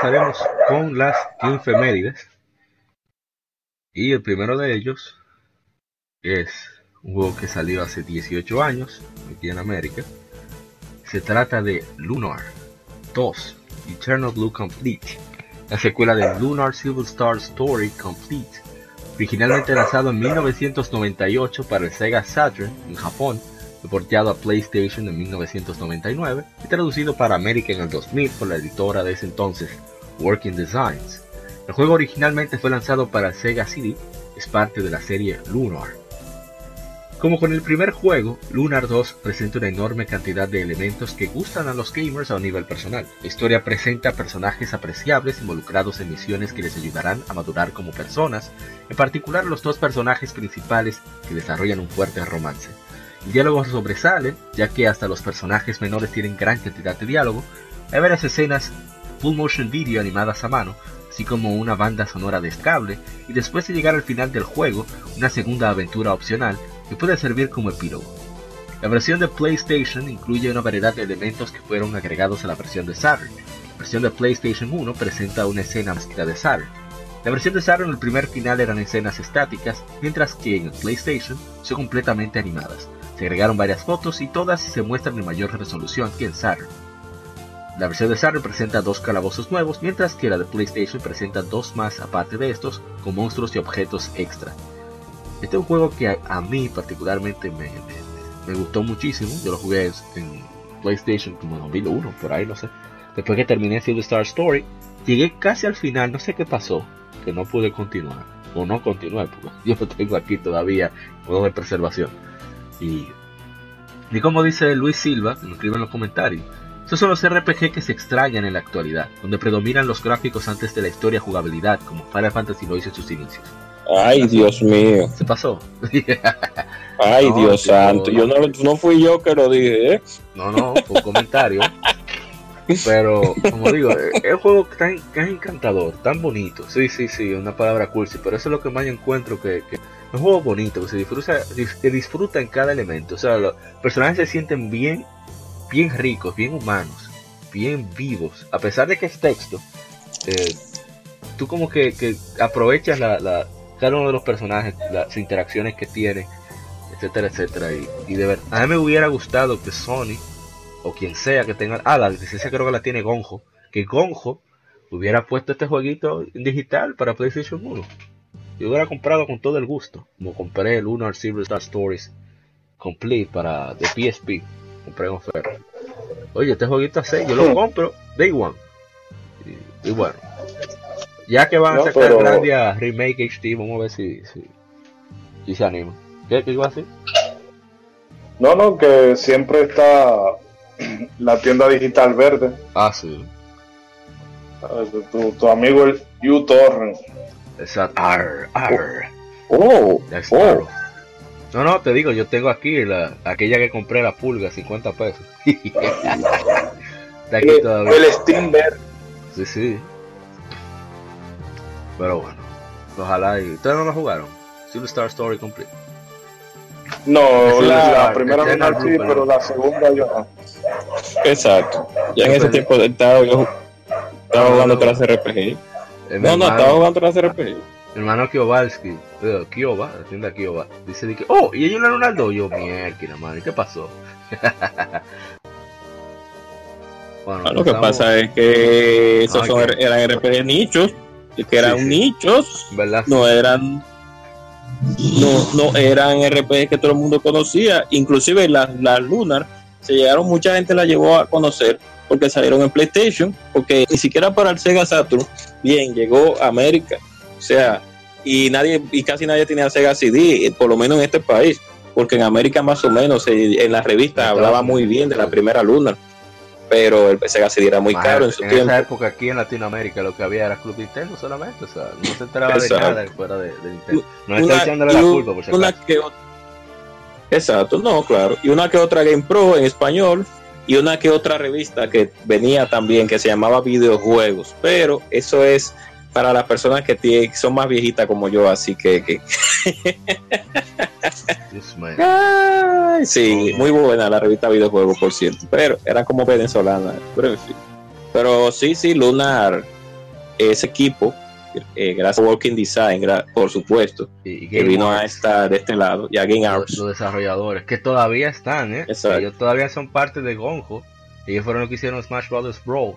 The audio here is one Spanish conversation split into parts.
Comenzaremos con las infemérides. Y el primero de ellos es un juego que salió hace 18 años aquí en América. Se trata de Lunar 2 Eternal Blue Complete, la secuela de Lunar Silver Star Story Complete, originalmente lanzado en 1998 para el Sega Saturn en Japón porteado a PlayStation en 1999 y traducido para América en el 2000 por la editora de ese entonces, Working Designs. El juego originalmente fue lanzado para Sega CD, es parte de la serie Lunar. Como con el primer juego, Lunar 2 presenta una enorme cantidad de elementos que gustan a los gamers a un nivel personal. La historia presenta personajes apreciables involucrados en misiones que les ayudarán a madurar como personas, en particular los dos personajes principales que desarrollan un fuerte romance. El diálogo sobresale, ya que hasta los personajes menores tienen gran cantidad de diálogo. Hay varias escenas full motion video animadas a mano, así como una banda sonora estable, y después de llegar al final del juego, una segunda aventura opcional que puede servir como epílogo. La versión de PlayStation incluye una variedad de elementos que fueron agregados a la versión de Saturn. La versión de PlayStation 1 presenta una escena más de Saturn. La versión de Saturn el primer final eran escenas estáticas, mientras que en el PlayStation son completamente animadas. Se agregaron varias fotos y todas se muestran en mayor resolución que en Saturn. La versión de Saturn presenta dos calabozos nuevos, mientras que la de PlayStation presenta dos más aparte de estos, con monstruos y objetos extra. Este es un juego que a, mí particularmente me, gustó muchísimo. Yo lo jugué en PlayStation como en 2001, por ahí no sé. Después que terminé Silver Star Story, llegué casi al final, no sé qué pasó, que no pude continuar. O no continué, porque yo lo tengo aquí todavía, modo de preservación. Y, y como dice Luis Silva, que lo escribe en los comentarios, estos son los RPG que se extrañan en la actualidad, donde predominan los gráficos antes de la historia jugabilidad, como Final Fantasy lo hizo en sus inicios. Ay, Dios mío. ¿Se pasó? Ay, Dios santo. Yo no, no fui yo que lo dije, ¿eh? No, no, fue un comentario. Pero, como digo, es un juego tan, tan encantador, tan bonito. Sí, sí, sí, una palabra cursi, pero eso es lo que más encuentro que, que un juego bonito, que se disfruta, se disfruta en cada elemento. O sea, los personajes se sienten bien, bien ricos, bien humanos, bien vivos. A pesar de que es texto, eh, tú como que, aprovechas la, cada uno de los personajes, las interacciones que tiene, etcétera, etcétera. Y, de verdad, a mí me hubiera gustado que Sony, o quien sea que tenga, ah, la licencia creo que la tiene Gonjo, que Gonjo hubiera puesto este jueguito digital para PlayStation 1 yo hubiera comprado con todo el gusto, como compré el Lunar Silver Star Stories Complete para de PSP, compré en oferta. Oye, este jueguito así, yo lo compro Day One. Y, bueno, ya que van a sacar Grandia Remake HD, vamos a ver si, si, se anima. ¿Qué, ¿Qué iba a decir? No, no, que siempre está la tienda digital verde. Ah, sí. Tu, tu amigo el U-Torrent. Exacto. Arr, arr. Oh, oh. No, no, te digo, yo tengo aquí la, aquella que compré la pulga, 50 pesos. Está aquí todavía. El Steam Sí, sí. Pero bueno, ojalá y. ¿Ustedes no lo jugaron? Silver Star Story Complete. No, la, la, primera vez sí, pero la segunda yo no. Exacto. Ya en ese tiempo estaba, yo, estaba jugando otras RPG. No, no, estaba jugando otras RPG. Hermano Kiobalski, Kioba, la tienda Kioba, dice que, oh, y ellos Ronaldo, yo, mierda, mano, ¿y qué pasó? bueno, ah, lo que pasa es que esos son, eran RPG nichos, que eran nichos, ¿verdad? no eran no, no eran RPG que todo el mundo conocía, inclusive las la Lunar se llegaron, mucha gente la llevó a conocer porque salieron en PlayStation, porque ni siquiera para el Sega Saturn, bien, llegó a América, o sea, y nadie y casi nadie tenía Sega CD, por lo menos en este país, porque en América más o menos en la revista hablaba muy bien de la primera luna pero el Sega CD era muy caro en su en tiempo. esa época aquí en Latinoamérica lo que había era Club Nintendo solamente, o sea, no se enteraba de nada fuera de, de Nintendo. No está echándole la culpa por si una que Exacto, no, claro. Y una que otra Game Pro en español y una que otra revista que venía también que se llamaba Videojuegos, pero eso es para las personas que son más viejitas como yo, así que... que... sí, muy buena la revista Videojuegos, por cierto, pero era como venezolana, pero Pero sí, sí, Lunar, ese equipo, eh, gracias a Working Design, por supuesto, que vino a estar de este lado, y a Game Arts. Los, desarrolladores, que todavía están, ¿eh? Ellos todavía son parte de Gonjo, ellos fueron los que hicieron Smash Brothers Brawl.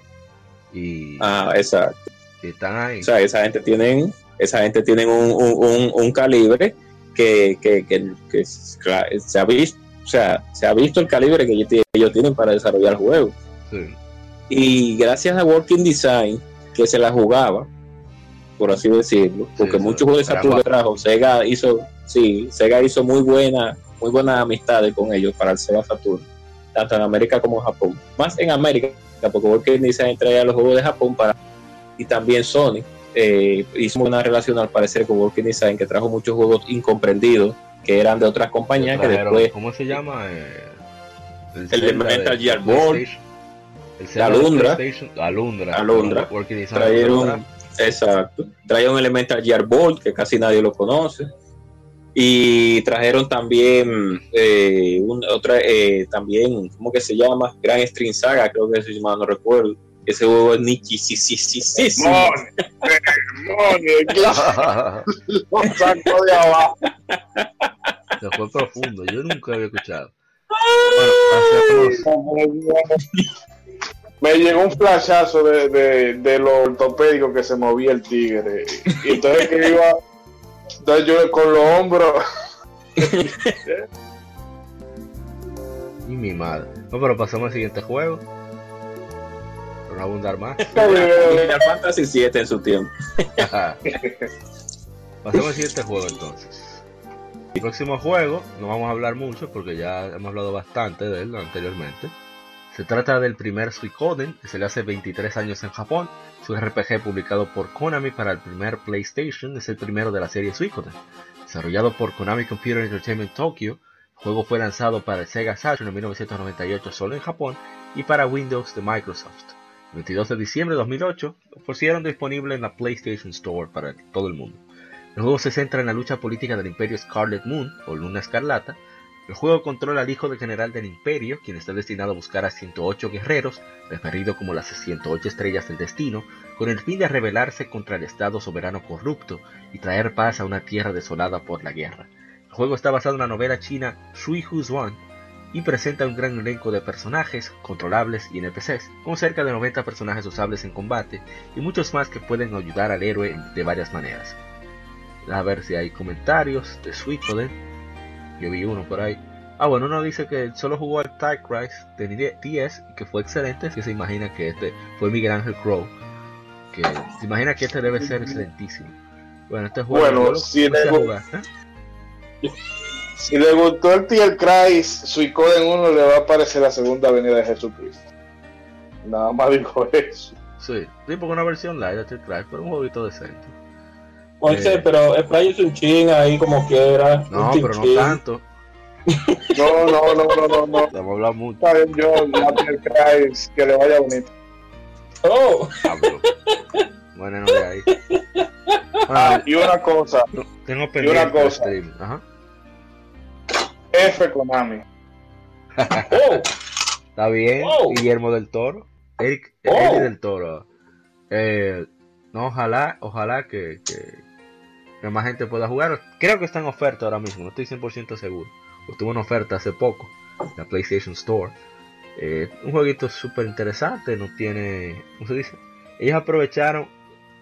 Y... Ah, exacto están ahí. O sea, esa gente tienen, esa gente tienen un, un, un calibre que, que, que, se ha visto, o sea, se ha visto el calibre que ellos, tienen para desarrollar juegos. Y gracias a Working Design, que se la jugaba, por así decirlo, porque muchos juegos de Saturn trajo, Sega hizo, sí, Sega hizo muy buena, muy buenas amistades con ellos para el Sega Saturn, tanto en América como en Japón. Más en América, porque Working Design traía los juegos de Japón para y también Sony eh, hizo una relación al parecer con Working Design que trajo muchos juegos incomprendidos que eran de otras compañías que después ¿cómo se llama? Eh, el, el Metal Gear Board. La Alundra. Alundra Alundra. trajeron exacto trajeron un Elemental Gear Board que casi nadie lo conoce y trajeron también eh, otra eh, también cómo que se llama Gran String Saga creo que se llama no recuerdo ese huevo es Nicky, sí, sí, sí, sí. sí. Lo saco de abajo. Se fue profundo, yo nunca había escuchado. Me llegó un flashazo de, de, de lo ortopédico que se movía el tigre. Y entonces que iba, entonces yo con los hombros. y mi madre. No, pero pasamos al siguiente juego no abundar más. Final Fantasy 7 en su tiempo. Pasemos al siguiente juego entonces. El próximo juego, no vamos a hablar mucho porque ya hemos hablado bastante de él anteriormente. Se trata del primer Suikoden, que se le hace 23 años en Japón. Su RPG publicado por Konami para el primer PlayStation, es el primero de la serie Suikoden. Desarrollado por Konami Computer Entertainment Tokyo, el juego fue lanzado para el Sega Saturn en 1998 solo en Japón y para Windows de Microsoft. 22 de diciembre de 2008, pusieron disponible en la PlayStation Store para todo el mundo. El juego se centra en la lucha política del Imperio Scarlet Moon, o Luna Escarlata. El juego controla al hijo del general del Imperio, quien está destinado a buscar a 108 guerreros, referido como las 108 estrellas del destino, con el fin de rebelarse contra el Estado soberano corrupto y traer paz a una tierra desolada por la guerra. El juego está basado en la novela china Shui Hu Zhuan, y presenta un gran elenco de personajes controlables y NPCs, con cerca de 90 personajes usables en combate y muchos más que pueden ayudar al héroe de varias maneras. A ver si hay comentarios de. Yo vi uno por ahí. Ah, bueno, uno dice que solo jugó al Tide Rise de 10 y que fue excelente. que se imagina que este fue Miguel Ángel Crow. Que se imagina que este debe ser excelentísimo. Bueno, este juego. Bueno, si ¿eh? Si le gustó el Tier Christ, Suicoden 1 le va a aparecer la segunda venida de Jesucristo. Nada más dijo eso. Sí, sí, porque una versión light de Tier Christ, pero un jueguito decente. Oye, eh, pero es un ching ahí como quiera. No, pero no tanto. No, no, no, no, no. no. Hemos hablado mucho. Está bien, yo, Christ, que le vaya bonito. Oh. Ah, bueno, no de ahí. Ah, y una cosa. Tengo pendiente y una cosa. Ajá. F Konami. oh. Está bien, Guillermo del Toro. Eric, oh. del Toro. Eh, no, ojalá, ojalá que, que, más gente pueda jugar. Creo que está en oferta ahora mismo, no estoy 100% seguro. Tuvo una oferta hace poco en la PlayStation Store. Eh, un jueguito súper interesante, no tiene. ¿Cómo se dice? Ellos aprovecharon,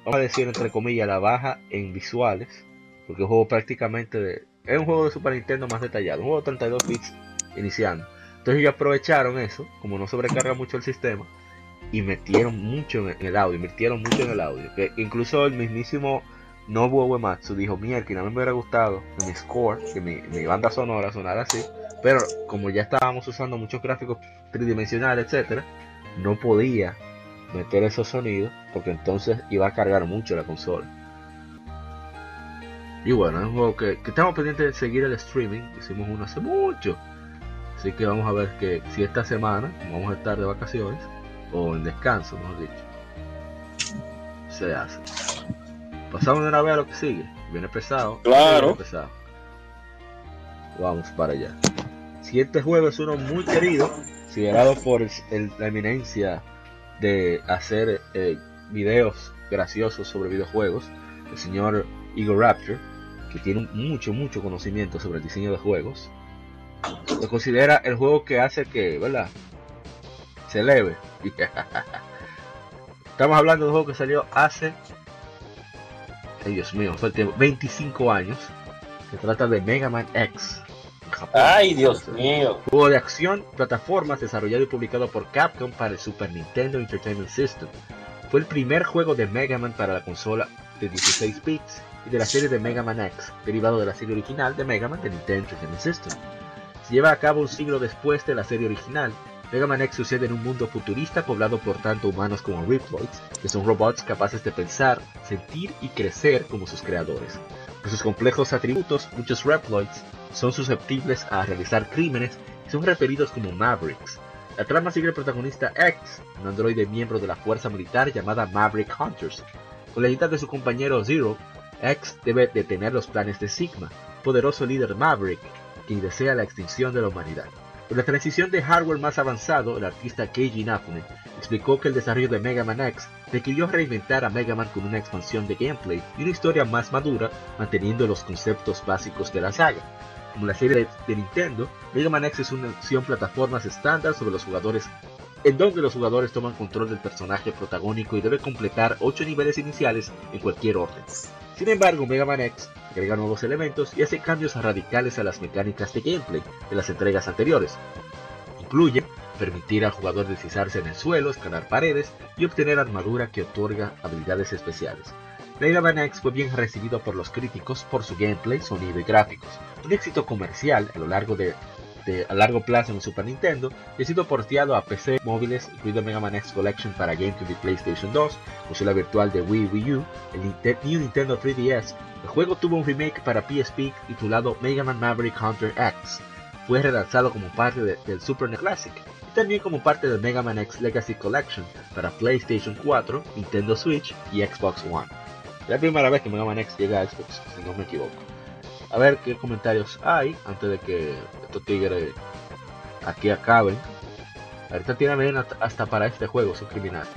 vamos a decir entre comillas, la baja en visuales, porque el juego prácticamente de, es un juego de Super Nintendo más detallado, un juego de 32 bits iniciando. Entonces ellos aprovecharon eso, como no sobrecarga mucho el sistema, y metieron mucho en el audio, invirtieron mucho en el audio. Que incluso el mismísimo Nobuo Uematsu dijo, mierda, que no me hubiera gustado que mi score, que mi, mi, banda sonora sonara así, pero como ya estábamos usando muchos gráficos tridimensionales, etcétera, no podía meter esos sonidos porque entonces iba a cargar mucho la consola. Y bueno, es un juego que, que estamos pendientes de seguir el streaming, hicimos uno hace mucho, así que vamos a ver que si esta semana vamos a estar de vacaciones o en descanso, mejor dicho, se hace. Pasamos de una vez a lo que sigue. Viene pesado. Claro. pesado. Vamos para allá. Siguiente juego es uno muy querido, considerado por el, la eminencia de hacer eh, videos graciosos sobre videojuegos, el señor Igor Rapture, que tiene mucho, mucho conocimiento sobre el diseño de juegos. Lo considera el juego que hace que, ¿verdad? Se eleve. Estamos hablando de un juego que salió hace ay Dios mío, fue 25 años. Se trata de Mega Man X. Ay, Dios mío. Juego de acción, plataformas desarrollado y publicado por Capcom para el Super Nintendo Entertainment System. Fue el primer juego de Mega Man para la consola de 16 bits y de la serie de Mega Man X, derivado de la serie original de Mega Man de Nintendo Entertainment System. Se lleva a cabo un siglo después de la serie original Mega Man X sucede en un mundo futurista poblado por tanto humanos como Reploids, que son robots capaces de pensar, sentir y crecer como sus creadores. Por sus complejos atributos, muchos Reploids son susceptibles a realizar crímenes y son referidos como Mavericks. La trama sigue al protagonista X, un androide miembro de la fuerza militar llamada Maverick Hunters. Con la ayuda de su compañero Zero, X debe detener los planes de Sigma, poderoso líder Maverick, quien desea la extinción de la humanidad. Con la transición de hardware más avanzado, el artista Keiji Inafune explicó que el desarrollo de Mega Man X requirió reinventar a Mega Man con una expansión de gameplay y una historia más madura, manteniendo los conceptos básicos de la saga. Como la serie de, Nintendo, Mega Man X es una acción plataformas estándar sobre los jugadores en donde los jugadores toman control del personaje protagónico y debe completar 8 niveles iniciales en cualquier orden. Sin embargo, Mega Man X agrega nuevos elementos y hace cambios radicales a las mecánicas de gameplay de las entregas anteriores. Incluye permitir al jugador deslizarse en el suelo, escalar paredes y obtener armadura que otorga habilidades especiales. Mega X fue bien recibido por los críticos por su gameplay, sonido y gráficos, un éxito comercial a lo largo de a largo plazo en Super Nintendo y ha sido porteado a PC móviles, incluido Mega Man X Collection para GameCube y PlayStation 2, consola virtual de Wii Wii U, el New Nintendo 3DS. El juego tuvo un remake para PSP titulado Mega Man Maverick Hunter X. Fue relanzado como parte del Super NES Classic y también como parte del Mega Man X Legacy Collection para PlayStation 4, Nintendo Switch y Xbox One. Es la primera vez que Mega Man X llega a Xbox, si no me equivoco. A ver qué comentarios hay antes de que estos tigres aquí acaben. Ahorita tienen hasta para este juego, son criminales.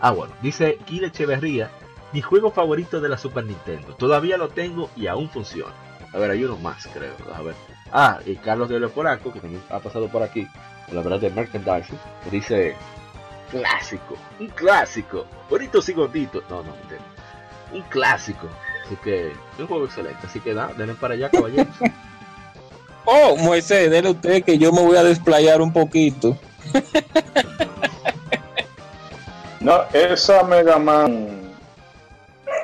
Ah, bueno, dice Kile Echeverría, mi juego favorito de la Super Nintendo. Todavía lo tengo y aún funciona. A ver, hay uno más, creo. A ver. Ah, y Carlos de Polanco, que también ha pasado por aquí, la verdad de merchandising, dice clásico, un clásico, bonito y gordito. No, no, un clásico. Así que un juego excelente. Así que da, denle para allá, caballeros. oh, Moisés, denle usted que yo me voy a desplayar un poquito. no, esa Mega Man.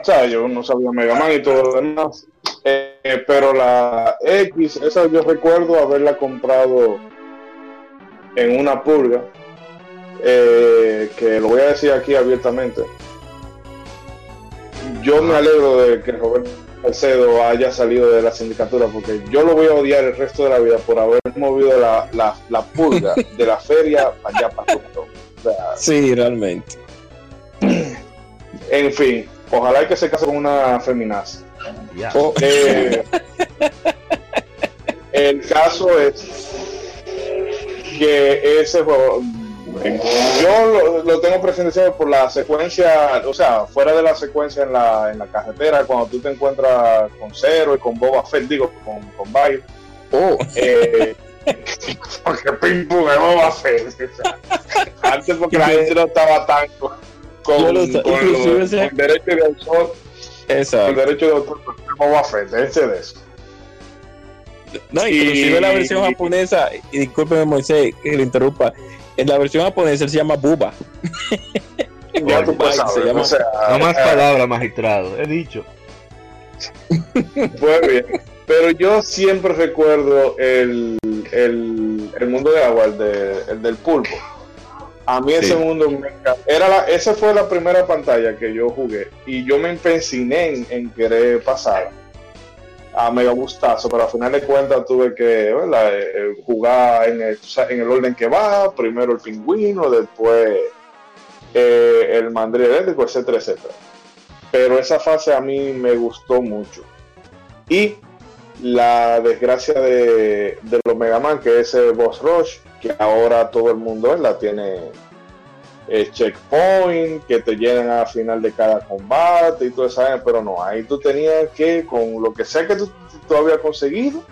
O sea, yo no sabía Mega Man y todo lo demás. Eh, pero la X, esa yo recuerdo haberla comprado en una purga. Eh, que lo voy a decir aquí abiertamente yo me alegro de que Roberto Salcedo haya salido de la sindicatura porque yo lo voy a odiar el resto de la vida por haber movido la, la, pulga de la feria para allá para todo. sí, realmente. En fin, ojalá que se case con una feminazi. Eh, el caso es que ese juego yo lo, tengo presenciado por la secuencia, o sea, fuera de la secuencia en la, en la carretera, cuando tú te encuentras con Cero y con Boba Fett, digo, con, con Bayo. Oh. Eh, porque ping pum Boba Fett. antes porque la gente no estaba tan con, con, los, derecho de autor. Exacto. El derecho de autor de Boba Fett, ese de eso. No, inclusive la versión japonesa, y discúlpeme Moisés que le interrumpa, En la versión japonesa él se llama Buba. ya tú puedes saber, no más palabras, magistrado, he dicho. Pues bien. Pero yo siempre recuerdo el, el, mundo de agua, el, de, el del pulpo. A mí ese mundo me era la, esa fue la primera pantalla que yo jugué y yo me empeciné en, querer pasar a mega gustazo, pero al final de cuentas tuve que eh, eh, jugar en el, en el, orden que va, primero el pingüino, después eh, el mandril eléctrico, etcétera, etcétera. Pero esa fase a mí me gustó mucho. Y la desgracia de, de los Mega Man, que es el Boss Rush, que ahora todo el mundo la tiene el checkpoint, que te llenan al final de cada combate y todo eso, pero no, ahí tú tenías que, con lo que sea que tú, tú habías conseguido,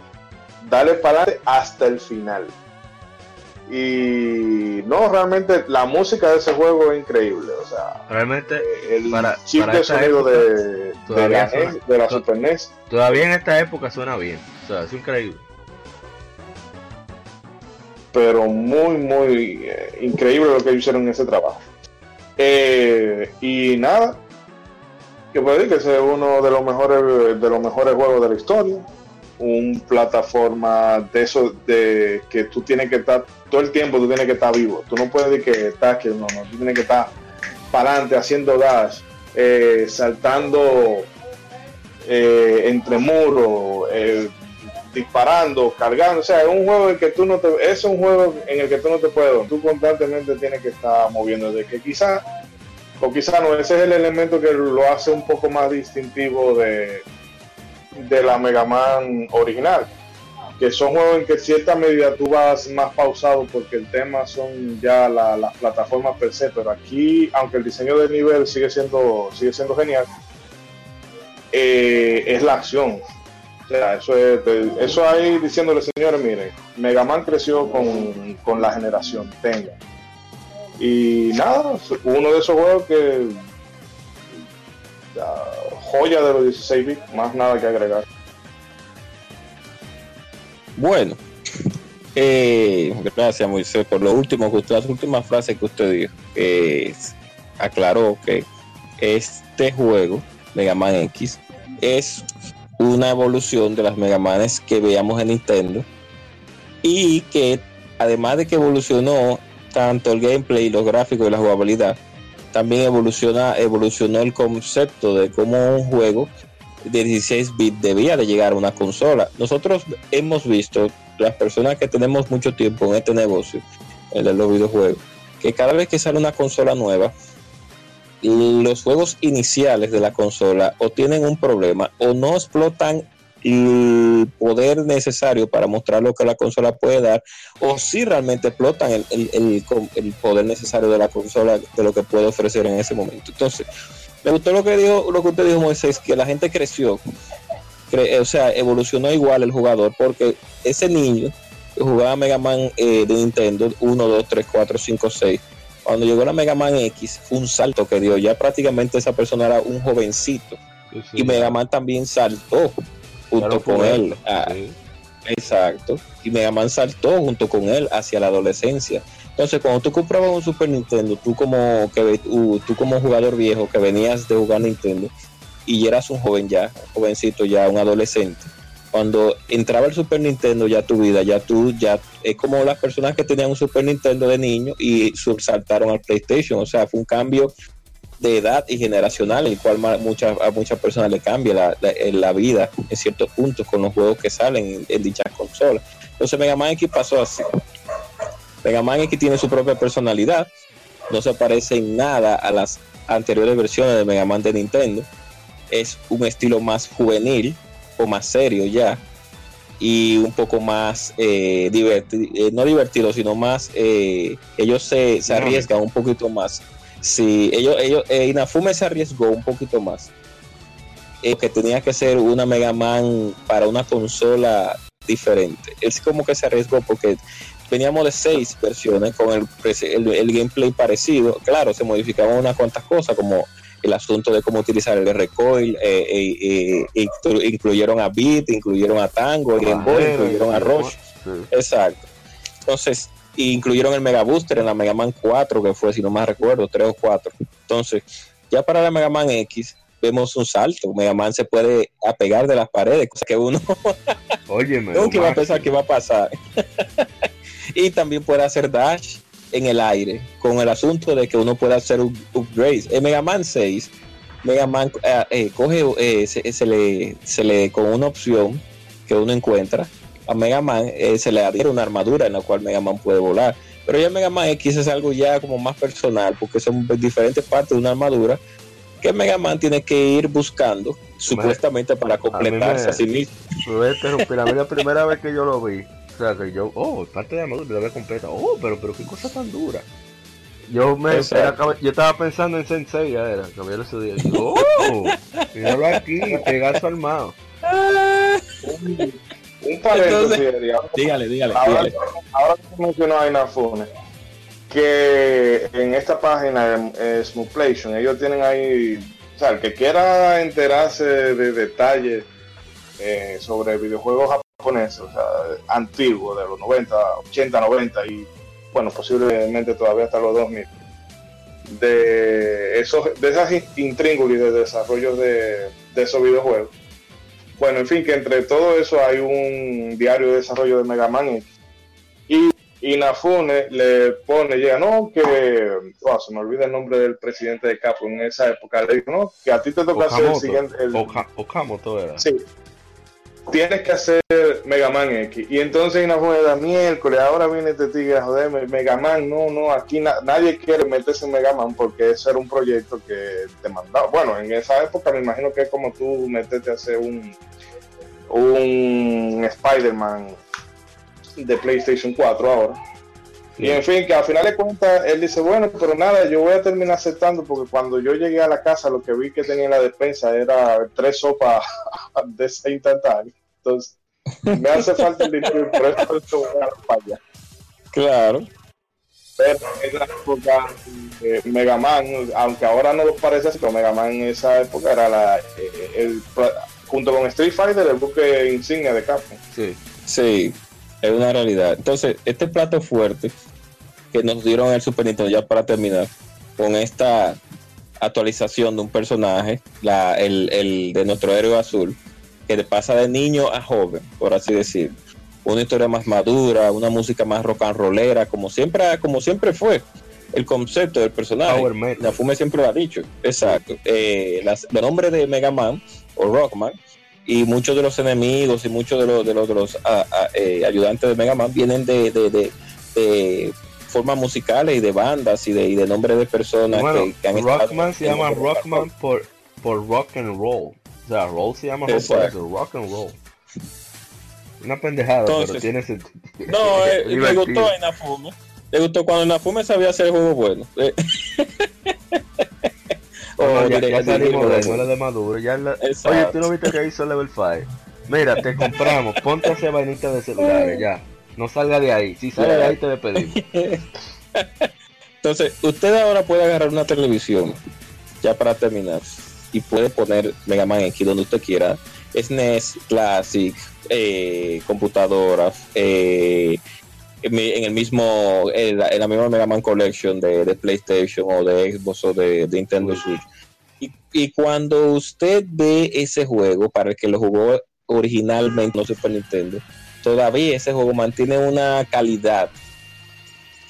darle para adelante hasta el final. Y no, realmente la música de ese juego es increíble. O sea, realmente el chip de sonido de, de, la, de la Super NES. Todavía en esta época suena bien. O sea, es increíble. Pero muy, muy eh, increíble lo que hicieron en ese trabajo. Eh, y nada, que puede decir que ese es uno de los mejores de los mejores juegos de la historia un plataforma de eso de que tú tienes que estar todo el tiempo tú tienes que estar vivo tú no puedes decir que estás que no no tú tienes que estar para adelante haciendo dash eh, saltando entre muros disparando cargando. O sea es un juego en que tú no te es un juego en el que tú no te puedes tú constantemente tienes que estar moviendo. De que quizá o quizá no ese es el elemento que lo hace un poco más distintivo de de la Mega Man original, que son juegos en que en cierta medida tú vas más pausado porque el tema son ya las plataformas per se, pero aquí, aunque el diseño del nivel sigue siendo, sigue siendo genial, eh, es la acción. Eso, es, eso ahí diciéndole, señores, miren, Mega Man creció con, con la generación, tenga. Y nada, uno de esos juegos que joya de los 16 bits, más nada que agregar. Bueno, eh, gracias Moisés por lo último, las últimas frases que usted dijo. aclaró que este juego, Mega Man X, es una evolución de las Mega Manes que veíamos en Nintendo y que además de que evolucionó tanto el gameplay, los gráficos y la jugabilidad, también evoluciona, evolucionó el concepto de cómo un juego de 16 bits debía de llegar a una consola. Nosotros hemos visto, las personas que tenemos mucho tiempo en este negocio, el de los videojuegos, que cada vez que sale una consola nueva, los juegos iniciales de la consola o tienen un problema o no explotan el poder necesario para mostrar lo que la consola puede dar, o si realmente explotan el, el, poder necesario de la consola, de lo que puede ofrecer en ese momento. Entonces, me gustó lo que dijo, lo que usted dijo, Moisés, que la gente creció, o sea, evolucionó igual el jugador, porque ese niño que jugaba Mega Man eh, de Nintendo 1, 2, 3, 4, 5, 6, cuando llegó la Mega Man X, fue un salto que dio. Ya prácticamente esa persona era un jovencito. Y Mega Man también saltó junto con él. Ah, exacto. Y Mega Man saltó junto con él hacia la adolescencia. Entonces, cuando tú comprabas un Super Nintendo, tú como, que, tú como jugador viejo que venías de jugar Nintendo y eras un joven ya, un jovencito ya, un adolescente, cuando entraba el Super Nintendo ya tu vida, ya tú, ya es como las personas que tenían un Super Nintendo de niño y saltaron al PlayStation, o sea, fue un cambio de edad y generacional, el cual muchas, a muchas personas le cambia la, la, vida en ciertos puntos con los juegos que salen en, dichas consolas. Entonces Mega Man X pasó así. Mega Man X tiene su propia personalidad, no se parece en nada a las anteriores versiones de Mega Man de Nintendo. Es un estilo más juvenil o más serio ya y un poco más eh, divertido, eh, no divertido, sino más, eh, ellos se, se arriesgan un poquito más Sí, ellos, ellos, Inafume se arriesgó un poquito más. Que tenía que ser una Mega Man para una consola diferente. Él como que se arriesgó porque veníamos de seis versiones con el, el, gameplay parecido. Claro, se modificaban unas cuantas cosas como el asunto de cómo utilizar el recoil, eh, eh incluyeron a Beat, incluyeron a Tango, Game Boy, incluyeron a Rush. Exacto. Entonces, incluyeron el Mega Booster en la Mega Man 4, que fue, si no más recuerdo, 3 o 4. Entonces, ya para la Mega Man X, vemos un salto. Mega Man se puede apegar de las paredes, cosa que uno Oye, nunca iba a pensar que iba a pasar. y también puede hacer dash en el aire, con el asunto de que uno puede hacer un upgrade. En Mega Man 6, Mega Man eh, eh, coge, eh, se, le, se le, con una opción que uno encuentra, a Mega Man se le adhiere una armadura en la cual Mega Man puede volar. Pero ya Mega Man X es algo ya como más personal, porque son diferentes partes de una armadura que Mega Man tiene que ir buscando, supuestamente para completarse a, sí mismo. a mí la primera vez que yo lo vi, o sea, que yo, oh, parte de la armadura la completa, oh, pero, pero qué cosa tan dura. Yo me yo estaba pensando en Sensei, ya era, cambiar ese día. Yo, oh, míralo aquí, pegazo armado. un paréntesis, dígale, dígale, ahora, dígale. Ahora que mencionó a Inafune, que en esta página de Smoothplation, ellos tienen ahí, o sea, el que quiera enterarse de detalles eh, sobre videojuegos japoneses, o sea, antiguos, de los 90, 80, 90 y, bueno, posiblemente todavía hasta los 2000, de, esos, de esas intríngulis de desarrollo de, de esos videojuegos. Bueno, en fin, que entre todo eso hay un diario de desarrollo de Mega Man y Inafune le pone, llega, no, que, oh, se me olvida el nombre del presidente de Capcom en esa época, le dijo, no, que a ti te toca hacer el siguiente. El, todo era. Sí. Tienes que hacer Mega Man X. Y entonces Inafune da miércoles, ahora viene este tigre a joderme, Mega Man, no, no, aquí nadie quiere meterse en Mega Man porque ese era un proyecto que te mandaba. Bueno, en esa época me imagino que es como tú meterte a hacer un, un Spider-Man de PlayStation 4 ahora. Y en fin, que al final de cuentas él dice, bueno, pero nada, yo voy a terminar aceptando porque cuando yo llegué a la casa lo que vi que tenía en la despensa era tres sopas de ese instantáneo. Entonces, me hace falta el dinero y por eso voy a la Claro. Pero en la época de Mega Man, aunque ahora no lo parece así, pero Mega Man en esa época era la, eh, el, junto con Street Fighter el buque insignia de Capcom. Sí. Sí, es una realidad. Entonces, este plato fuerte que nos dieron el Super Nintendo, ya para terminar, con esta actualización de un personaje, la, el, de nuestro héroe azul, que pasa de niño a joven, por así decir. Una historia más madura, una música más rock and rollera, como siempre, como siempre fue el concepto del personaje. La Fume siempre lo ha dicho. Exacto. Eh, el nombre de Mega Man o Rockman y muchos de los enemigos y muchos de los, de los, de los ah, ah, eh, ayudantes de Mega Man vienen de, de, formas musicales y de bandas y de, y de nombres de personas que, han Rockman se llama Rockman por, por rock and roll. O sea, roll se llama rock, and roll. Una pendejada, pero tiene sentido. No, eh, me gustó en Nafume. Le gustó cuando Nafume sabía hacer juegos buenos. Eh. Oh, ya, ya salimos de eso, de Maduro. Ya la... Oye, tú no viste que hizo Level 5. Mira, te compramos, ponte esa vainita de celulares, ya. No salga de ahí. Si sale de ahí, te despedimos. Entonces, usted ahora puede agarrar una televisión, ya para terminar, y puede poner Mega Man X donde usted quiera. SNES, Classic, eh, computadoras, eh, en el mismo en la, misma Mega Man Collection de, PlayStation o de Xbox o de, Nintendo Switch. Y, cuando usted ve ese juego, para el que lo jugó originalmente no Super Nintendo, todavía ese juego mantiene una calidad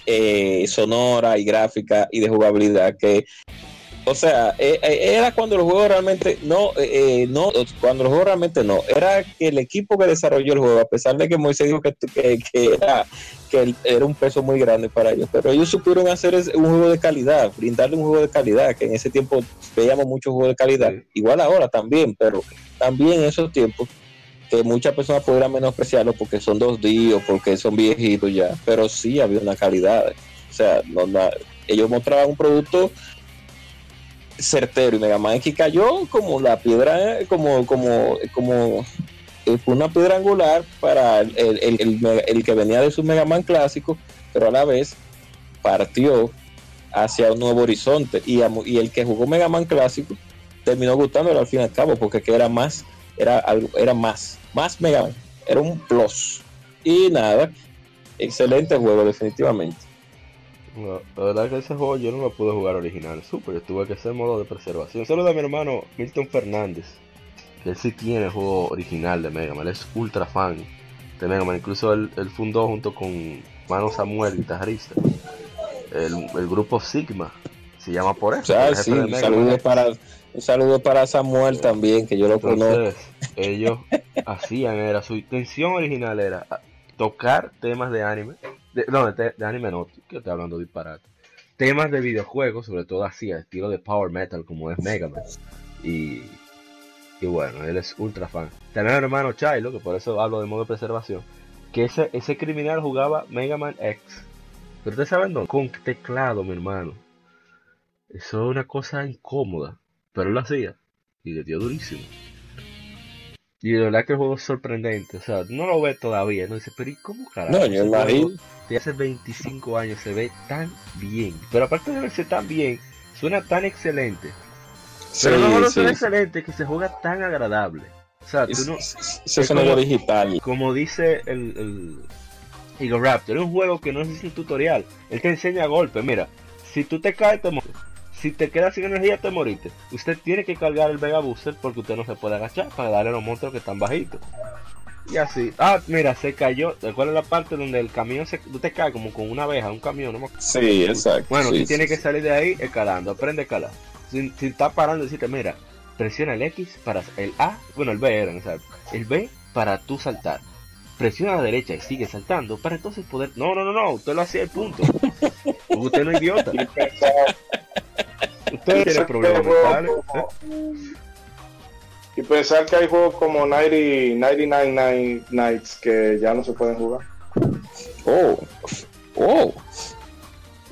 eh, sonora y gráfica y de jugabilidad que o sea, eh, eh, era cuando los juegos realmente no, eh, no, cuando los juegos realmente no, era que el equipo que desarrolló el juego, a pesar de que Moisés dijo que, que, era, que era un peso muy grande para ellos, pero ellos supieron hacer un juego de calidad, brindarle un juego de calidad, que en ese tiempo veíamos muchos juegos de calidad, igual ahora también, pero también en esos tiempos que muchas personas pudieran menospreciarlo porque son dos días, porque son viejitos ya, pero sí había una calidad, o sea, no, ellos mostraban un producto certero y Mega Man X cayó como la piedra, como, como, como eh, una piedra angular para el, el, que venía de su Mega Man clásico, pero a la vez partió hacia un nuevo horizonte y, y el que jugó Mega Man clásico terminó gustándolo al fin y al cabo porque que era más, era algo, era más, más Mega Man, era un plus. Y nada, excelente juego, definitivamente. La verdad que ese juego yo no lo pude jugar original, super, tuve que hacer modo de preservación. Solo de mi hermano Milton Fernández, que él sí tiene el juego original de Mega Man, él es ultra fan de Mega Man, incluso él, fundó junto con Mano Samuel, guitarrista, el, el grupo Sigma, se llama por eso. sí, un saludo, para, un saludo para Samuel también, que yo lo conozco. Ellos hacían, era su intención original era tocar temas de anime, no, de, anime no, que estoy hablando de disparate. Temas de videojuegos, sobre todo así, estilo de power metal como es Mega Man. Y, y bueno, él es ultra fan. También el hermano Chilo, que por eso hablo de modo de preservación, que ese, ese criminal jugaba Mega Man X. Pero ustedes saben dónde? Con teclado, mi hermano. Eso es una cosa incómoda, pero él lo hacía y le dio durísimo. Y de verdad que el juego es sorprendente, o sea, no lo ve todavía, no dice, pero ¿y cómo carajo? No, yo imagino. De hace 25 años se ve tan bien, pero aparte de verse tan bien, suena tan excelente. pero no solo suena excelente, que se juega tan agradable. O sea, tú no. Es, como, digital. Como dice el, el Eagle Raptor, es un juego que no es un tutorial. Él te enseña golpes. Mira, si tú te caes, te mueres si te quedas sin energía te moriste. Usted tiene que cargar el Vega Booster porque usted no se puede agachar para darle a los monstruos que están bajitos. Y así. Ah, mira, se cayó. ¿Cuál es la parte donde el camión se, tú te cae como con una abeja, un camión? ¿no? Sí, exacto. Bueno, sí, tiene que salir de ahí escalando. Aprende a escalar. Si, está parando, decirte, mira, presiona el X para el A, bueno, el B era en El B para tú saltar. Presiona a la derecha y sigue saltando para entonces poder. No, no, no, no. Usted lo hacía el punto. Usted no es idiota. Usted tiene problemas mentales. Y pensar que hay juegos como 90, 99 Nights que ya no se pueden jugar. Oh, oh,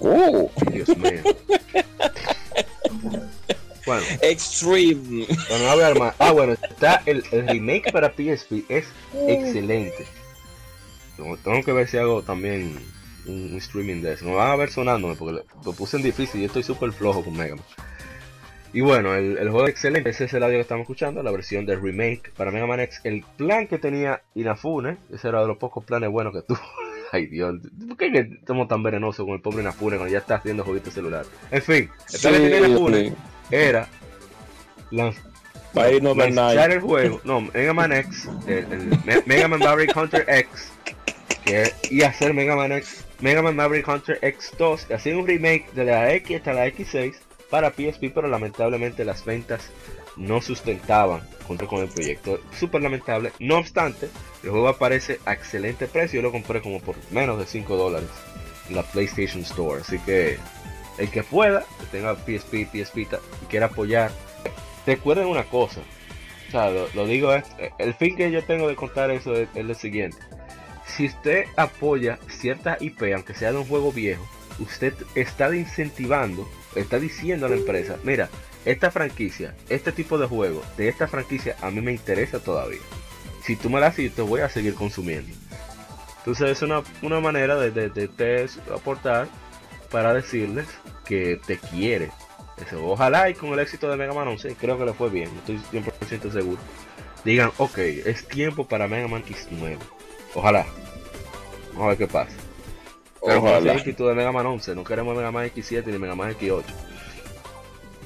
oh. Dios mío. Bueno, Extreme. Bueno, a ver más. Ah, bueno, está el, el, remake para PSP. Es excelente. Tengo que ver si hago también un, streaming de eso. No van a ver sonándome porque lo, puse en difícil y estoy súper flojo con Mega Man. Y bueno, el, el, juego excelente, ese es el audio que estamos escuchando, la versión de remake para Mega Man X. El plan que tenía Inafune, ese era de los pocos planes buenos que tuvo. Ay Dios, ¿por qué estamos tan venenosos con el pobre Inafune cuando ya está haciendo jueguitos celular? En fin, el plan que tenía Inafune era lanzar el juego, no, Mega Man X, el, Mega Man Maverick Hunter X, y hacer Mega Man X Mega Man Maverick Hunter X2, hacer un remake de la X hasta la X6 para PSP, pero lamentablemente las ventas no sustentaban junto con el proyecto. Súper lamentable. No obstante, el juego aparece a excelente precio. Yo lo compré como por menos de 5 dólares en la PlayStation Store. Así que el que pueda, que tenga PSP, PSP y quiera apoyar, recuerden una cosa. O sea, lo, digo es, el fin que yo tengo de contar eso es, es lo siguiente si usted apoya cierta IP, aunque sea de un juego viejo, usted está incentivando, está diciendo a la empresa, mira, esta franquicia, este tipo de juego, de esta franquicia a mí me interesa todavía. Si tú me la haces, te voy a seguir consumiendo. Entonces es una, manera de, de, aportar para decirles que te quiere. ojalá y con el éxito de Mega Man 11, creo que le fue bien, estoy 100% seguro. Digan, ok, es tiempo para Mega Man X9. Ojalá. Vamos a ver qué pasa. Pero Ojalá. el de Mega Man 11, no queremos Mega Man X7 ni Mega Man X8.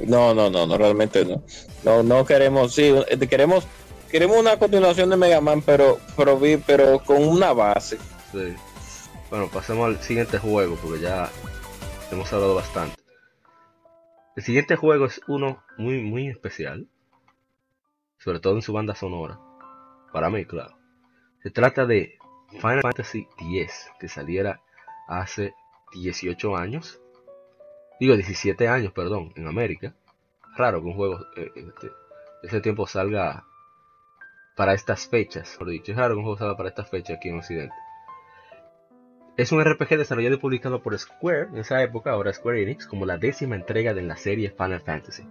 No, no, no, no, realmente no. No, no queremos, sí, eh, queremos, queremos una continuación de Mega Man, pero, pero, pero con una base. Sí. Bueno, pasemos al siguiente juego, porque ya hemos hablado bastante. El siguiente juego es uno muy, muy especial. Sobre todo en su banda sonora. Para mí, claro. Se trata de Final Fantasy X, que saliera hace 18 años. Digo 17 años, perdón, en América. Raro que un juego eh, este, ese tiempo salga para estas fechas, por dicho. Es raro que un juego salga para estas fechas aquí en Occidente. Es un RPG desarrollado y publicado por Square en esa época, ahora Square Enix, como la décima entrega de la serie Final Fantasy.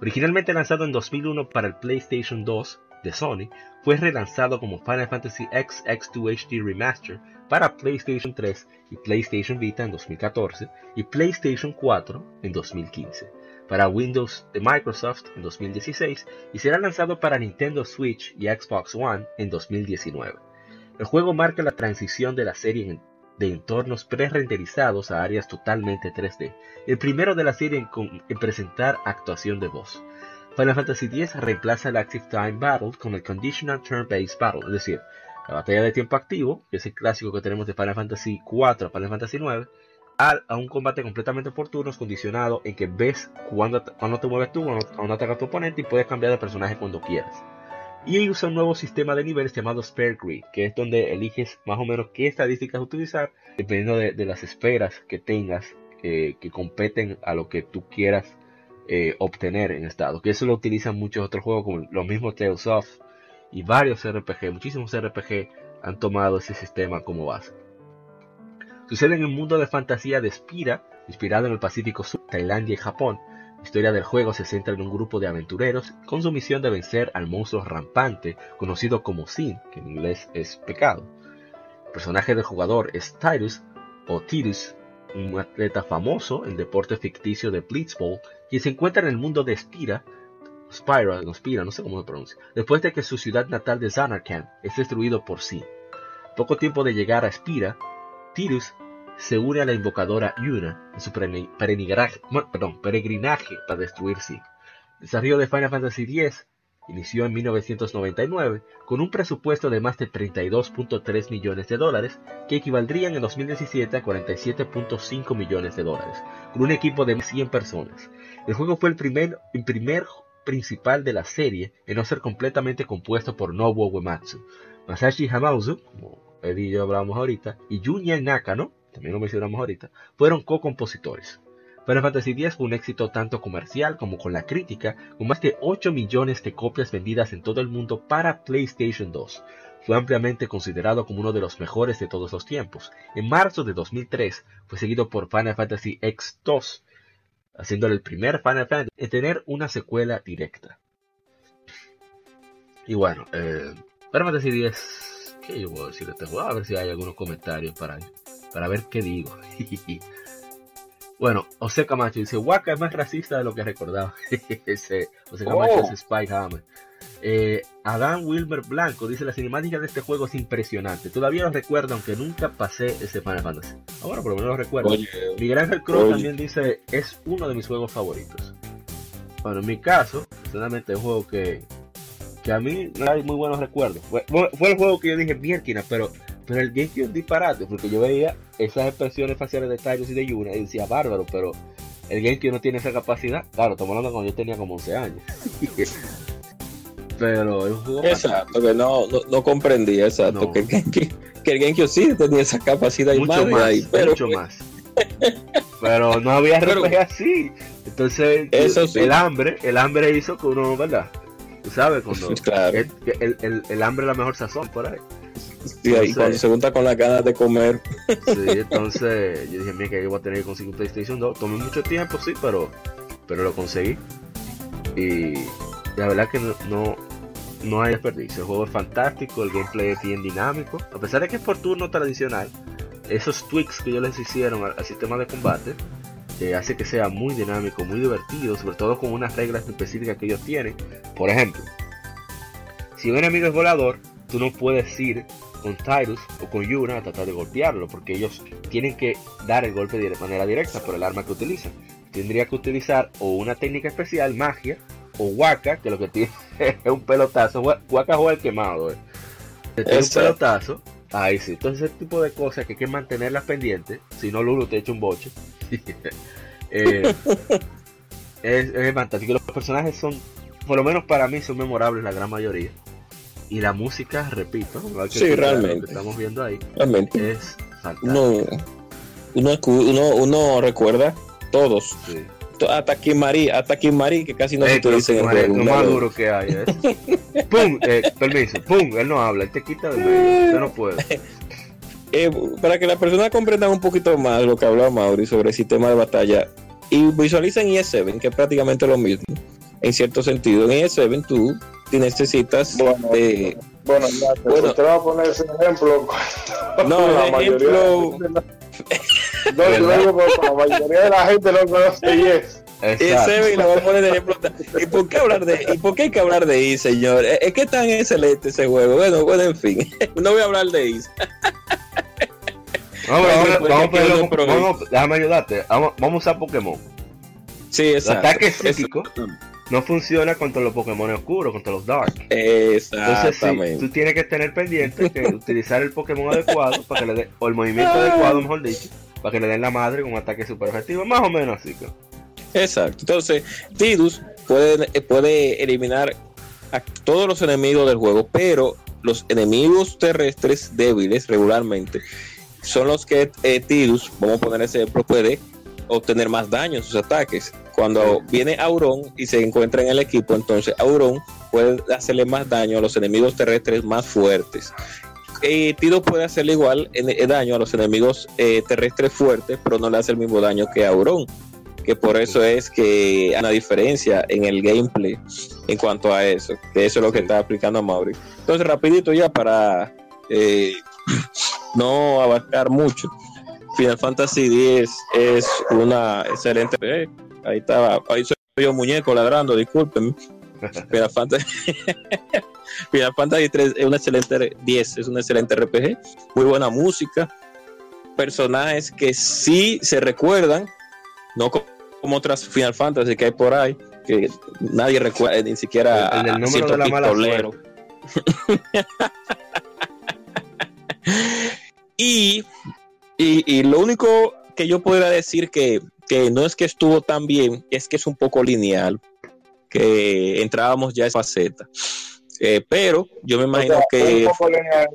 Originalmente lanzado en 2001 para el PlayStation 2, de Sony, fue relanzado como Final Fantasy X X2 HD Remaster para PlayStation 3 y PlayStation Vita en 2014 y PlayStation 4 en 2015, para Windows de Microsoft en 2016 y será lanzado para Nintendo Switch y Xbox One en 2019. El juego marca la transición de la serie de entornos pre-renderizados a áreas totalmente 3D, el primero de la serie en, presentar actuación de voz. Final Fantasy X reemplaza el Active Time Battle con el Conditional Turn-Based Battle, es decir, la batalla de tiempo activo, que es el clásico que tenemos de Final Fantasy IV a Final Fantasy IX, a, un combate completamente por turnos condicionado en que ves cuando, te mueves tú, cuando, cuando ataca tu oponente y puedes cambiar de personaje cuando quieras. Y usa un nuevo sistema de niveles llamado Spare Grid, que es donde eliges más o menos qué estadísticas utilizar dependiendo de, las esferas que tengas que competen a lo que tú quieras eh, obtener en estado. Que eso lo utilizan muchos otros juegos como los mismos Tales of y varios RPG, muchísimos RPG han tomado ese sistema como base. Sucede en un mundo de fantasía de Spira, inspirado en el Pacífico Sur, Tailandia y Japón. La historia del juego se centra en un grupo de aventureros con su misión de vencer al monstruo rampante conocido como Sin, que en inglés es pecado. El personaje del jugador es Tyrus o Tirus, un atleta famoso en deporte ficticio de Blitzball, quien se encuentra en el mundo de Spira, Spira, no Spira, no sé cómo se pronuncia, después de que su ciudad natal de Zanarkand es destruido por Sin. Poco tiempo de llegar a Spira, Tirus se une a la invocadora Yuna en su peregrinaje, para destruir Sig. El desarrollo de Final Fantasy X inició en 1999 con un presupuesto de más de 32.3 millones de dólares, que equivaldrían en 2017 a 47.5 millones de dólares, con un equipo de 100 personas. El juego fue el primer, el primer principal de la serie en no ser completamente compuesto por Nobuo Uematsu. Masashi Hamauzu, como Eddie y yo hablamos ahorita, y Junya Nakano, también lo mencionamos ahorita, fueron co-compositores. Final Fantasy X fue un éxito tanto comercial como con la crítica, con más de 8 millones de copias vendidas en todo el mundo para PlayStation 2. Fue ampliamente considerado como uno de los mejores de todos los tiempos. En marzo de 2003 fue seguido por Final Fantasy X2, haciéndole el primer Final Fantasy en tener una secuela directa. Y bueno, eh, Final Fantasy X ¿Qué yo puedo decir de este juego? A ver si hay algunos comentarios para, para ver qué digo. bueno, José Camacho dice, Waka es más racista de lo que recordaba. Ese, José Camacho oh. es Spike Hammer. Eh, Adán Wilmer Blanco dice la cinemática de este juego es impresionante. Todavía lo recuerdo, aunque nunca pasé ese Final Fantasy. Ahora por lo menos lo recuerdo. Miguel Ángel Cross también dice es uno de mis juegos favoritos. Bueno, en mi caso, personalmente es un juego que que a mí no hay muy buenos recuerdos. Fue, el juego que yo dije, mierda, pero, pero el GameCube es disparate, porque yo veía esas expresiones faciales de Tyros y de Yuna y decía, bárbaro, pero el GameCube no tiene esa capacidad. Claro, estamos hablando cuando yo tenía como 11 años. pero es un juego Exacto, que no, no, comprendía, exacto, que, el GameCube sí tenía esa capacidad mucho más, ahí, pero... mucho más. pero no había RPG así. Entonces, el hambre, el hambre hizo que uno, ¿verdad? Tú sabes, cuando el, el, el, hambre es la mejor sazón por ahí. Sí, ahí cuando se junta con la ganas de comer. Sí, entonces yo dije, mira, que yo voy a tener que conseguir un PlayStation 2. Tomé mucho tiempo, sí, pero, pero lo conseguí. Y la verdad que no, no, hay desperdicio. El juego es fantástico, el gameplay es bien dinámico. A pesar de que es por turno tradicional, esos tweaks que ellos les hicieron al sistema de combate hace que sea muy dinámico, muy divertido, sobre todo con unas reglas específicas que ellos tienen. Por ejemplo, si un enemigo es volador, tú no puedes ir con Tyrus o con Yuna a tratar de golpearlo, porque ellos tienen que dar el golpe de manera directa por el arma que utilizan. Tendría que utilizar o una técnica especial, magia, o Waka, que lo que tiene es un pelotazo. Waka juega el quemado, eh. Tiene un pelotazo. Ahí sí, entonces ese tipo de cosas que hay que mantenerlas pendientes, si no Lulu te echa un boche. Eh, es, fantástico. Los personajes son, por lo menos para mí, son memorables la gran mayoría. Y la música, repito, sí, realmente. estamos viendo ahí, realmente. es fantástico. Uno, uno, uno, recuerda todos. Sí. Hasta Kimari, hasta Kimari, que casi no se utiliza en el juego. Lo más duro que hay, ¿eh? ¡Pum! Eh, permiso, ¡pum! Él no habla, él te quita de medio. Usted no puede. Eh, para que las personas comprendan un poquito más lo que hablaba Mauri sobre el sistema de batalla y visualicen ES7, que es prácticamente lo mismo, en cierto sentido. En ES7 tú necesitas bueno, de... Bueno, ya, bueno, usted va a poner ese ejemplo. No, la ejemplo... no, luego, la mayoría de la gente no conoce ES. ES7 y lo voy a poner de ejemplo. ¿Y por qué hablar de ¿Y por qué hay que hablar de I, señor? Es que tan excelente ese juego. Bueno, bueno, en fin. No voy a hablar de I. déjame ayudarte. Vamos, a usar Pokémon. Sí, exacto. El ataque psíquico no funciona contra los Pokémon oscuros, contra los Dark. Exactamente. Entonces, tú tienes que tener pendiente que utilizar el Pokémon adecuado para que le dé, o el movimiento adecuado, mejor dicho, para que le den la madre con un ataque super efectivo, más o menos así. Exacto. Entonces, Tidus puede, puede eliminar a todos los enemigos del juego, pero los enemigos terrestres débiles regularmente son los que eh, Tidus, vamos a poner ese ejemplo, puede obtener más daño en sus ataques. Cuando viene Auron y se encuentra en el equipo, entonces Auron puede hacerle más daño a los enemigos terrestres más fuertes. Y Tidus puede hacerle igual en, eh, daño a los enemigos eh, terrestres fuertes, pero no le hace el mismo daño que Auron que por eso es que hay una diferencia en el gameplay en cuanto a eso, que eso es lo que está aplicando Mauri. Entonces, rapidito ya para eh, no abarcar mucho. Final Fantasy X es una excelente. Eh, ahí estaba, ahí soy yo muñeco ladrando, disculpen. Final Fantasy, Final Fantasy 3 es una excelente 10, es un excelente RPG, muy buena música, personajes que sí se recuerdan, no como otras Final Fantasy que hay por ahí, que nadie recuerda, ni siquiera el, el número de la mala y, y, lo único que yo podría decir que, que no es que estuvo tan bien, es que es un poco lineal, que entrábamos ya a esa faceta. Eh, pero yo me imagino que... Un poco lineal.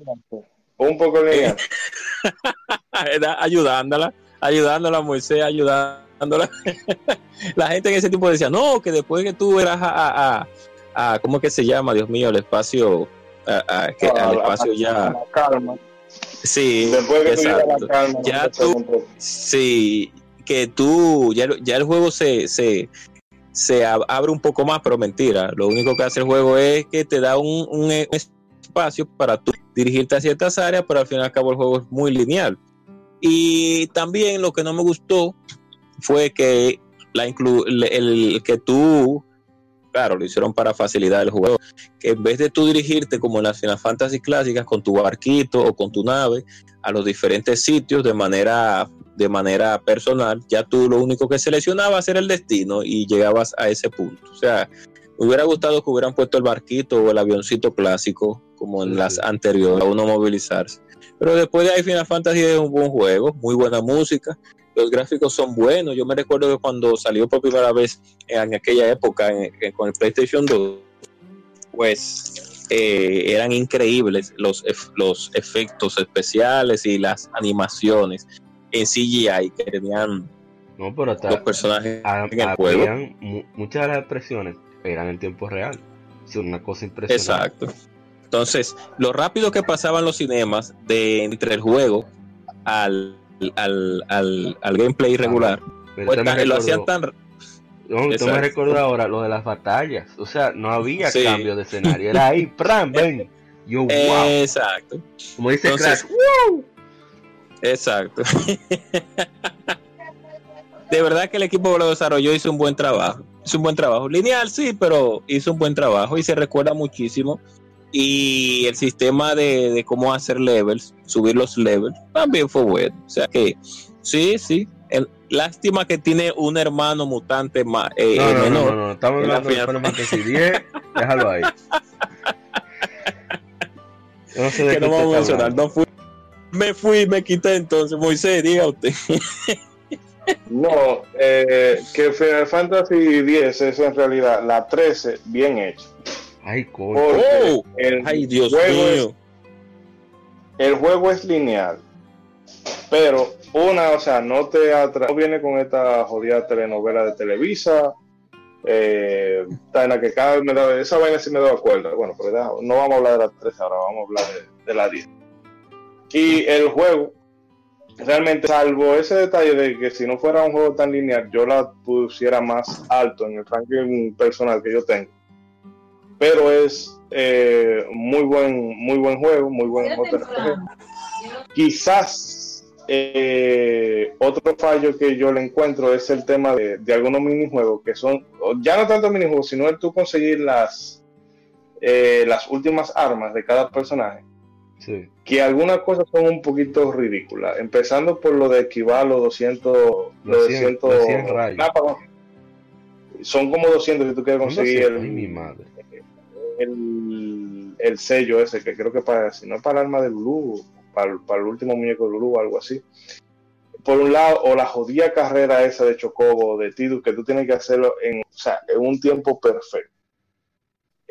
Un poco lineal. ayudándola, ayudándola, Moisés, ayudándola la gente en ese tiempo decía, no, que después que tú eras a, a, ¿cómo que se llama? Dios mío, el espacio, que, al espacio ya... Sí, exacto. ya tú, sí, que tú, ya, ya el juego se, se, se abre un poco más, pero mentira. Lo único que hace el juego es que te da un, espacio para tú dirigirte a ciertas áreas, pero al fin y al cabo el juego es muy lineal. Y también lo que no me gustó fue que la el, que tú, claro, lo hicieron para facilitar el juego, que en vez de tú dirigirte como en las Final Fantasy clásicas con tu barquito o con tu nave a los diferentes sitios de manera de manera personal, ya tú lo único que seleccionabas era el destino y llegabas a ese punto. O sea, me hubiera gustado que hubieran puesto el barquito o el avioncito clásico como en las anteriores, a uno movilizarse. Pero después de ahí Final Fantasy es un buen juego, muy buena música, los gráficos son buenos. Yo me recuerdo que cuando salió por primera vez en aquella época con el PlayStation 2, pues eh, eran increíbles los, los efectos especiales y las animaciones en CGI que tenían los personajes en el juego. Muchas de las expresiones eran en tiempo real. Es una cosa impresionante. Exacto. Entonces, lo rápido que pasaban los cinemas de entre el juego al al, al, al gameplay regular. Pues, lo hacían tan. No, me recuerdo ahora lo de las batallas. O sea, no había cambio de escenario. Era ahí, ¡pram! ¡Ven! Yo, wow. Exacto. Como dice Crash, Exacto. de verdad que el equipo que lo desarrolló hizo un buen trabajo. Hizo un buen trabajo. Lineal, sí, pero hizo un buen trabajo y se recuerda muchísimo y el sistema de, cómo hacer levels, subir los levels, también fue bueno. O sea que sí, sí. lástima que tiene un hermano mutante más, eh, no, no, menor. No, no, no, estamos hablando de Final Fantasy 10, déjalo ahí. no sé de que no vamos a mencionar, no fui, me fui, me quité entonces. Moisés, diga usted. no, eh, que Final Fantasy 10 es en realidad la 13 bien hecha. Ay, coño. Oh, ay, Dios mío. el juego es lineal. Pero una, o sea, no te atra no viene con esta jodida telenovela de Televisa. Eh, en la que cada vez me da, esa vaina sí me da cuenta. Bueno, pero no vamos a hablar de la 13 ahora, vamos a hablar de, de la 10. Y el juego, realmente, salvo ese detalle de que si no fuera un juego tan lineal, yo la pusiera más alto en el ranking personal que yo tengo pero es eh, muy buen muy buen juego, muy buen JRPG. Quizás eh, otro fallo que yo le encuentro es el tema de, algunos minijuegos que son, ya no tanto minijuegos, sino el tú conseguir las, eh, las últimas armas de cada personaje. que algunas cosas son un poquito ridículas, empezando por lo de esquivar los 200, los 200, son como 200 si tú quieres conseguir el, el, sello ese, que creo que para, si no es para el arma de Lulu, para, para el último muñeco de Lulu o algo así. Por un lado, o la jodida carrera esa de Chocobo, de Tidus, que tú tienes que hacerlo en, o sea, en un tiempo perfecto.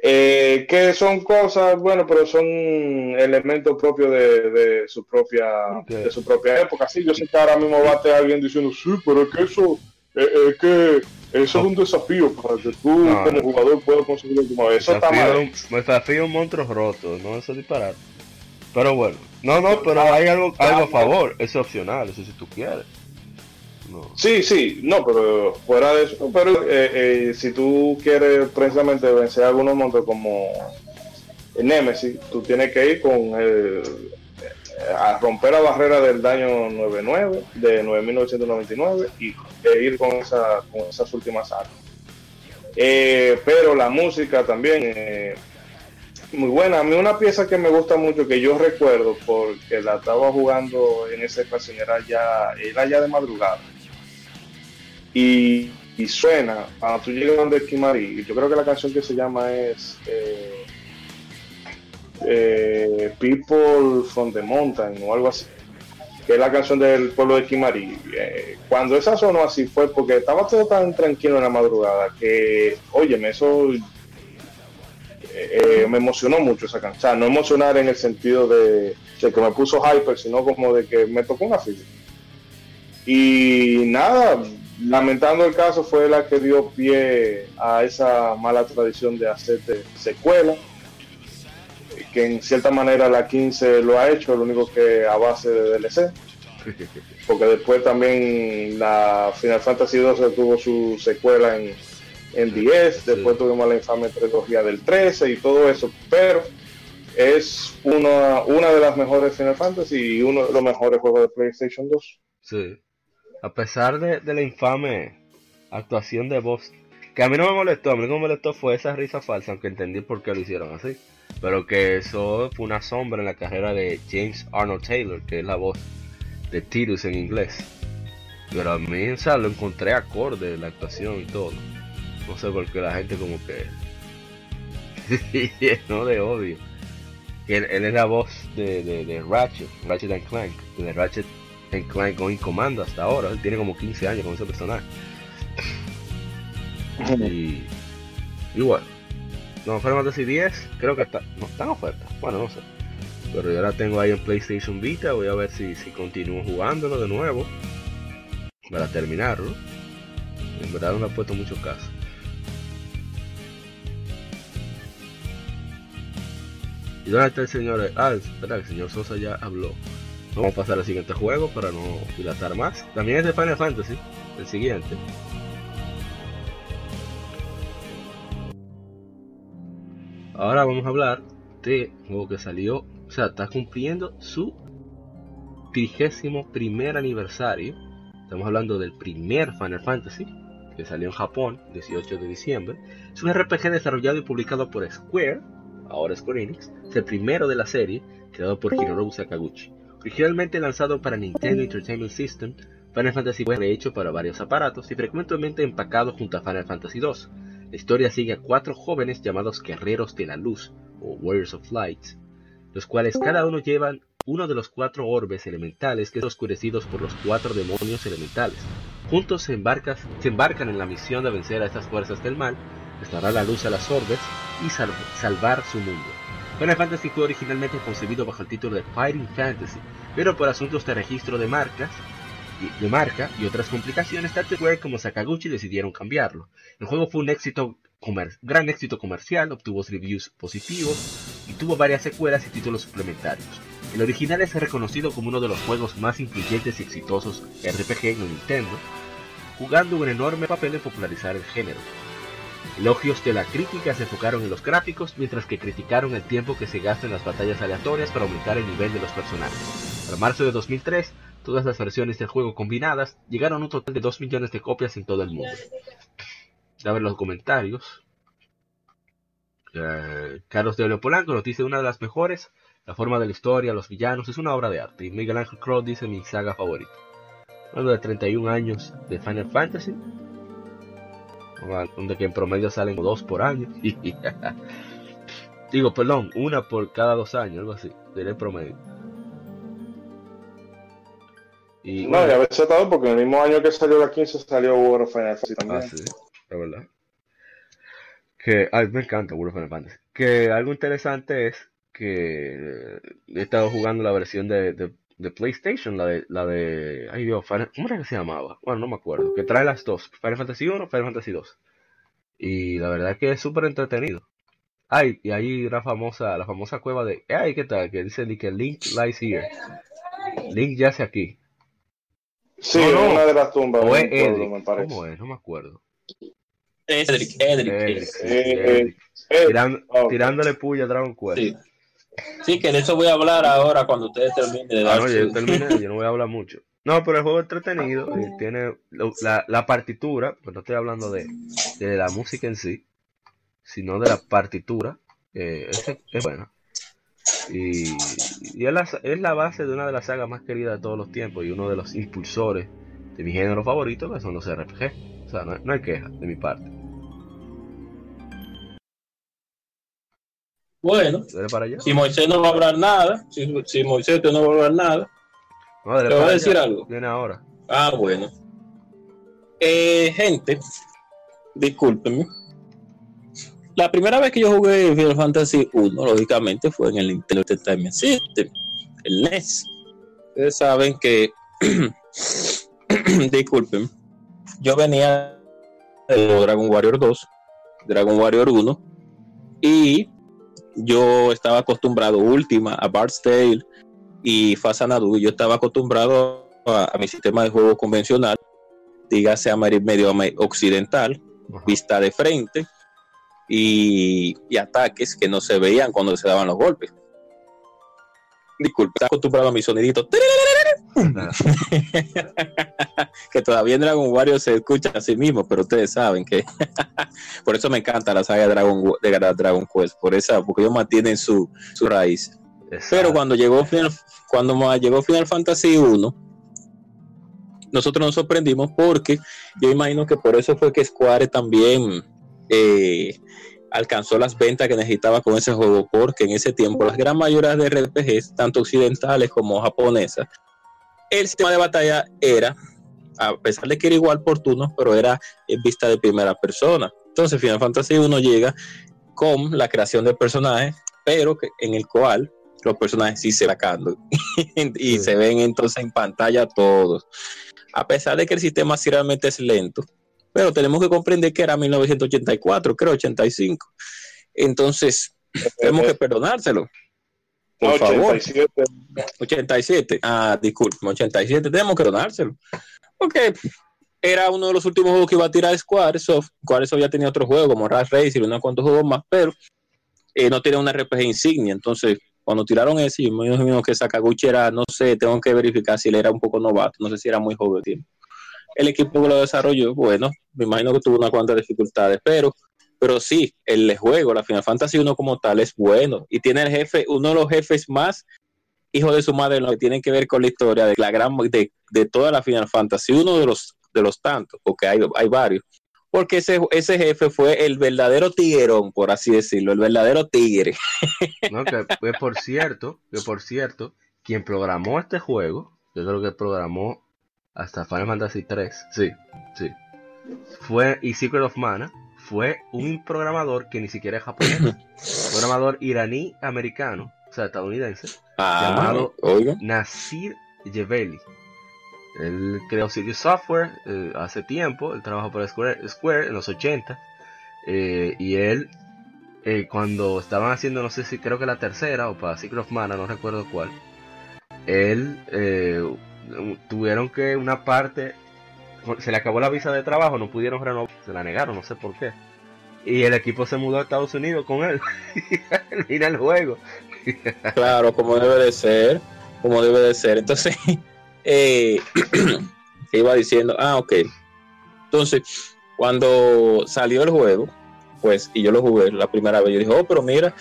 Eh, que son cosas, bueno, pero son elementos propios de, de su propia de su propia época. Sí, yo sé que ahora mismo bate a alguien diciendo, sí, pero es que eso, eh, es que eso es un desafío para que tú como jugador puedas conseguir último Eso está mal. Desafío un monstruo roto, no eso disparate. Pero bueno, no, no, pero hay algo, algo a favor, es opcional, eso si tú quieres. Sí, sí, no, pero fuera de eso, pero eh, eh, si tú quieres precisamente vencer algunos monstruos como Nemesis, tú tienes que ir con el, a romper la barrera del daño 99, de 9999 y e ir con, esa, con esas últimas armas. Eh, pero la música también muy buena. A mí una pieza que me gusta mucho, que yo recuerdo porque la estaba jugando en esa ocasión, era ya, era ya de madrugada y, suena cuando tú llegas donde Kimari. Yo creo que la canción que se llama es eh, eh, People from the Mountain o algo así, que es la canción del pueblo de Kimari. Eh, cuando esa sonó así fue porque estaba todo tan tranquilo en la madrugada que, óyeme, eso me emocionó mucho esa canción. O sea, no emocionar en el sentido de, que me puso hyper, sino como de que me tocó una fila. Y nada, lamentando el caso, fue la que dio pie a esa mala tradición de hacer secuela, que en cierta manera la 15 lo ha hecho, lo único que a base de DLC. Porque después también la Final Fantasy 12 tuvo su secuela en, en 10, después tuvimos la infame trilogía del 13 y todo eso, pero es una, una de las mejores Final Fantasy y uno de los mejores juegos de PlayStation 2. Sí a pesar de, la infame actuación de voz, que a mí no me molestó, a mí lo que me molestó fue esa risa falsa, aunque entendí por qué lo hicieron así. Pero que eso fue una sombra en la carrera de James Arnold Taylor, que es la voz de Titus en inglés. Pero a mí, o sea, lo encontré acorde, la actuación y todo. No sé por qué la gente como que... no de odio. Él, él, es la voz de, de, de Ratchet, Ratchet and Clank, de Ratchet en Clank Going Commando hasta ahora. Él tiene como 15 años con ese personaje. y, y bueno, no, Fantasy 10 creo que está, no está en oferta. Bueno, no sé. Pero yo la tengo ahí en PlayStation Vita. Voy a ver si, si continúo jugándolo de nuevo. Para terminarlo. En verdad no le he puesto mucho caso. ¿Y dónde está el señor? Ah, espera, el señor Sosa ya habló. Vamos a pasar al siguiente juego para no dilatar más. También es de Final Fantasy, el siguiente. Ahora vamos a hablar de un juego que salió, o sea, está cumpliendo su trigésimo primer aniversario. Estamos hablando del primer Final Fantasy, que salió en Japón, 18 de diciembre. Es un RPG desarrollado y publicado por Square, ahora Square Enix. Es el primero de la serie, creado por Hironobu Sakaguchi. Originalmente lanzado para Nintendo Entertainment System, Final Fantasy fue rehecho para varios aparatos y frecuentemente empacado junto a Final Fantasy II. La historia sigue a cuatro jóvenes llamados Guerreros de la Luz, o Warriors of Light, los cuales cada uno llevan uno de los cuatro orbes elementales que son oscurecidos por los cuatro demonios elementales. Juntos se, se embarcan en la misión de vencer a estas fuerzas del mal, restaurar la luz a las orbes y salvar su mundo. Final Fantasy fue originalmente concebido bajo el título de Fighting Fantasy, pero por asuntos de registro de marcas de marca y otras complicaciones, tanto Square como Sakaguchi decidieron cambiarlo. El juego fue un éxito gran éxito comercial, obtuvo reviews positivos y tuvo varias secuelas y títulos suplementarios. El original es reconocido como uno de los juegos más influyentes y exitosos RPG en Nintendo, jugando un enorme papel en popularizar el género. Elogios de la crítica se enfocaron en los gráficos, mientras que criticaron el tiempo que se gasta en las batallas aleatorias para aumentar el nivel de los personajes. Para marzo de 2003, todas las versiones del juego combinadas llegaron a un total de 2 millones de copias en todo el mundo. A ver los comentarios. Eh, Carlos de Polanco nos dice una de las mejores la forma de la historia, los villanos, es una obra de arte. Y Miguel Ángel Cross dice mi saga favorita. Hablando de 31 años de Final Fantasy, donde que en promedio salen dos por año. Digo, perdón, una por cada dos años, algo así, el promedio. Y, no, ya veces estado porque en el mismo año que salió la 15 salió World of Final Fantasy también. Ah, sí, la verdad. Que ay, me encanta World of Final Fantasy. Que algo interesante es que he estado jugando la versión de, de, PlayStation, la de, la de, ay Dios, ¿cómo era que se llamaba? Bueno, no me acuerdo, que trae las dos, Final Fantasy 1, Final Fantasy 2. Y la verdad es que es súper entretenido. Ay, y ahí la famosa, la famosa cueva de, ay, ¿qué tal? Que dice que Link lies here. Link yace aquí. Sí, una de las tumbas. O es Edric, me parece. ¿Cómo es? No me acuerdo. Edric, Edric. tirándole puya a Dragon Quest. Sí. Sí. que de eso voy a hablar ahora cuando ustedes terminen de dar. Ah, no, yo, termine, yo no voy a hablar mucho. No, pero el juego es entretenido. Eh, tiene la, la, partitura, pues no estoy hablando de, de, la música en sí, sino de la partitura. Eh, es, es buena. Y, es, la, es, la, base de una de las sagas más queridas de todos los tiempos y uno de los impulsores de mi género favorito, que son los RPG. O sea, no, hay queja de mi parte. Bueno, si Moisés no va a hablar nada, si, si Moisés no va a hablar nada, no, te voy a decir algo. Viene ahora. Ah, bueno. Eh, gente, discúlpenme la primera vez que yo jugué Final Fantasy 1, lógicamente, fue en el Nintendo Entertainment System, el NES. Ustedes saben que, disculpen, yo venía de Dragon Warrior 2, Dragon Warrior 1, y yo estaba acostumbrado, última, a Bard's Tale y Fasanadu, yo estaba acostumbrado a, mi sistema de juego convencional, dígase a medio occidental, vista de frente, y, ataques que no se veían cuando se daban los golpes. Disculpe, está acostumbrado a mi sonidito. que todavía en Dragon Warrior se escucha a sí mismo, pero ustedes saben que por eso me encanta la saga de Dragon, de Dragon Quest, por esa, porque ellos mantienen su, su raíz. Pero cuando llegó Final, cuando llegó Final Fantasy 1, nosotros nos sorprendimos porque yo imagino que por eso fue que Square también eh, alcanzó las ventas que necesitaba con ese juego, porque en ese tiempo las gran mayoría de RPGs, tanto occidentales como japonesas, el sistema de batalla era, a pesar de que era igual por turnos, pero era en vista de primera persona. Entonces Final Fantasy 1 llega con la creación de personajes, pero que, en el cual los personajes sí se sacando y se ven entonces en pantalla todos. A pesar de que el sistema sí realmente es lento, pero tenemos que comprender que era 1984, creo 85. Entonces, tenemos que perdonárselo. Por favor. 87. Ah, disculpe, 87. Tenemos que perdonárselo. Porque era uno de los últimos juegos que iba a tirar Squaresoft. Squaresoft ya tenía otros juegos como Rat Race y unos cuantos juegos más, pero eh, no tenía un RPG insignia. Entonces, cuando tiraron ese, yo me imagino que Sakaguchi era, no sé, tengo que verificar si él era un poco novato, no sé si era muy joven tiempo el equipo que lo desarrolló, bueno, me imagino que tuvo unas cuantas dificultades, pero, pero sí, el juego, la Final Fantasy 1 como tal, es bueno y tiene el jefe, uno de los jefes más hijos de su madre, lo que tiene que ver con la historia de la gran de, de toda la Final Fantasy, uno de los de los tantos, porque hay, hay varios. Porque ese, ese jefe fue el verdadero tiguerón, por así decirlo, el verdadero tigre. No, que, por cierto, que por cierto, quien programó este juego, yo creo que programó hasta Final Fantasy 3, sí, sí. Fue, y Secret of Mana, fue un programador que ni siquiera es japonés, programador iraní-americano, o sea, estadounidense, ah, llamado Nasir Jeveli. Él creó Sirius Software eh, hace tiempo, él trabajó para Square, Square en los 80, eh, y él, eh, cuando estaban haciendo, no sé si creo que la tercera o para Secret of Mana, no recuerdo cuál, él tuvieron que una parte, se le acabó la visa de trabajo, no pudieron renovar, se la negaron, no sé por qué. Y el equipo se mudó a Estados Unidos con él. Mira el juego. claro, como debe de ser, como debe de ser. Entonces, eh, iba diciendo, ah, ok. Entonces, cuando salió el juego, pues, y yo lo jugué la primera vez, yo dije, oh, pero mira,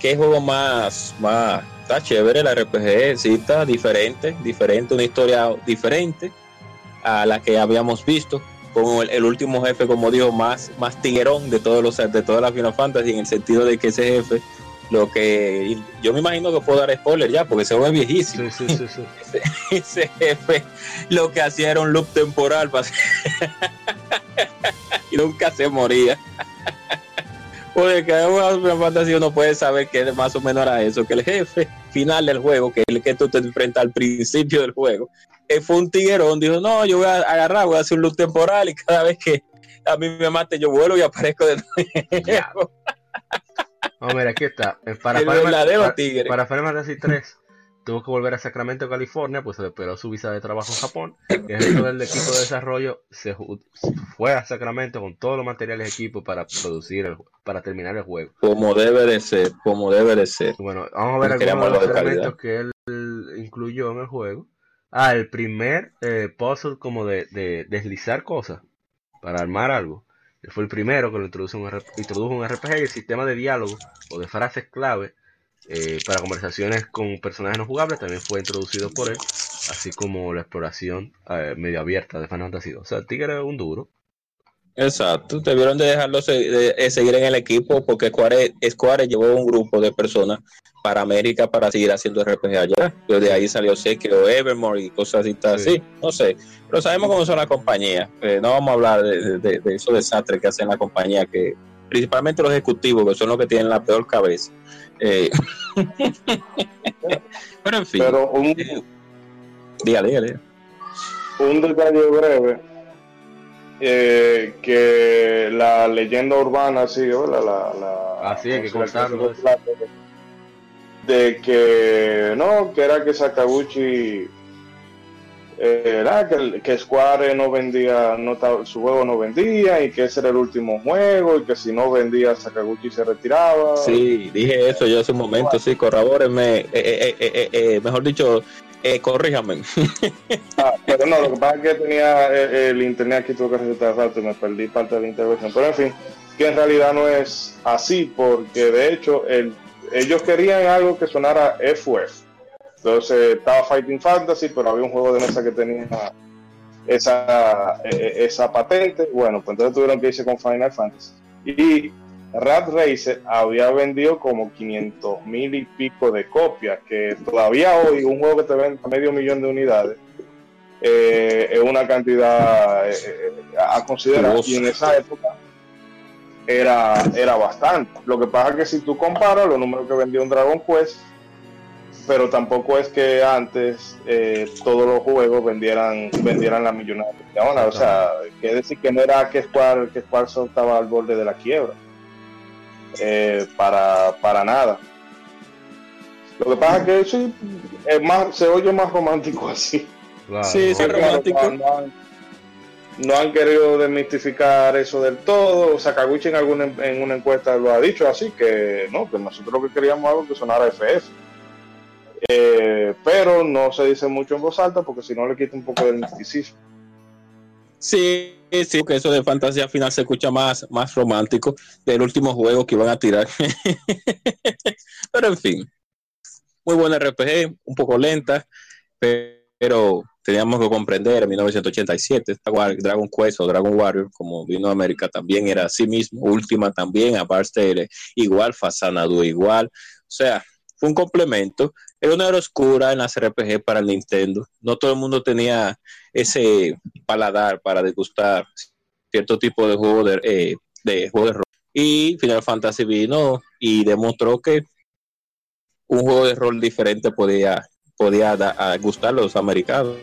qué juego más, más, está chévere el RPG, sí, está diferente, diferente, una historia diferente a la que habíamos visto, con el, último jefe, como dijo, más, más tiguerón de todos los de todas las Final Fantasy, en el sentido de que ese jefe, lo que yo me imagino que puedo dar spoiler ya, porque se ve viejísimo. ese, jefe lo que hacía era un loop temporal y nunca se moría. Porque cada Final Fantasy uno puede saber que más o menos era eso, que el jefe final del juego, que es el que tú te enfrentas al principio del juego, eh, fue un tiguerón, dijo, no, yo voy a agarrar, voy a hacer un look temporal y cada vez que a mí me mate yo vuelo y aparezco de nuevo. No, mira, aquí está. Para, el para, tigre. para Final Fantasy 3 tuvo que volver a Sacramento, California, pues se esperó su visa de trabajo en Japón. Y el resto del equipo de desarrollo se fue a Sacramento con todos los materiales de equipo para producir, el, para terminar el juego. Como debe de ser, como debe de ser. Bueno, vamos a ver algunos de los elementos que él incluyó en el juego. Ah, el primer eh, puzzle como de, deslizar cosas para armar algo. Fue el primero que lo introdujo un, un RPG y el sistema de diálogo o de frases clave eh, para conversaciones con personajes no jugables también fue introducido por él, así como la exploración eh, medio abierta de Final Fantasy O sea, el Tigre es un duro. Exacto, debieron de dejarlo eh, seguir en el equipo porque Square, Square llevó un grupo de personas para América para seguir haciendo RPG allá. de ahí salió Sekiro, Evermore y cosas así, no sé. Pero sabemos cómo son las compañías. Eh, no vamos a hablar de, de, esos desastres que hacen la compañía, que principalmente los ejecutivos, que son los que tienen la peor cabeza. Eh, pero en fin. Pero un, dígale, Un detalle breve eh, que la leyenda urbana, sí, la, la, así ah, es que contarlo. De que no, que era que Sakaguchi eh, era que, que, Square no vendía, no, su juego no vendía y que ese era el último juego y que si no vendía Sakaguchi se retiraba. Sí, dije eso yo hace un momento, sí, corrobórenme, eh, eh, eh, mejor dicho, eh, corríjame. Ah, pero no, lo que pasa es que tenía eh, el, internet aquí, tuvo que resetar rato y me perdí parte de la intervención. Pero en fin, que en realidad no es así, porque de hecho el, ellos querían algo que sonara FF. Entonces estaba Fighting Fantasy, pero había un juego de mesa que tenía esa, e, e, esa patente. Bueno, pues entonces tuvieron que irse con Final Fantasy. Y Rat Racer había vendido como 500 mil y pico de copias, que todavía hoy un juego que te vende medio millón de unidades eh, es una cantidad eh, eh, a considerar. Y en esa época era, era bastante. Lo que pasa es que si tú comparas los números que vendió un Dragon Quest, pero tampoco es que antes todos los juegos vendieran vendieran la millonaria. O sea, quiere decir que no era que Square, que Square estaba al borde de la quiebra. Eh, para, para nada. Lo que pasa es que sí, es más, se oye más romántico así. Sí, romántico. No, han querido desmistificar eso del todo. Sakaguchi en, alguna, en una encuesta lo ha dicho así, que no, que nosotros lo que queríamos algo que sonara FF. Eh, pero no se dice mucho en voz alta porque si no le quita un poco del misticismo. Sí, sí, que eso de fantasía final se escucha más, más romántico del último juego que iban a tirar. pero en fin, muy buena RPG, un poco lenta, pero teníamos que comprender en 1987 Dragon Quest o Dragon Warrior, como vino a América, también era así mismo, última también, aparte igual, Fasanadu igual, o sea, fue un complemento, era una era oscura en las RPG para el Nintendo, no todo el mundo tenía ese paladar para degustar cierto tipo de juego de, eh, de juego de rol. Y Final Fantasy vino y demostró que un juego de rol diferente podía, podía gustar a los americanos.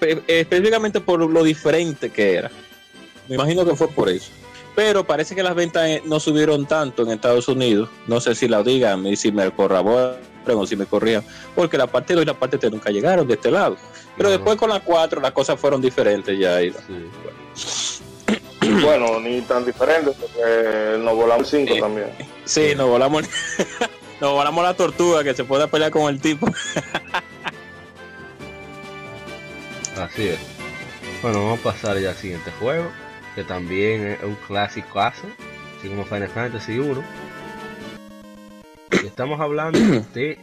Específicamente por lo diferente que era. Me imagino que fue por eso. Pero parece que las ventas eh, no subieron tanto en Estados Unidos. No sé si la digan y si me corroboran o si me corrían. Porque la parte 2 y la parte 3 nunca llegaron de este lado. Pero después con la 4 las cosas fueron diferentes ya. bueno. ni tan diferentes porque nos volamos 5 eh, también. Sí, nos volamos, nos volamos la tortuga que se puede pelear con el tipo. Así es. Bueno, vamos a pasar ya al siguiente juego, que también es un clásico así como Final Fantasy 1. Estamos hablando de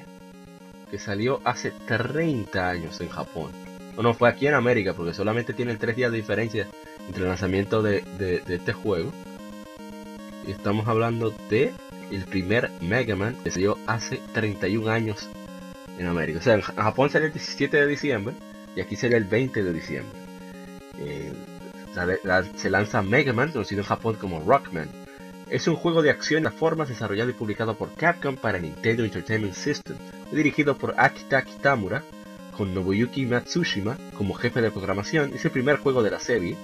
que salió hace 30 años en Japón. O no, fue aquí en América, porque solamente tienen 3 días de diferencia entre el lanzamiento de, de, este juego. Y estamos hablando de el primer Mega Man que salió hace 31 años en América. O sea, en Japón salió el 17 de diciembre y aquí sería el 20 de diciembre. Eh, se lanza Mega Man, conocido en Japón como Rockman. Es un juego de acción de formas desarrollado y publicado por Capcom para Nintendo Entertainment System, dirigido por Akita Kitamura, con Nobuyuki Matsushima como jefe de programación. Es el primer juego de la serie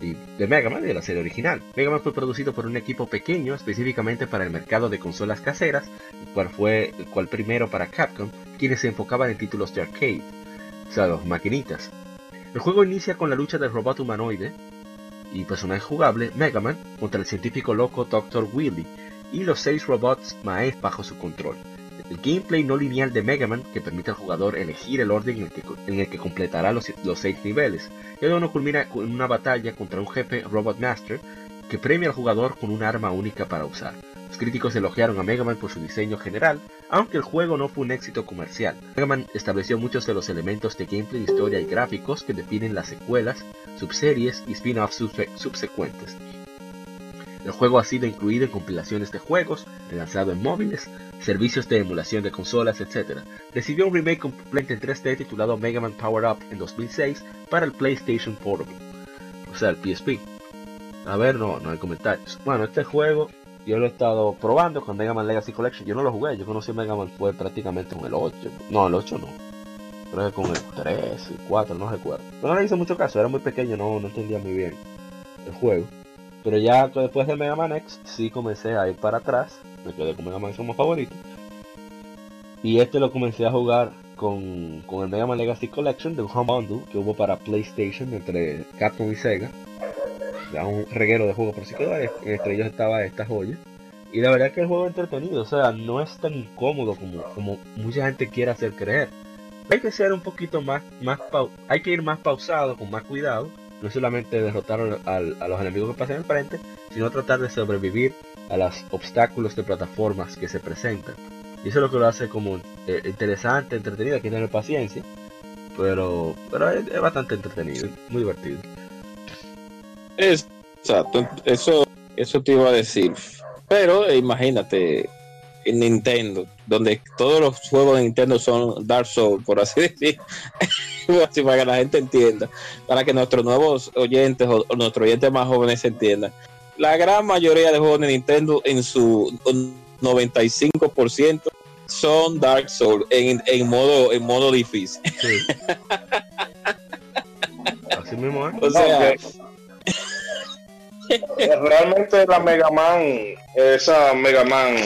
de Mega Man de la serie original. Mega Man fue producido por un equipo pequeño específicamente para el mercado de consolas caseras, el cual fue el cual primero para Capcom, quienes se enfocaban en títulos de arcade, o sea, los maquinitas. El juego inicia con la lucha del robot humanoide y personaje jugable Mega Man contra el científico loco Dr. Willy y los seis robots maestros bajo su control. El gameplay no lineal de Mega Man que permite al jugador elegir el orden en el que, completará los, los seis niveles. Y uno culmina con una batalla contra un jefe Robot Master que premia al jugador con un arma única para usar. Los críticos elogiaron a Mega Man por su diseño general, aunque el juego no fue un éxito comercial. Mega Man estableció muchos de los elementos de gameplay, historia y gráficos que definen las secuelas, subseries y spin-offs subsecuentes. El juego ha sido incluido en compilaciones de juegos, relanzado en móviles, servicios de emulación de consolas, etc. Recibió un remake completo en 3D titulado Mega Man Power Up en 2006 para el PlayStation Portable, o sea, el PSP. A ver, no, no hay comentarios. Bueno, este juego yo lo he estado probando con Mega Man Legacy Collection. Yo no lo jugué, yo conocí Mega Man fue prácticamente con el 8. No, el 8 no. Creo que con el 3, el 4, no recuerdo. Pero no le hice mucho caso, era muy pequeño, no, no entendía muy bien el juego. Pero ya después de Mega Man X, sí comencé a ir para atrás. Me quedé con Mega Man como favorito. Y este lo comencé a jugar con, con el Mega Man Legacy Collection de un Home Bundle que hubo para PlayStation entre Capcom y Sega. Era un reguero de juegos por sí entre ellos estaba esta joya. Y la verdad es que el juego es entretenido, o sea, no es tan incómodo como, como mucha gente quiere hacer creer. Hay que ser un poquito más, más hay que ir más pausado, con más cuidado, no solamente derrotar a, los enemigos que pasan enfrente, sino tratar de sobrevivir a los obstáculos de plataformas que se presentan. Y eso es lo que lo hace como eh, interesante, entretenido, hay que tener paciencia, pero, pero es, bastante entretenido, muy divertido. Exacto, eso, eso te iba a decir. Pero eh, imagínate, en Nintendo, donde todos los juegos de Nintendo son Dark Souls, por así decir, así para que la gente entienda, para que nuestros nuevos oyentes o, nuestros oyentes más jóvenes entiendan. La gran mayoría de juegos de Nintendo en su 95% son Dark Souls en, en, modo en modo difícil. así mismo, ¿eh? O sea, realmente la Mega Man, esa Mega Man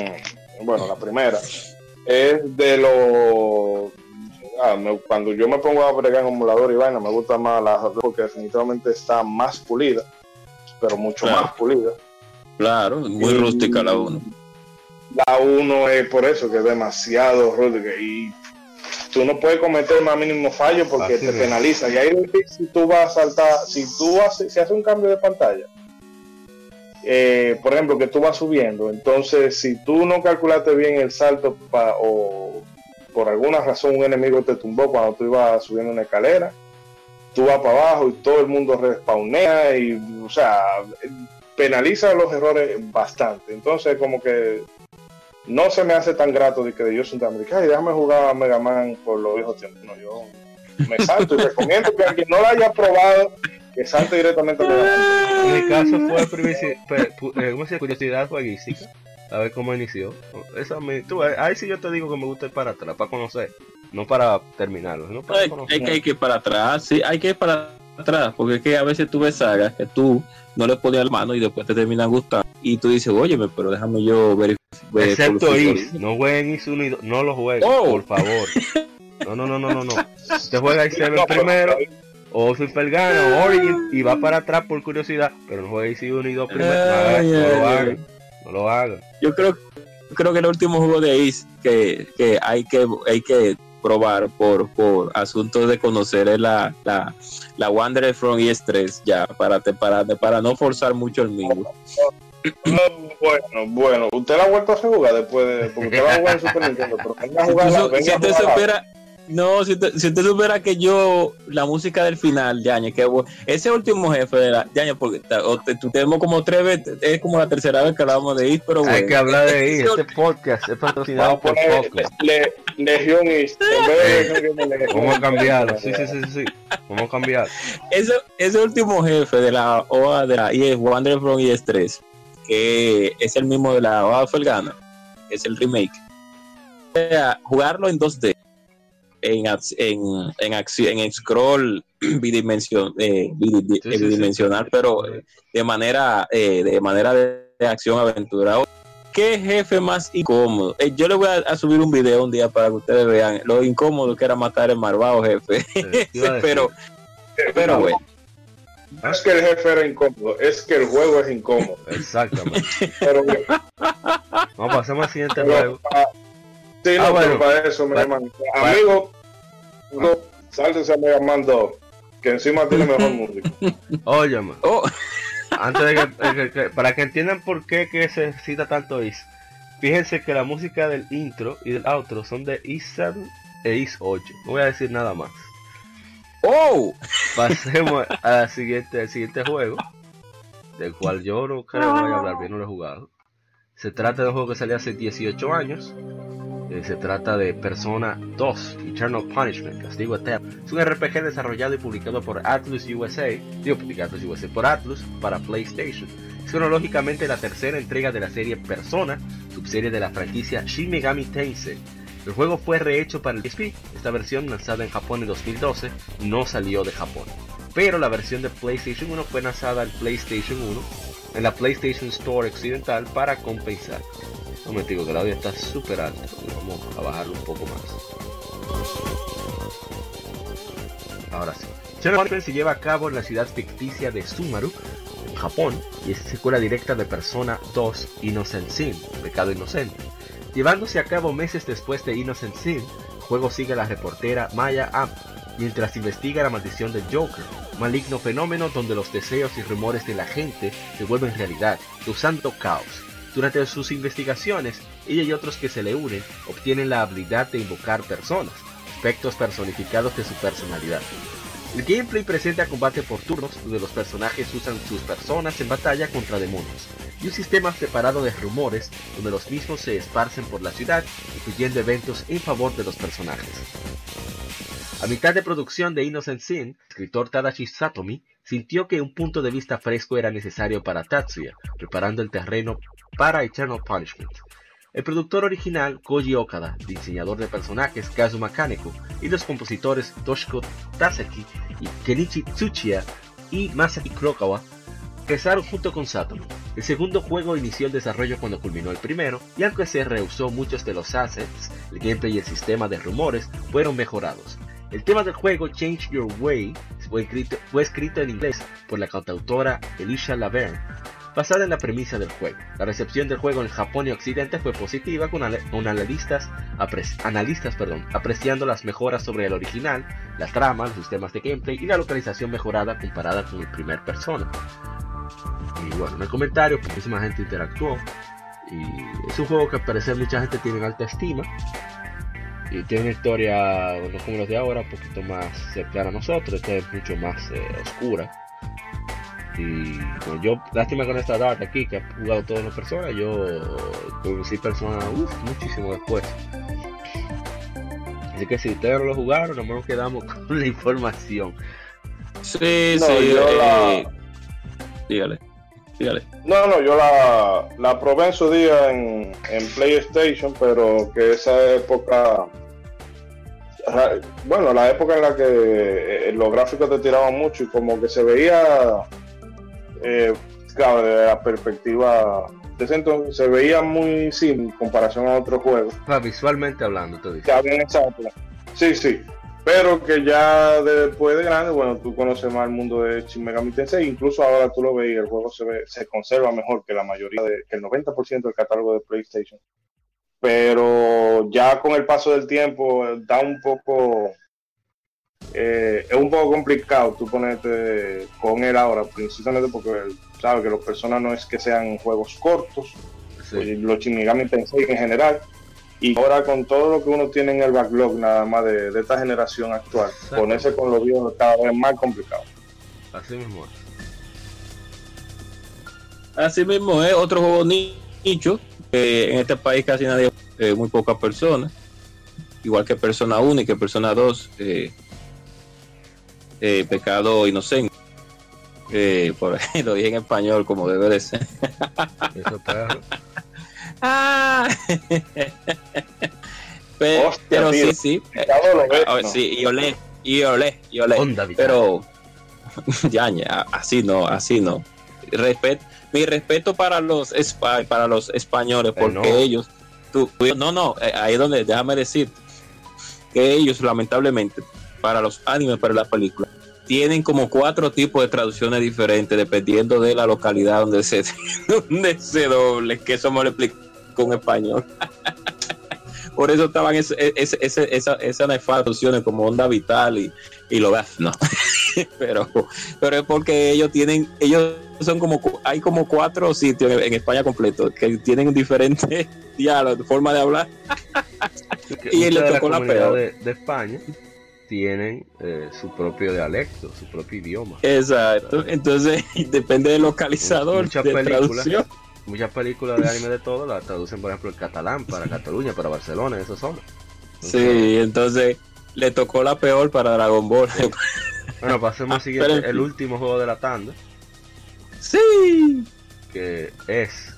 bueno, la primera, es de lo... Ah, cuando yo me pongo a bregar en emulador y vaina, me gusta más la porque definitivamente está más pulida, pero mucho más pulida. Claro, muy rústica la 1. La 1 es por eso que es demasiado rústica y tú no puedes cometer más mínimo fallo porque te penaliza. Y ahí si tú vas a saltar, si tú haces, si haces un cambio de pantalla, eh, por ejemplo, que tú vas subiendo, entonces si tú no calculaste bien el salto o por alguna razón un enemigo te tumbó cuando tú ibas subiendo una escalera, tú vas para abajo y todo el mundo respawnea y, o sea, penaliza los errores bastante. Entonces, como que no se me hace tan grato de que yo soy tan y déjame jugar a Mega Man por los viejos tiempos. No, yo me salto y recomiendo que alguien no lo haya probado que salte directamente a En mi caso fue eh, curiosidad jueguística, a ver cómo inició. Esa me, tú, ahí sí yo te digo que me gusta ir para atrás, para conocer, no para terminarlo. No para hay, hay, que, hay que ir para atrás, sí, hay que ir para atrás, porque es que a veces tú ves sagas que tú no le ponías la mano y después te terminan gustando. Y tú dices, óyeme, pero déjame yo verificar. Excepto Is, no jueguen Is 1 y 2, no lo jueguen, oh. por favor. No, no, no, no, no, no. Te juega Is 7 primero o Super gana o Origin y va para atrás por curiosidad, pero no juegue si uno y dos primero. no, lo hagan, no lo hagan. Yo creo, creo que el último juego de Ace que, que hay que hay que probar por, por asuntos de conocer es la, la, la Wanderer from ES3 ya para, para, para no forzar mucho el mismo. bueno, bueno, usted la ha vuelto a jugar después de. Porque usted va a jugar en Super Nintendo, pero venga a jugar. Si usted supera, no, si usted, si supiera que yo, la música del final, Yañez, que ese último jefe de la Yañez, porque tú tenemos como tres veces, es como la tercera vez que hablamos de IT, pero bueno. Hay que hablar de IT, este podcast es patrocinado por podcast. Le, Legión East, Vamos a cambiarlo, sí, sí, sí, sí, vamos a cambiar. Ese, ese último jefe de la OA de la ES, Wander from ES3, que es el mismo de la OA Felgana, es el remake. O sea, jugarlo en 2D en, en, en, en scroll bidimension, eh, bidimensional, pero de manera, eh, de manera de, acción aventura. ¿Qué jefe más incómodo? Eh, yo le voy a, subir un video un día para que ustedes vean lo incómodo que era matar el malvado jefe. pero, pero bueno. No es que el jefe era incómodo, es que el juego es incómodo. Exactamente. pero, Vamos, pasemos al siguiente juego. Sí, ah, no, bueno, para eso, mi hermano. Amigo, uno, sáltense a Mega Man 2, que encima tiene mejor música. Óyeme. Oh. Antes de que, para que entiendan por qué que se cita tanto Is, fíjense que la música del intro y del outro son de Is 7 e Is 8. No voy a decir nada más. ¡Oh! Pasemos al siguiente, al siguiente juego, del cual yo no creo que vaya a hablar bien, no lo he jugado. Se trata de un juego que salió hace 18 años. Eh, se trata de Persona 2, Eternal Punishment, Castigo Eterno. Es un RPG desarrollado y publicado por Atlus USA, digo USA, por Atlus para PlayStation. Es cronológicamente la tercera entrega de la serie Persona, subserie de la franquicia Shin Megami Tensei. El juego fue rehecho para el PSP. Esta versión, lanzada en Japón en 2012, no salió de Japón. Pero la versión de PlayStation 1 fue lanzada en PlayStation 1 en la PlayStation Store occidental para compensar. Un momentico que el audio está súper alto. Vamos a bajarlo un poco más. Ahora sí. Se lleva a cabo en la ciudad ficticia de Sumaru, en Japón, y es secuela directa de Persona 2 Innocent Sin, Pecado Inocente. Llevándose a cabo meses después de Innocent Sin, el juego sigue a la reportera Maya Am, mientras investiga la maldición del Joker, maligno fenómeno donde los deseos y rumores de la gente se vuelven realidad, causando caos. Durante sus investigaciones, ella y otros que se le unen obtienen la habilidad de invocar personas, aspectos personificados de su personalidad. El gameplay presenta combate por turnos donde los personajes usan sus personas en batalla contra demonios, y un sistema separado de rumores donde los mismos se esparcen por la ciudad, incluyendo eventos en favor de los personajes. A mitad de producción de Innocent Sin, el escritor Tadashi Satomi sintió que un punto de vista fresco era necesario para Tatsuya, preparando el terreno para Eternal Punishment. El productor original, Koji Okada, diseñador de personajes Kazuma Kaneko y los compositores Toshiko Taseki y Kenichi Tsuchiya y Masaki Kurokawa regresaron junto con Satomi. El segundo juego inició el desarrollo cuando culminó el primero, y aunque se rehusó muchos de los assets, el gameplay y el sistema de rumores fueron mejorados, el tema del juego Change Your Way fue escrito, en inglés por la cantautora Elisha Laverne, basada en la premisa del juego. La recepción del juego en Japón y Occidente fue positiva con, analistas, analistas perdón, apreciando las mejoras sobre el original, la trama, los sistemas de gameplay y la localización mejorada comparada con el primer persona. Y bueno, en el comentario muchísima gente interactuó y es un juego que al parecer mucha gente tiene en alta estima y tiene una historia, no como los de ahora, un poquito más cercana a nosotros, esta es mucho más eh, oscura. Y bueno, yo, lástima con esta data aquí, que ha jugado todas las personas, yo conocí personas muchísimo después. Así que si ustedes no lo jugaron, no nos quedamos con la información. Sí, sí, yo eh, dígale. Dígale. No, no, yo la, la probé en su día en, en PlayStation, pero que esa época bueno, la época en la que eh, los gráficos te tiraban mucho y como que se veía, eh, claro, de la perspectiva de ese entonces, se veía muy sin comparación a otros juegos. visualmente hablando, te dices. Sí, sí. Pero que ya después de grande, bueno, tú conoces más el mundo de Shin Megami Tensei, incluso ahora tú lo ves y el juego se, ve, se conserva mejor que la mayoría, de, que el 90% del catálogo de PlayStation pero ya con el paso del tiempo da un poco eh, es un poco complicado tú ponerte con él ahora, precisamente porque sabes que los personas no es que sean juegos cortos, pues, los Shinigami Tensei en general, y ahora con todo lo que uno tiene en el backlog nada más de, esta generación actual, ponerse con los viejos cada vez más complicado. Así mismo es. Así mismo es, otro juego nicho, en este país casi nadie, eh, muy pocas personas, igual que Persona 1 y que Persona 2, eh, eh, Pecado Inocente. por ahí lo dije en español como debe de ser. Eso ah. pero, pero sí, sí. sí, y olé, y olé, y olé. pero ya, ya, así no, así no. Respeto, mi respeto para los para los españoles, porque ellos, tú, no, no, eh, ahí es donde, déjame decir, que ellos lamentablemente, para los animes, para la película, tienen como cuatro tipos de traducciones diferentes dependiendo de la localidad donde se, donde se doble, que eso me lo explico en español. Por eso estaban ese, ese, ese, esa, esas traducciones como onda vital y, y lo no. pero, pero es porque ellos tienen, ellos son como, hay como cuatro sitios en, España completo que tienen diferentes diálogos, forma de hablar. y él le tocó la, peor. De, de España tienen eh, su propio dialecto, su propio idioma. Exacto, entonces depende del localizador muchas de películas, Muchas películas de anime de todo la traducen, por ejemplo, en catalán para Cataluña, para Barcelona, esos son. sí, entonces le tocó la peor para Dragon Ball. bueno, pasemos al siguiente, el último juego de la tanda. Sí. Que es...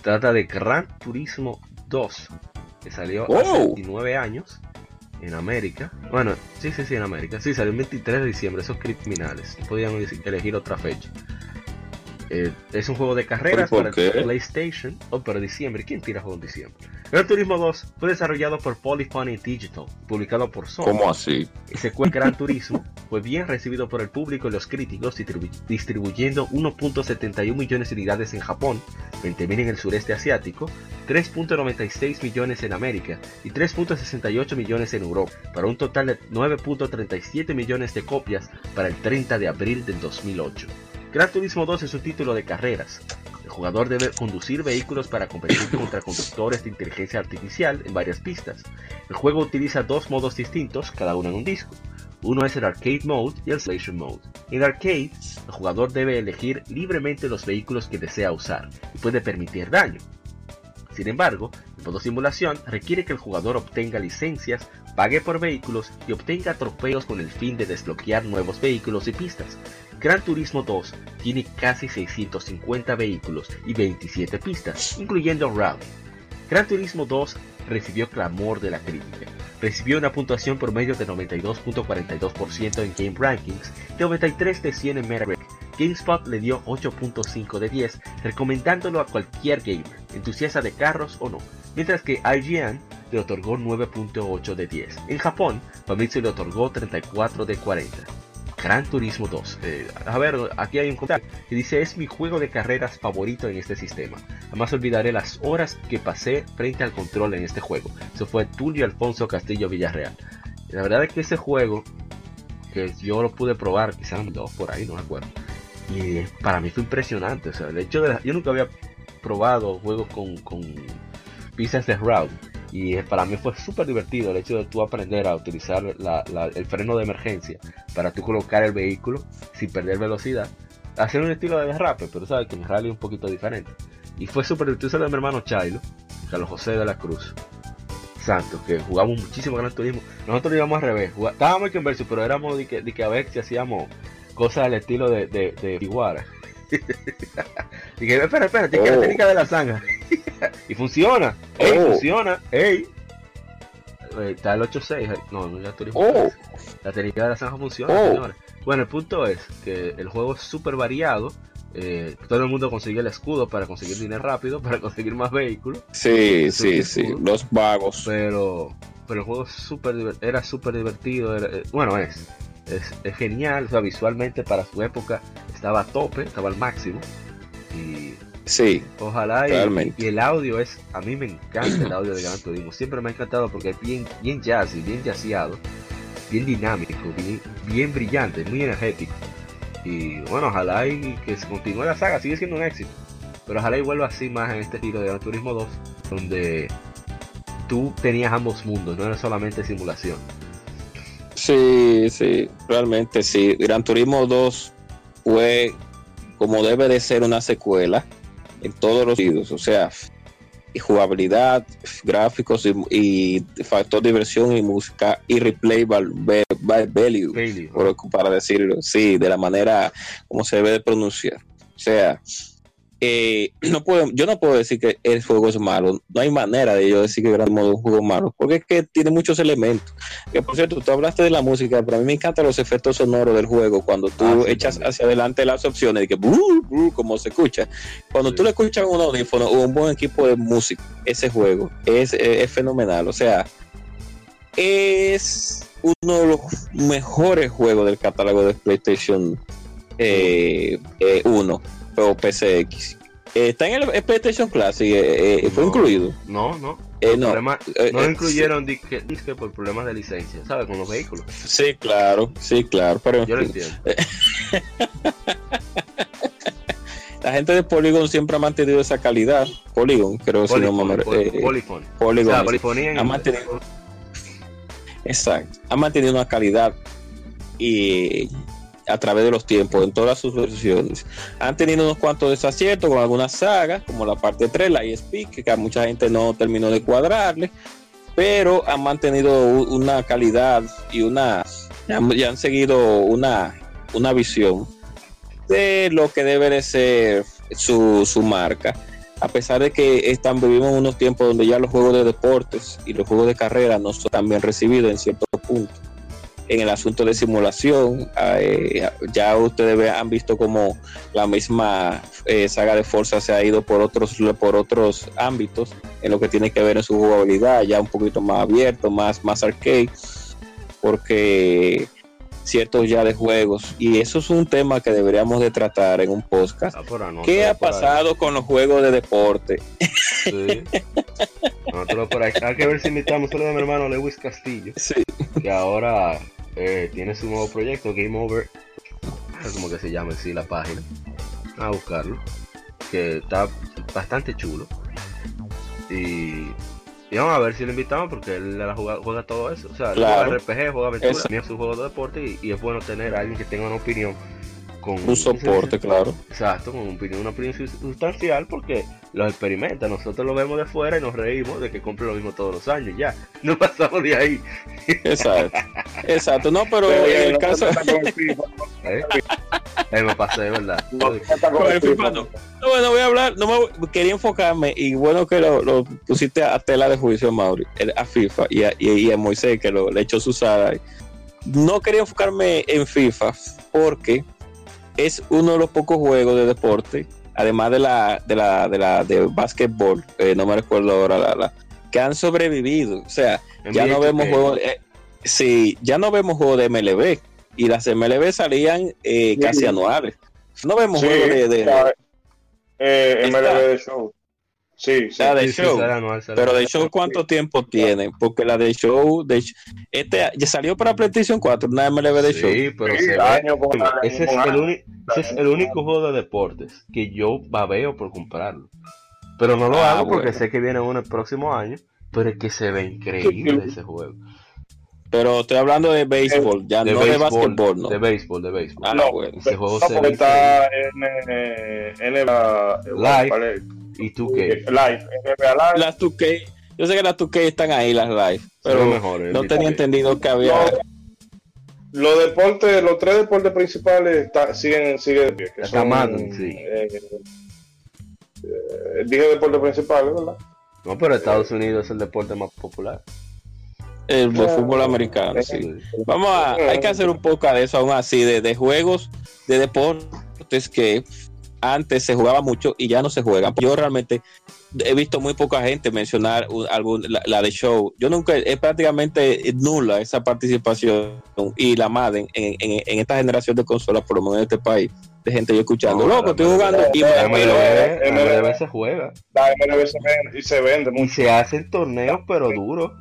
trata de Gran Turismo 2, que salió hace 29 años en América. Bueno, sí, sí, sí, en América. Sí, salió el 23 de diciembre, esos criminales. Podían elegir otra fecha. Eh, es un juego de carreras para PlayStation. Oh, para diciembre. ¿Quién tira juego en diciembre? Gran Turismo 2 fue desarrollado por Polyphony Digital, publicado por Sony. ¿Cómo así? Y secuela Gran Turismo fue bien recibido por el público y los críticos, distribuyendo 1.71 millones de unidades en Japón, 20.000 en el sureste asiático, 3.96 millones en América y 3.68 millones en Europa, para un total de 9.37 millones de copias para el 30 de abril del 2008. Gran Turismo 2 es un título de carreras. El jugador debe conducir vehículos para competir contra conductores de inteligencia artificial en varias pistas. El juego utiliza dos modos distintos, cada uno en un disco. Uno es el Arcade Mode y el Station Mode. En Arcade, el jugador debe elegir libremente los vehículos que desea usar y puede permitir daño. Sin embargo, el modo simulación requiere que el jugador obtenga licencias, pague por vehículos y obtenga trofeos con el fin de desbloquear nuevos vehículos y pistas, Gran Turismo 2 tiene casi 650 vehículos y 27 pistas, incluyendo Rally. Gran Turismo 2 recibió clamor de la crítica. Recibió una puntuación por medio de 92.42% en Game Rankings y 93 de 100 en Metacritic. GameSpot le dio 8.5 de 10, recomendándolo a cualquier gamer, entusiasta de carros o no, mientras que IGN le otorgó 9.8 de 10. En Japón, Famitsu le otorgó 34 de 40. Gran Turismo 2. Eh, a ver, aquí hay un comentario que dice es mi juego de carreras favorito en este sistema. Jamás olvidaré las horas que pasé frente al control en este juego. Eso fue Tulio Alfonso Castillo Villarreal. La verdad es que ese juego, que yo lo pude probar, quizás dos por ahí, no me acuerdo. Y para mí fue impresionante. O sea, el hecho de yo nunca había probado juegos con, con de route y para mí fue súper divertido el hecho de tú aprender a utilizar el freno de emergencia para tú colocar el vehículo sin perder velocidad. Hacer un estilo de derrape, pero sabes que en rally es un poquito diferente. Y fue súper divertido de mi hermano Chailo, Carlos José de la Cruz. Santos, que jugamos muchísimo Gran Turismo. Nosotros íbamos al revés, estábamos en verso, pero éramos de que, de que a ver si hacíamos cosas al estilo de, de, de Iguara. Dije, espera, espera, la oh. técnica de la zanja. Y funciona. ¡Ey, oh. funciona! ¡Ey! Eh, está el 8.6. Eh, no, no ya turismo. Oh. La técnica de la zanja funciona, señores. Bueno, el punto es que el juego es súper variado. Eh, todo el mundo consigue el escudo para conseguir dinero rápido, para conseguir más vehículos. Sí, sí, sí, los vagos. Pero, pero el juego super, era súper divertido. bueno, es, es, es, genial. O sea, visualmente para su época estaba a tope, estaba al máximo. Y sí, ojalá y, el audio es, a mí me encanta el audio de Gran Turismo, siempre me ha encantado porque es bien, bien jazzy, bien jazzeado. bien dinámico, bien, brillante, muy energético. Y bueno, ojalá y que se continúe la saga, sigue siendo un éxito. Pero ojalá y vuelva así más en este estilo de Gran Turismo 2, donde tú tenías ambos mundos, no era solamente simulación. Sí, sí, realmente sí. Gran Turismo 2 fue como debe de ser una secuela en todos los sentidos, o sea, jugabilidad, gráficos y, factor de diversión y música y replay value, para decirlo, sí, de la manera como se debe de pronunciar. O sea, eh, no puedo, yo no puedo decir que el juego es malo. No hay manera de yo decir que Gran Modo es un juego malo, porque es que tiene muchos elementos. Que por cierto, tú hablaste de la música, pero a mí me encantan los efectos sonoros del juego cuando tú ah, echas hacia adelante las opciones y que como se escucha. Cuando tú le escuchas un audífono o un buen equipo de música, ese juego es, es fenomenal. O sea, es uno de los mejores juegos del catálogo de PlayStation 1 eh, eh, o PCX. está en el PlayStation Classic, eh, eh, fue incluido. No, no. Eh, no, no lo incluyeron disque, por problemas de licencia, ¿sabes? Con los vehículos. Sí, claro, sí, claro. Pero Yo lo entiendo. La gente de Polygon siempre ha mantenido esa calidad. Polygon, creo que si no me Polygon. Polygon. O ha mantenido. Exacto. Ha mantenido una calidad y a través de los tiempos, en todas sus versiones. Han tenido unos cuantos desaciertos con algunas sagas, como la parte 3, la ESP, que a mucha gente no terminó de cuadrarle, pero han mantenido una calidad y una ya han seguido una, una visión de lo que debe de ser su, su marca. A pesar de que están, vivimos unos tiempos donde ya los juegos de deportes y los juegos de carrera no son tan bien recibidos en ciertos puntos en el asunto de simulación. Eh, ya ustedes han visto como la misma eh, saga de Forza se ha ido por otros, por otros ámbitos en lo que tiene que ver en su jugabilidad, ya un poquito más abierto, más, más arcade, porque ciertos ya de juegos y eso es un tema que deberíamos de tratar en un podcast. Ah, ¿Qué ha pasado con los juegos de deporte? Sí. Hay que ver si invitamos a mi hermano Lewis Castillo, sí. que ahora eh, tiene su nuevo proyecto, Game Over, como que se llama así la página, a buscarlo, que está bastante chulo. Y, vamos a ver si lo invitamos porque él la juega, todo eso. O sea, juega RPG, juega aventura, también su juego de deporte y, es bueno tener a alguien que tenga una opinión con un soporte, claro. Exacto, con una opinión sustancial porque los experimenta. Nosotros lo vemos de fuera y nos reímos de que compre lo mismo todos los años. Ya, no pasamos de ahí. Exacto, exacto. No, pero, en el caso. ¿Eh? Ahí me pasé, ¿verdad? No, bueno, voy a hablar. No me, quería enfocarme y bueno que lo, pusiste a tela de juicio, Mauri, a FIFA y a, y, a Moisés que lo, le echó su sala. No quería enfocarme en FIFA porque es uno de los pocos juegos de deporte, además de la de la de la de básquetbol, eh, no me recuerdo ahora la, la, que han sobrevivido. O sea, ya no vemos juegos, eh, sí, ya no vemos juegos de MLB y las MLB salían eh, casi anuales. No vemos juegos de, de, eh, MLB de show. Sí, La de show. pero de show, ¿cuánto tiempo tiene? Porque la de show, de este ya salió para PlayStation 4, una MLB de show. Sí, pero se ese, es el ese es el único juego de deportes que yo babeo por comprarlo. Pero no lo ah, hago porque sé que viene uno el próximo año. Pero es que se ve increíble ese juego. Pero estoy hablando de béisbol, ya no de básquetbol, ¿no? De béisbol, de béisbol. Ah, no, bueno. Ese juego se ve está en, eh, en, la, live y 2K. Live, live. Las 2K, yo sé que las 2K están ahí, las live, pero no tenía entendido que había... Los deportes, los tres deportes principales siguen, siguen de pie. Que son, sí. Eh, eh, dije deporte principal, ¿verdad? No, pero Estados Unidos es el deporte más popular. El fútbol americano, sí. Vamos a, hay que hacer un poco de eso aún así, de, de juegos, de deportes que antes se jugaba mucho y ya no se juega. Yo realmente he visto muy poca gente mencionar algún, la, de show. Yo nunca, es prácticamente nula esa participación y la Madden en, en, esta generación de consolas, por lo menos en este país, de gente yo escuchando. Loco, estoy jugando. Y MLB, se juega. La MLB se vende y se vende mucho. Y se hacen torneos, pero duros.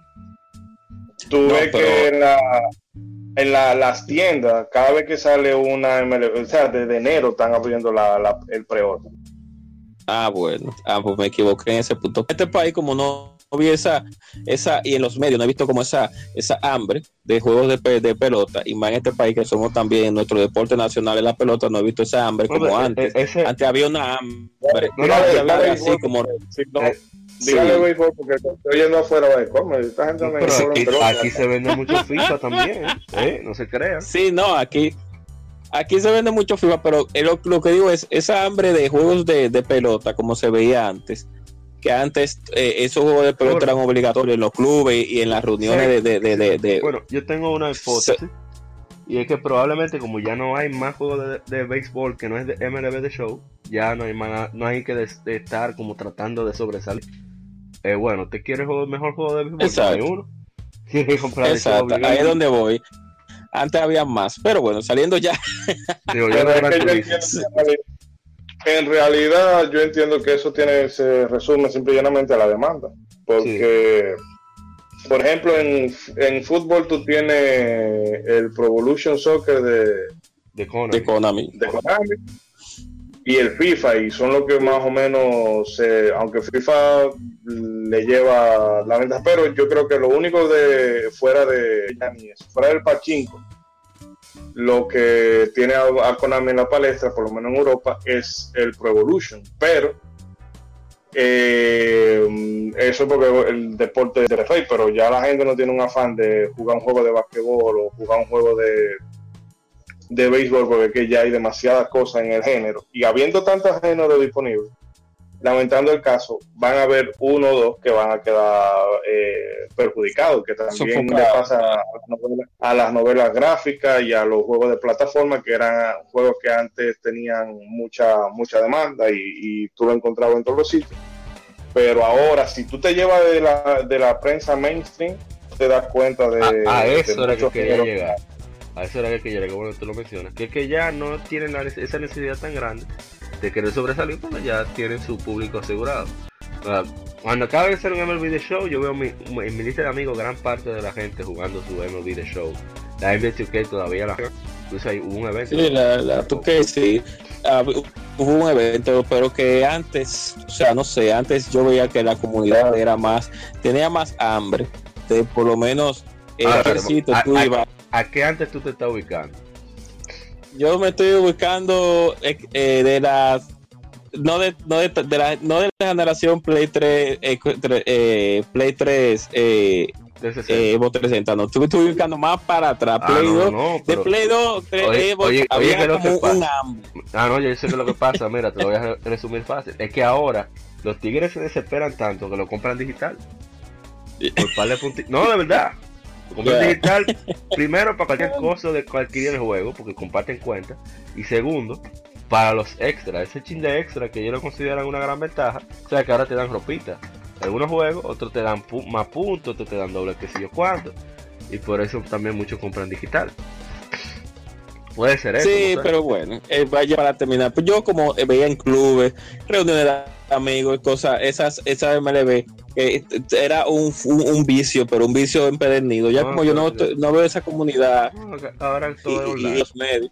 tú ves que en, la, en la, las tiendas, cada vez que sale una MLB, o sea, desde enero están abriendo la, el pre-order. Ah, bueno. Ah, pues me equivoqué en ese punto. Este país, como no, vi esa, esa, y en los medios no he visto como esa, esa hambre de juegos de, de pelota, y más en este país que somos también nuestro deporte nacional en la pelota, no he visto esa hambre como e, antes. Antes había una hambre. No, había así como. Dígale béisbol porque estoy oyendo afuera béisbol. Esta gente no, pero aquí, se vende mucho FIFA también, ¿eh? No se crean. Sí, no, aquí aquí se vende mucho FIFA, pero lo, que digo es esa hambre de juegos de, pelota, como se veía antes, que antes eh, esos juegos de pelota eran obligatorios en los clubes y en las reuniones de, de, Bueno, yo tengo una hipótesis. y es que probablemente como ya no hay más juegos de, béisbol que no es de MLB de show, ya no hay más, no hay que estar como tratando de sobresalir. Eh, bueno, ¿te quieres jugar mejor juego de béisbol? Exacto. Uno. Exacto. Ahí es donde voy. Antes había más, pero bueno, saliendo ya. en realidad yo entiendo que eso tiene se resume simplemente a la demanda, porque por ejemplo en, en, fútbol tú tienes el Pro Evolution Soccer de, de Konami. De Konami y el FIFA y son los que más o menos aunque FIFA le lleva la ventaja pero yo creo que lo único de fuera de fuera del pachinko lo que tiene a, Konami en la palestra por lo menos en Europa es el Pro Evolution pero eh, eso porque el deporte de rey pero ya la gente no tiene un afán de jugar un juego de basquetbol o jugar un juego de de béisbol porque que ya hay demasiadas cosas en el género. Y habiendo tantos géneros disponibles, lamentando el caso, van a haber uno o dos que van a quedar eh, perjudicados, que también le pasa a las, novelas, gráficas y a los juegos de plataforma, que eran juegos que antes tenían mucha mucha demanda y, tú lo encontrabas en todos los sitios. Pero ahora, si tú te llevas de la, de la prensa mainstream, te das cuenta de... A, eso era que quería llegar a eso era que yo le bueno tú lo mencionas, que es que ya no tienen esa necesidad tan grande de querer sobresalir cuando ya tienen su público asegurado. cuando acaba de ser un MLB de Show, yo veo mi, en mi lista de amigos gran parte de la gente jugando su MLB de Show. La NBA 2K todavía la incluso hay un evento. Sí, la, la 2K sí. Ah, hubo un evento, pero que antes, o sea, no sé, antes yo veía que la comunidad era más, tenía más hambre. De por lo menos el ah, tú ibas ¿A qué antes tú te estás ubicando? Yo me estoy ubicando eh, eh, de las no de, no de, la, no de la generación Play 3 eh, eh, Play 3 eh, Evo 360 no estoy, estoy ubicando más para atrás ah, Play 2 no, de Play 2 oye, Evo oye, había como un ah no yo sé que lo que pasa mira te lo voy a resumir fácil. Es que ahora los tigres se desesperan tanto que lo compran digital. No de verdad Digital, primero para cualquier cosa de cualquier juego, porque comparten cuenta. Y segundo, para los extras, ese chin de extra que ellos lo consideran una gran ventaja. O sea que ahora te dan ropita. Algunos juegos, otros te dan más puntos, otros te dan doble que sé yo cuánto. Y por eso también muchos compran digital. Puede ser eso. Sí, pero bueno, eh, vaya para terminar. Pues yo como veía en clubes, reuniones de amigos, cosas, esas, esas MLB, que era un, un, vicio, pero un vicio empedernido. Ya como yo no, no, veo esa comunidad ahora todo y, los medios.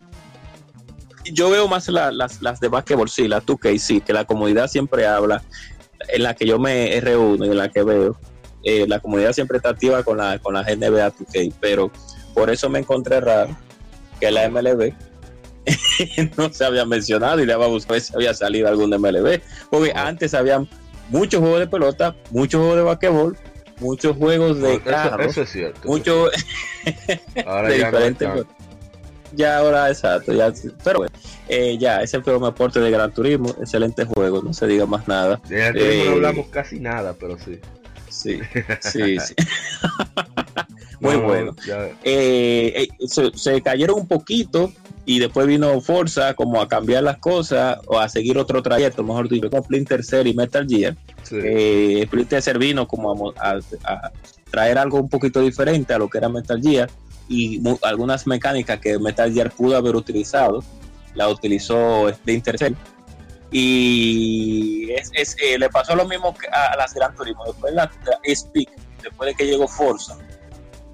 Yo veo más las, las de basquetbol, sí, las 2K, sí, que la comunidad siempre habla, en la que yo me reúno y en la que veo. Eh, la comunidad siempre está activa con la, con la NBA 2K, pero por eso me encontré raro que la MLB no se había mencionado y le iba a buscar si había salido algún MLB. Porque antes habían muchos juegos de pelota, muchos juegos de basquetbol, muchos juegos de carros. Eso, es cierto. Muchos ahora ya diferentes. ya ahora, exacto. Ya, pero bueno, eh, ya, ese fue un aporte de Gran Turismo. Excelente juego, no se diga más nada. De Gran Turismo no eh, hablamos casi nada, pero sí. Sí, sí, sí. Muy bueno. Eh, se, cayeron un poquito y después vino Forza como a cambiar las cosas o a seguir otro trayecto, mejor dicho, como Splinter Cell y Metal Gear. Eh, Splinter Cell vino como a, traer algo un poquito diferente a lo que era Metal Gear y algunas mecánicas que Metal Gear pudo haber utilizado, la utilizó Splinter Cell. Y es, eh, le pasó lo mismo a, las Gran Turismo. Después la, Speak, después de que llegó Forza,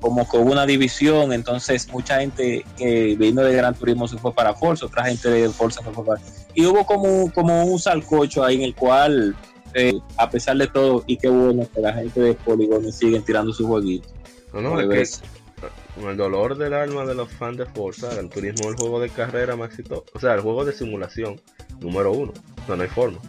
como que hubo una división, entonces mucha gente que vino de Gran Turismo se fue para Forza, otra gente de Forza se fue para... Y hubo como, como un salcocho ahí en el cual, eh, a pesar de todo, y qué bueno que la gente de Polygon siguen tirando sus jueguitos. No, no, es que con el dolor del alma de los fans de Forza, Gran Turismo es el juego de carrera más exitoso, o sea, el juego de simulación número uno, no, no hay forma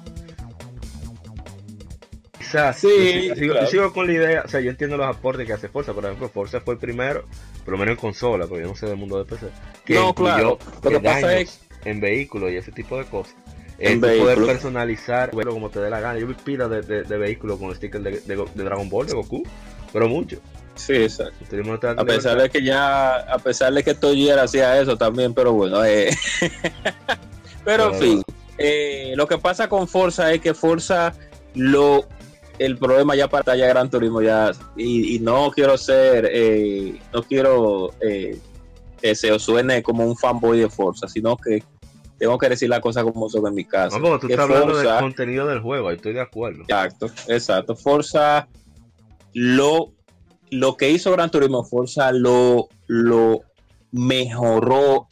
sí, yo sigo, con la idea, o sea, yo entiendo los aportes que hace Forza, por ejemplo, Forza fue el primero, por lo menos en consola, porque yo no sé del mundo de PC, que no, claro. lo que pasa es en vehículos y ese tipo de cosas. En poder personalizar como te dé la gana. Yo vi pila de, de, vehículos con stickers de, de, Dragon Ball, de Goku, pero mucho. Sí, exacto. A pesar de que ya, a pesar de que Toyera hacía eso también, pero bueno, eh. pero, en fin, eh, lo que pasa con Forza es que Forza lo el problema ya para ya Gran Turismo ya y, no quiero ser eh, no quiero eh, que se os suene como un fanboy de Forza sino que tengo que decir la cosa como son en mi caso. No, tú estás hablando del contenido del juego estoy de acuerdo. Exacto exacto. Forza lo lo que hizo Gran Turismo Forza lo lo mejoró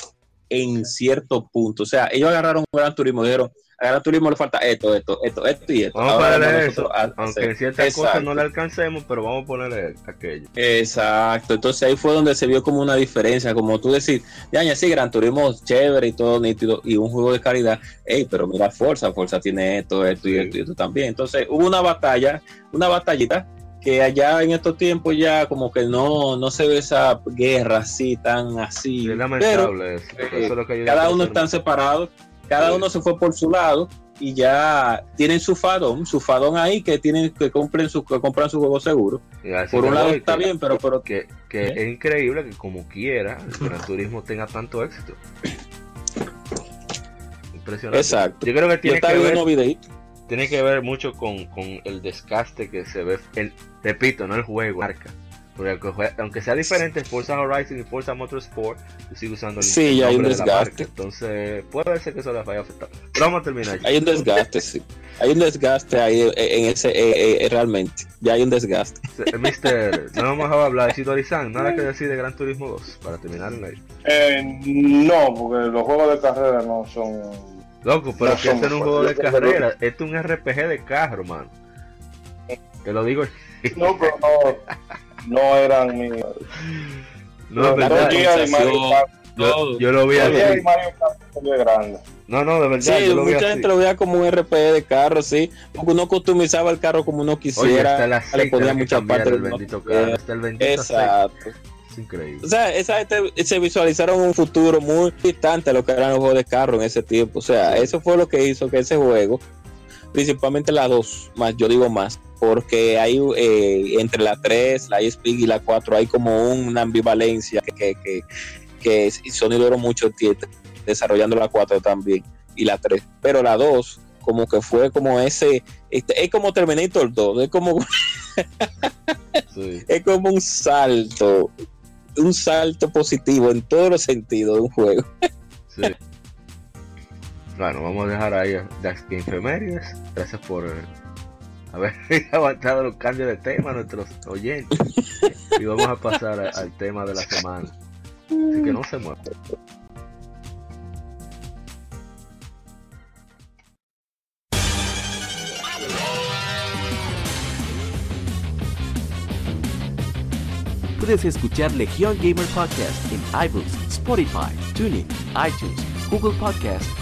en cierto punto. O sea ellos agarraron Gran Turismo y dijeron a Gran Turismo le falta esto, esto, esto, esto y esto. Vamos a ponerle eso, aunque ciertas cosas no le alcancemos, pero vamos a ponerle aquello. Exacto, entonces ahí fue donde se vio como una diferencia, como tú decir, ya, sí, Gran Turismo chévere y todo nítido, y un juego de calidad, hey, pero mira Forza, Forza tiene esto, esto y esto y esto también. Entonces hubo una batalla, una batallita, que allá en estos tiempos ya como que no, no se ve esa guerra así, tan así. Es lamentable eso. Eh, cada uno están separados cada uno se fue por su lado y ya tienen su fadón, su fadón ahí que tienen que compren su que compran su juego seguro. Por un lado está bien, pero pero que, que es increíble que como quiera el Gran Turismo tenga tanto éxito. Impresionante. Exacto. Yo creo que tiene que ver tiene que ver mucho con, con el desgaste que se ve, el, repito, no el juego, marca porque aunque sea diferente Forza Horizon y Forza Motorsport, yo sigo usando el sí, ya hay un desgaste. Entonces, puede ser que eso les vaya a afectar. Pero vamos a terminar. Hay un desgaste, sí. Hay un desgaste ahí en ese, eh, eh, realmente. Ya hay un desgaste. Mister, no vamos a hablar de Sidorizan, nada que decir de Gran Turismo 2 para terminar el live. Eh, no, porque los juegos de carrera no son. Loco, pero que este es un juego de carrera, este es un RPG de carro, man. Te lo digo. No, pero no no eran mi. No, verdad, yo, yo, lo vi así. No, no, de verdad. Sí, mucha gente lo veía como un RP de carro, sí. Porque uno customizaba el carro como uno quisiera. Oye, le ponía mucha parte del bendito carro. Hasta el bendito Exacto. Es increíble. O sea, esa gente se visualizaron un futuro muy distante a lo que eran los juegos de carro en ese tiempo. O sea, eso fue lo que hizo que ese juego, principalmente la 2, más, yo digo más, porque hay eh, entre la 3, la Speed y la 4 hay como una ambivalencia que, que, que, Sony duró mucho tiempo desarrollando la 4 también y la 3, pero la 2 como que fue como ese, este, es como Terminator 2, es como es como un salto, un salto positivo en todos los sentidos de un juego. sí. Bueno, vamos a dejar ahí las infemérides. Gracias por haber aguantado los cambios de tema a nuestros oyentes. y vamos a pasar al tema de la semana. Así que no se muevan. Puedes escuchar Legion Gamer Podcast en iBooks, Spotify, TuneIn, iTunes, Google Podcast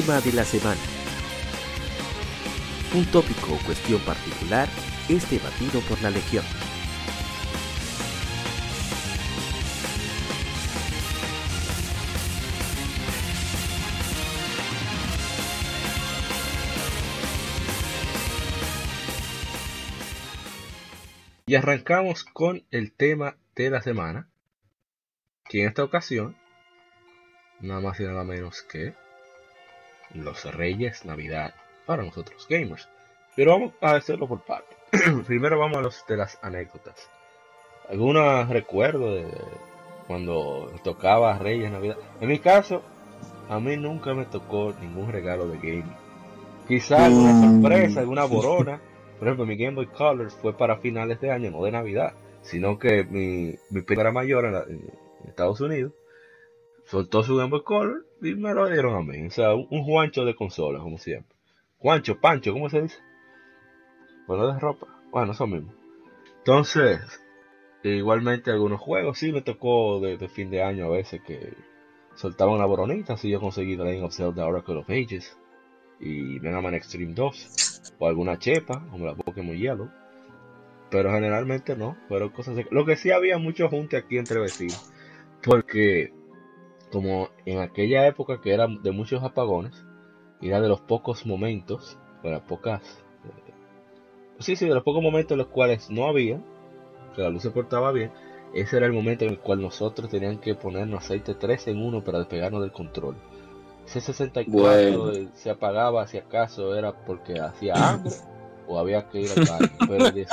Tema de la semana. Un tópico o cuestión particular es debatido por la Legión. Y arrancamos con el tema de la semana, que en esta ocasión, nada más y nada menos que los Reyes Navidad para nosotros gamers. Pero vamos a hacerlo por parte. Primero vamos a los de las anécdotas. ¿Alguna recuerdo de cuando tocaba Reyes Navidad? En mi caso, a mí nunca me tocó ningún regalo de gaming. Quizás alguna Mm. sorpresa, alguna borona. Por ejemplo, mi Game Boy Color fue para finales de año, no de Navidad. Sino que mi, mi primera mayor en, la- en Estados Unidos soltó su Game Boy Color y me lo dieron a mí. O sea, un, un Juancho de consola, como siempre. Juancho, Pancho, ¿cómo se dice? Bueno, de ropa. Bueno, eso mismo. Entonces, igualmente algunos juegos, sí me tocó de, fin de año a veces que soltaban una boronita. Así yo conseguí Legend of Zelda Oracle of Ages y Mega Man Extreme 2 o alguna chepa, como la Pokémon Yellow. Pero generalmente no, fueron cosas. Lo que sí había mucho junte aquí entre vecinos. Porque como en aquella época que era de muchos apagones, y era de los pocos momentos, de las pocas... eh, sí, sí, de los pocos momentos en los cuales no había, que la luz se portaba bien, ese era el momento en el cual nosotros tenían que ponernos aceite 3 en 1 para despegarnos del control. Ese 64 Bueno. eh, se apagaba si acaso era porque hacía hambre o había que ir al baño, pero después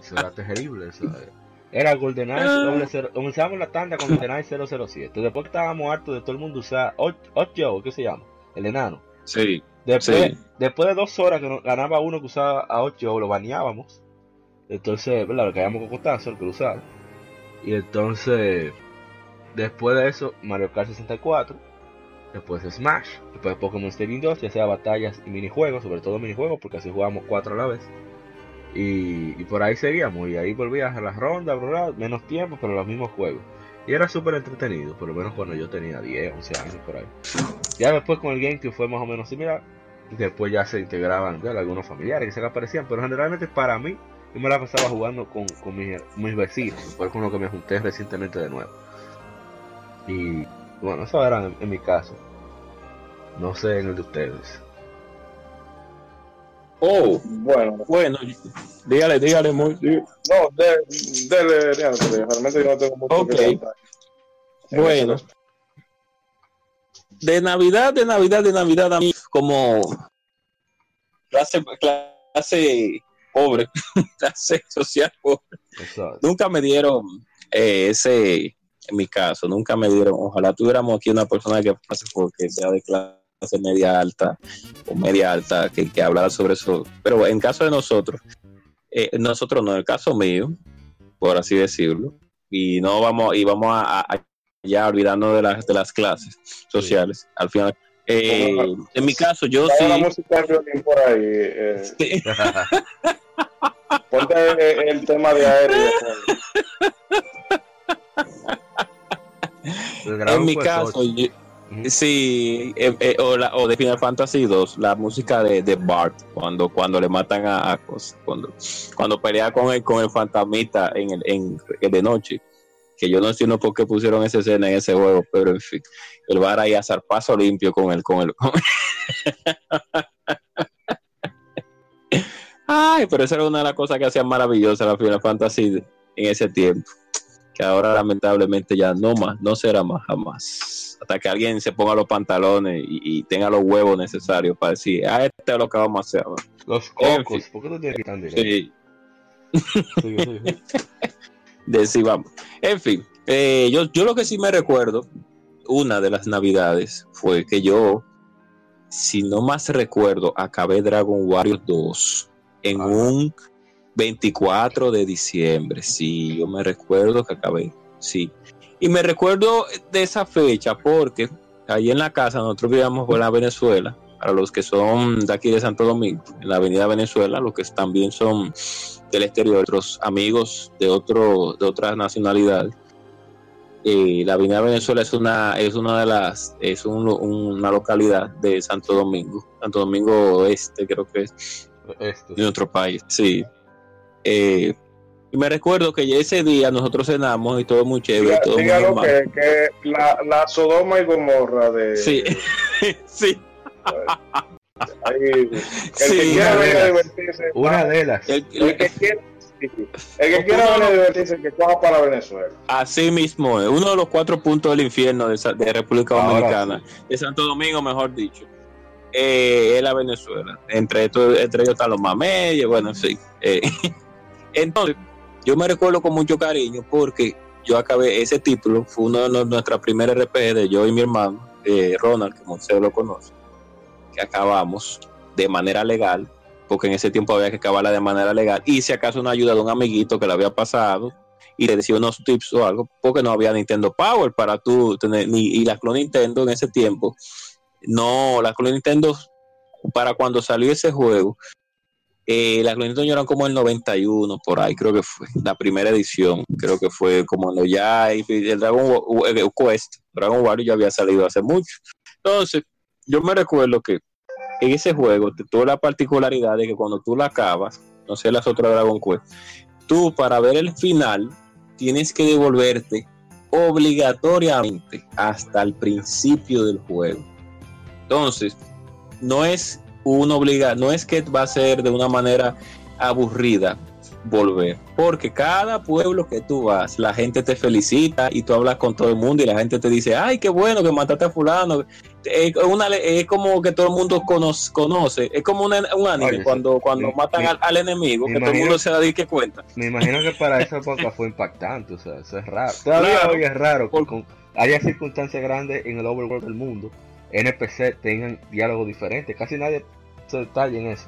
eso era terrible, eso era. Era GoldenEye doble cero- Comenzamos la tanda con GoldenEye 007. Después que estábamos hartos de todo el mundo usar 8, ¿qué se llama? El enano. Sí, Después, Sí. después de dos horas que nos ganaba uno que usaba a 8, lo baneábamos. Entonces, ¿verdad? Lo caíamos con cotazo, el usaba. Y entonces, después de eso, Mario Kart 64. Después Smash. Después Pokémon Stadium 2, ya sea batallas y minijuegos, sobre todo minijuegos, porque así jugábamos cuatro a la vez. Y, por ahí seguíamos, y ahí volvías a las rondas, menos tiempo, pero los mismos juegos. Y era súper entretenido, por lo menos cuando yo tenía 10, 11 años por ahí. Ya después con el GameCube fue más o menos similar. Después ya se integraban ¿verdad? algunos familiares que se aparecían. Pero generalmente para mí, yo me la pasaba jugando con, con mis, vecinos. Fue con los que me junté recientemente de nuevo. Y bueno, eso era en, en mi caso. No sé en el de ustedes. Oh, Bueno, bueno, dígale, dígale muy. no, de- dele, Leandro, porque realmente yo no tengo mucho Ok. que contar. Bueno, de Navidad, de Navidad, de Navidad, a mí como clase, clase pobre, clase social pobre, nunca me dieron eh, ese, en mi caso, nunca me dieron, ojalá tuviéramos aquí una persona que pase porque sea de clase media alta o media alta que, que hablara sobre eso, pero en caso de nosotros, eh, nosotros no, en el caso mío, por así decirlo, y no vamos, y vamos a, a- ya olvidando de las de las clases sociales, al final. eh, en mi caso, yo la sí. música de violín por ahí. eh, sí. ponte el, el tema de aéreo. en mi caso, 8. yo-. Sí, eh, eh, o, la- o de Final Fantasy 2, la música de, de Bart, cuando, cuando le matan a, a cuando, cuando pelea con el, con el fantasmita en el, en, de noche, que yo no entiendo por qué pusieron esa escena en ese juego, pero en fin, el Bart ahí a zarpazo limpio con el, con el, Ay, pero esa era una de las cosas que hacían maravillosas la Final Fantasy en ese tiempo. Que ahora lamentablemente ya no más, no será más jamás. Hasta que alguien se ponga los pantalones y, y tenga los huevos necesarios para decir, ah, este es lo que vamos a hacer. ahora". Los En cocos. fin. ¿Por qué tú tienes que estar directo? Sí, Sigue, sigue. decir, vamos. En fin, eh, yo, yo lo que sí me recuerdo, una de las navidades, fue que yo, si no más recuerdo, acabé Dragon Warriors 2 en Ah. un 24 de diciembre. Sí, yo me recuerdo que acabé, sí. Y me recuerdo de esa fecha porque ahí en la casa nosotros vivíamos en la Venezuela, para los que son de aquí de Santo Domingo, en la avenida Venezuela, los que también son del exterior, otros amigos de, otro, de otras nacionalidades. Eh, la Avenida Venezuela es una, es una de las, es una localidad de Santo Domingo, Santo Domingo Este, creo que es, de otro país, sí. Eh, y me recuerdo que ese día nosotros cenamos y todo muy chévere. todo que, que la, la, Sodoma y Gomorra de. Sí, sí. el que quiera venir a divertirse. Una de las. El, que quiera. El que quiera venir a divertirse, que coja para Venezuela. Así mismo, es uno de los cuatro puntos del infierno de, de República Dominicana, de Santo Domingo, mejor dicho, eh, es la Venezuela. Entre, entre ellos están los mameyes, bueno, en fin. Eh, entonces, yo me recuerdo con mucho cariño porque yo acabé ese título, fue uno de nuestras primeras RPG de yo y mi hermano, eh, Ronald, como usted lo conoce, que acabamos de manera legal, porque en ese tiempo había que acabarla de manera legal, y si acaso una ayuda de un amiguito que le había pasado y le decía unos tips o algo, porque no había Nintendo Power para tú tener, ni, y la Clone Nintendo en ese tiempo, no, la Clone Nintendo para cuando salió ese juego, eh, las Clone eran como el 91, por ahí creo que fue, la primera edición, creo que fue como cuando ya el Dragon Quest, Dragon Warrior ya había salido hace mucho. Entonces, yo me recuerdo que en ese juego tuvo la particularidad de que cuando tú la acabas, no sé las otras Dragon Quest, tú para ver el final tienes que devolverte obligatoriamente hasta el principio del juego. Entonces, no es uno obliga, no es que va a ser de una manera aburrida volver, porque cada pueblo que tú vas, la gente te felicita y tú hablas con todo el mundo y la gente te dice, ay, qué bueno que mataste a fulano. Es, una, es como que todo el mundo conoce, conoce. es como un anime cuando, cuando matan al, enemigo, que todo el mundo se da de que cuenta. Me imagino que para esa época fue impactante, o sea, eso es raro. Todavía hoy es raro que haya circunstancias grandes en el overworld del mundo NPC tengan diálogos diferentes. Casi nadie se detalla en eso.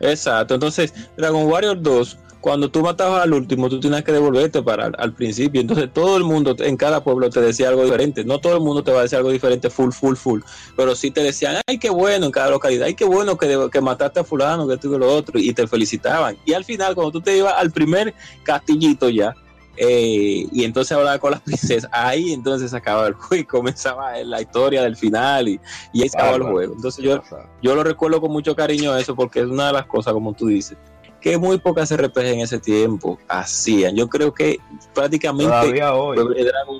Exacto, entonces Dragon Warrior 2, cuando tú matabas al último, tú tenías que devolverte para al, principio. Entonces todo el mundo en cada pueblo te decía algo diferente. No todo el mundo te va a decir algo diferente, full, full, full. Pero sí te decían, ay, qué bueno en cada localidad, ay, qué bueno que, que mataste a fulano, que y lo otro, y te felicitaban. Y al final, cuando tú te ibas al primer castillito ya, eh, y entonces hablaba con las princesas. Ahí entonces acababa el juego y comenzaba la historia del final y, y ahí se acababa el juego. Entonces yo, yo lo recuerdo con mucho cariño eso porque es una de las cosas, como tú dices, que muy pocas RPG en ese tiempo hacían. Yo creo que prácticamente Dragon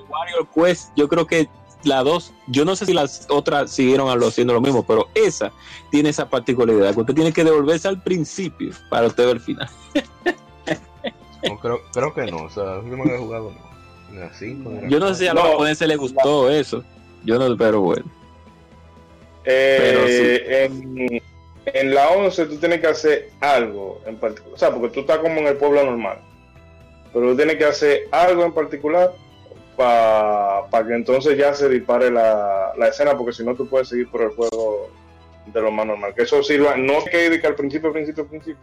Warrior Quest, yo creo que la dos, yo no sé si las otras siguieron haciendo lo mismo, pero esa tiene esa particularidad, que usted tiene que devolverse al principio para usted ver el final. creo, creo que no, o sea, que he jugado no. Yo no sé si a los japoneses les gustó eso. Yo no, pero bueno. Eh, en, en, la 11 tú tienes que hacer algo en particular. O sea, porque tú estás como en el pueblo normal. Pero tú tienes que hacer algo en particular para que entonces ya se dispare la, la escena, porque si no tú puedes seguir por el juego de lo más normal. Que eso sirva, no que ir al principio, al principio, al principio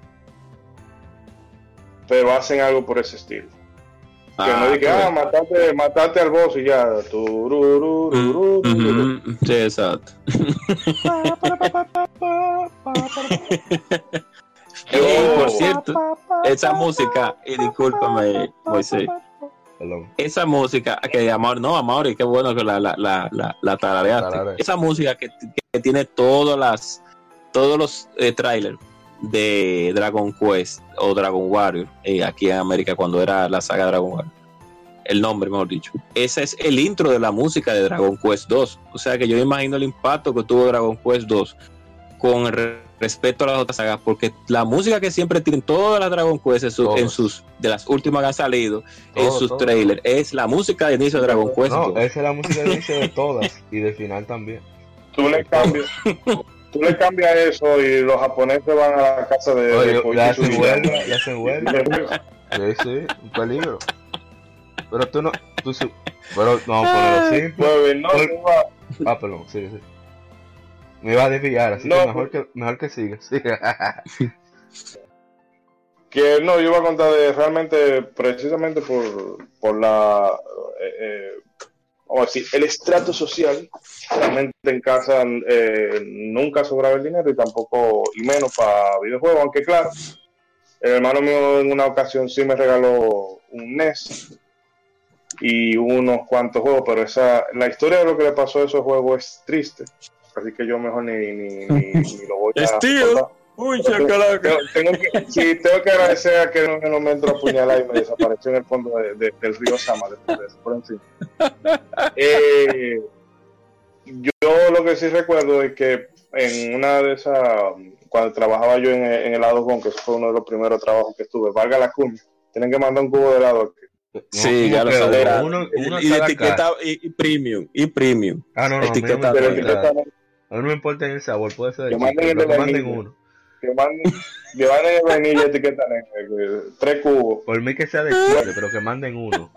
pero hacen algo por ese estilo. que no ah, diga, ah, matate, matate al boss y ya. sí, exacto. por cierto, esa música, y discúlpame, Moisés. Esa música que amor, no, amor, y qué bueno que la, la, la, la, tarareaste. Esa música que, que, tiene todas las, todos los eh, trailers de Dragon Quest o Dragon Warrior eh, aquí en América cuando era la saga Dragon Warrior. El nombre, mejor dicho. Ese es el intro de la música de Dragon Quest 2. O sea que yo imagino el impacto que tuvo Dragon Quest 2 con respecto a las otras sagas, porque la música que siempre tienen todas las Dragon Quest en, sus, de las últimas que han salido, en sus trailers, es la música de inicio de Dragon Quest. No, esa es la música de inicio de todas y de final también. Tú le cambias. tú le cambias eso y los japoneses van a la casa de, Oye, de ya hacen huelga, ya hacen huelga. sí, sí, un peligro. Pero tú no, tú sí, pero no, ponerlo simple. Pues, no, no Ah, perdón, sí, sí. Me iba a desviar, así que mejor que mejor que sigas. que no, yo iba a contar de realmente, precisamente por, por la eh, eh, o así, el estrato social, realmente en casa eh, nunca sobraba el dinero y tampoco, y menos para videojuegos, aunque claro, el hermano mío en una ocasión sí me regaló un NES y unos cuantos juegos, pero esa la historia de lo que le pasó a esos juegos es triste, así que yo mejor ni, ni, ni, lo voy a... Uy, chacalaca. Tengo, que, sí, tengo que agradecer a que no me entró a apuñalar y me desapareció en el fondo del río Sama después de eso, por encima. Eh, yo lo que sí recuerdo es que en una de esas, cuando trabajaba yo en, en el lado con, que eso fue uno de los primeros trabajos que estuve, valga la cumbia, tienen que mandar un cubo de helado aquí. sí, ya lo sabía. y, etiqueta y, premium, y premium. Ah, no, no, etiqueta, pero etiqueta, a mí no me importa el sabor, puede ser de que manden, manden uno. Que manden, que manden vainilla etiqueta negra, tres cubos. Por mí que sea de chile, pero que manden uno.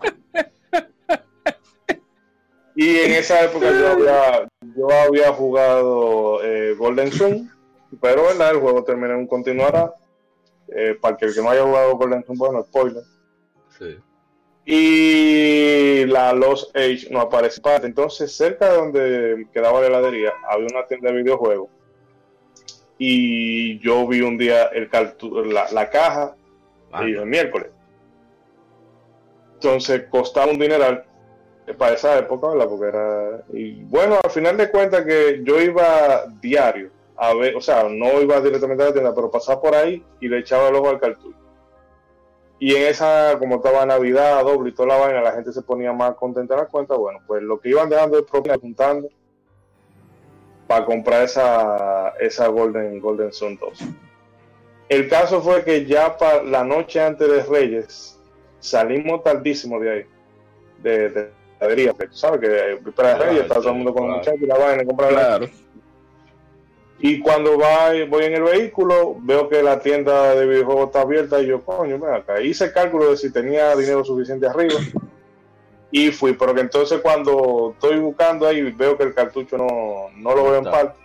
Y en esa época yo había, yo había jugado eh, Golden Sun, pero ¿verdad? el juego terminó en continuará. Eh, para que el que no haya jugado Golden Sun, bueno, spoiler. Sí. Y la Lost Age no aparece. Entonces, cerca de donde quedaba la heladería, había una tienda de videojuegos. Y yo vi un día el la, la caja y el miércoles. Entonces costaba un dineral para esa época, ¿verdad? Porque era. Y bueno, al final de cuentas que yo iba diario a ver, o sea, no iba directamente a la tienda, pero pasaba por ahí y le echaba el ojo al cartucho. Y en esa, como estaba Navidad, doble y toda la vaina, la gente se ponía más contenta en la cuenta. Bueno, pues lo que iban dejando de propia juntando para comprar esa, esa Golden, Golden Sun 2. El caso fue que ya para la noche antes de Reyes salimos tardísimo de ahí, de porque tú sabes que para claro, está todo el mundo con muchachos y la vaina, comprar claro. Y cuando va, voy en el vehículo, veo que la tienda de videojuegos está abierta y yo, coño, ven acá. Hice el cálculo de si tenía dinero suficiente arriba y fui, pero que entonces cuando estoy buscando ahí veo que el cartucho no, no lo veo en parte.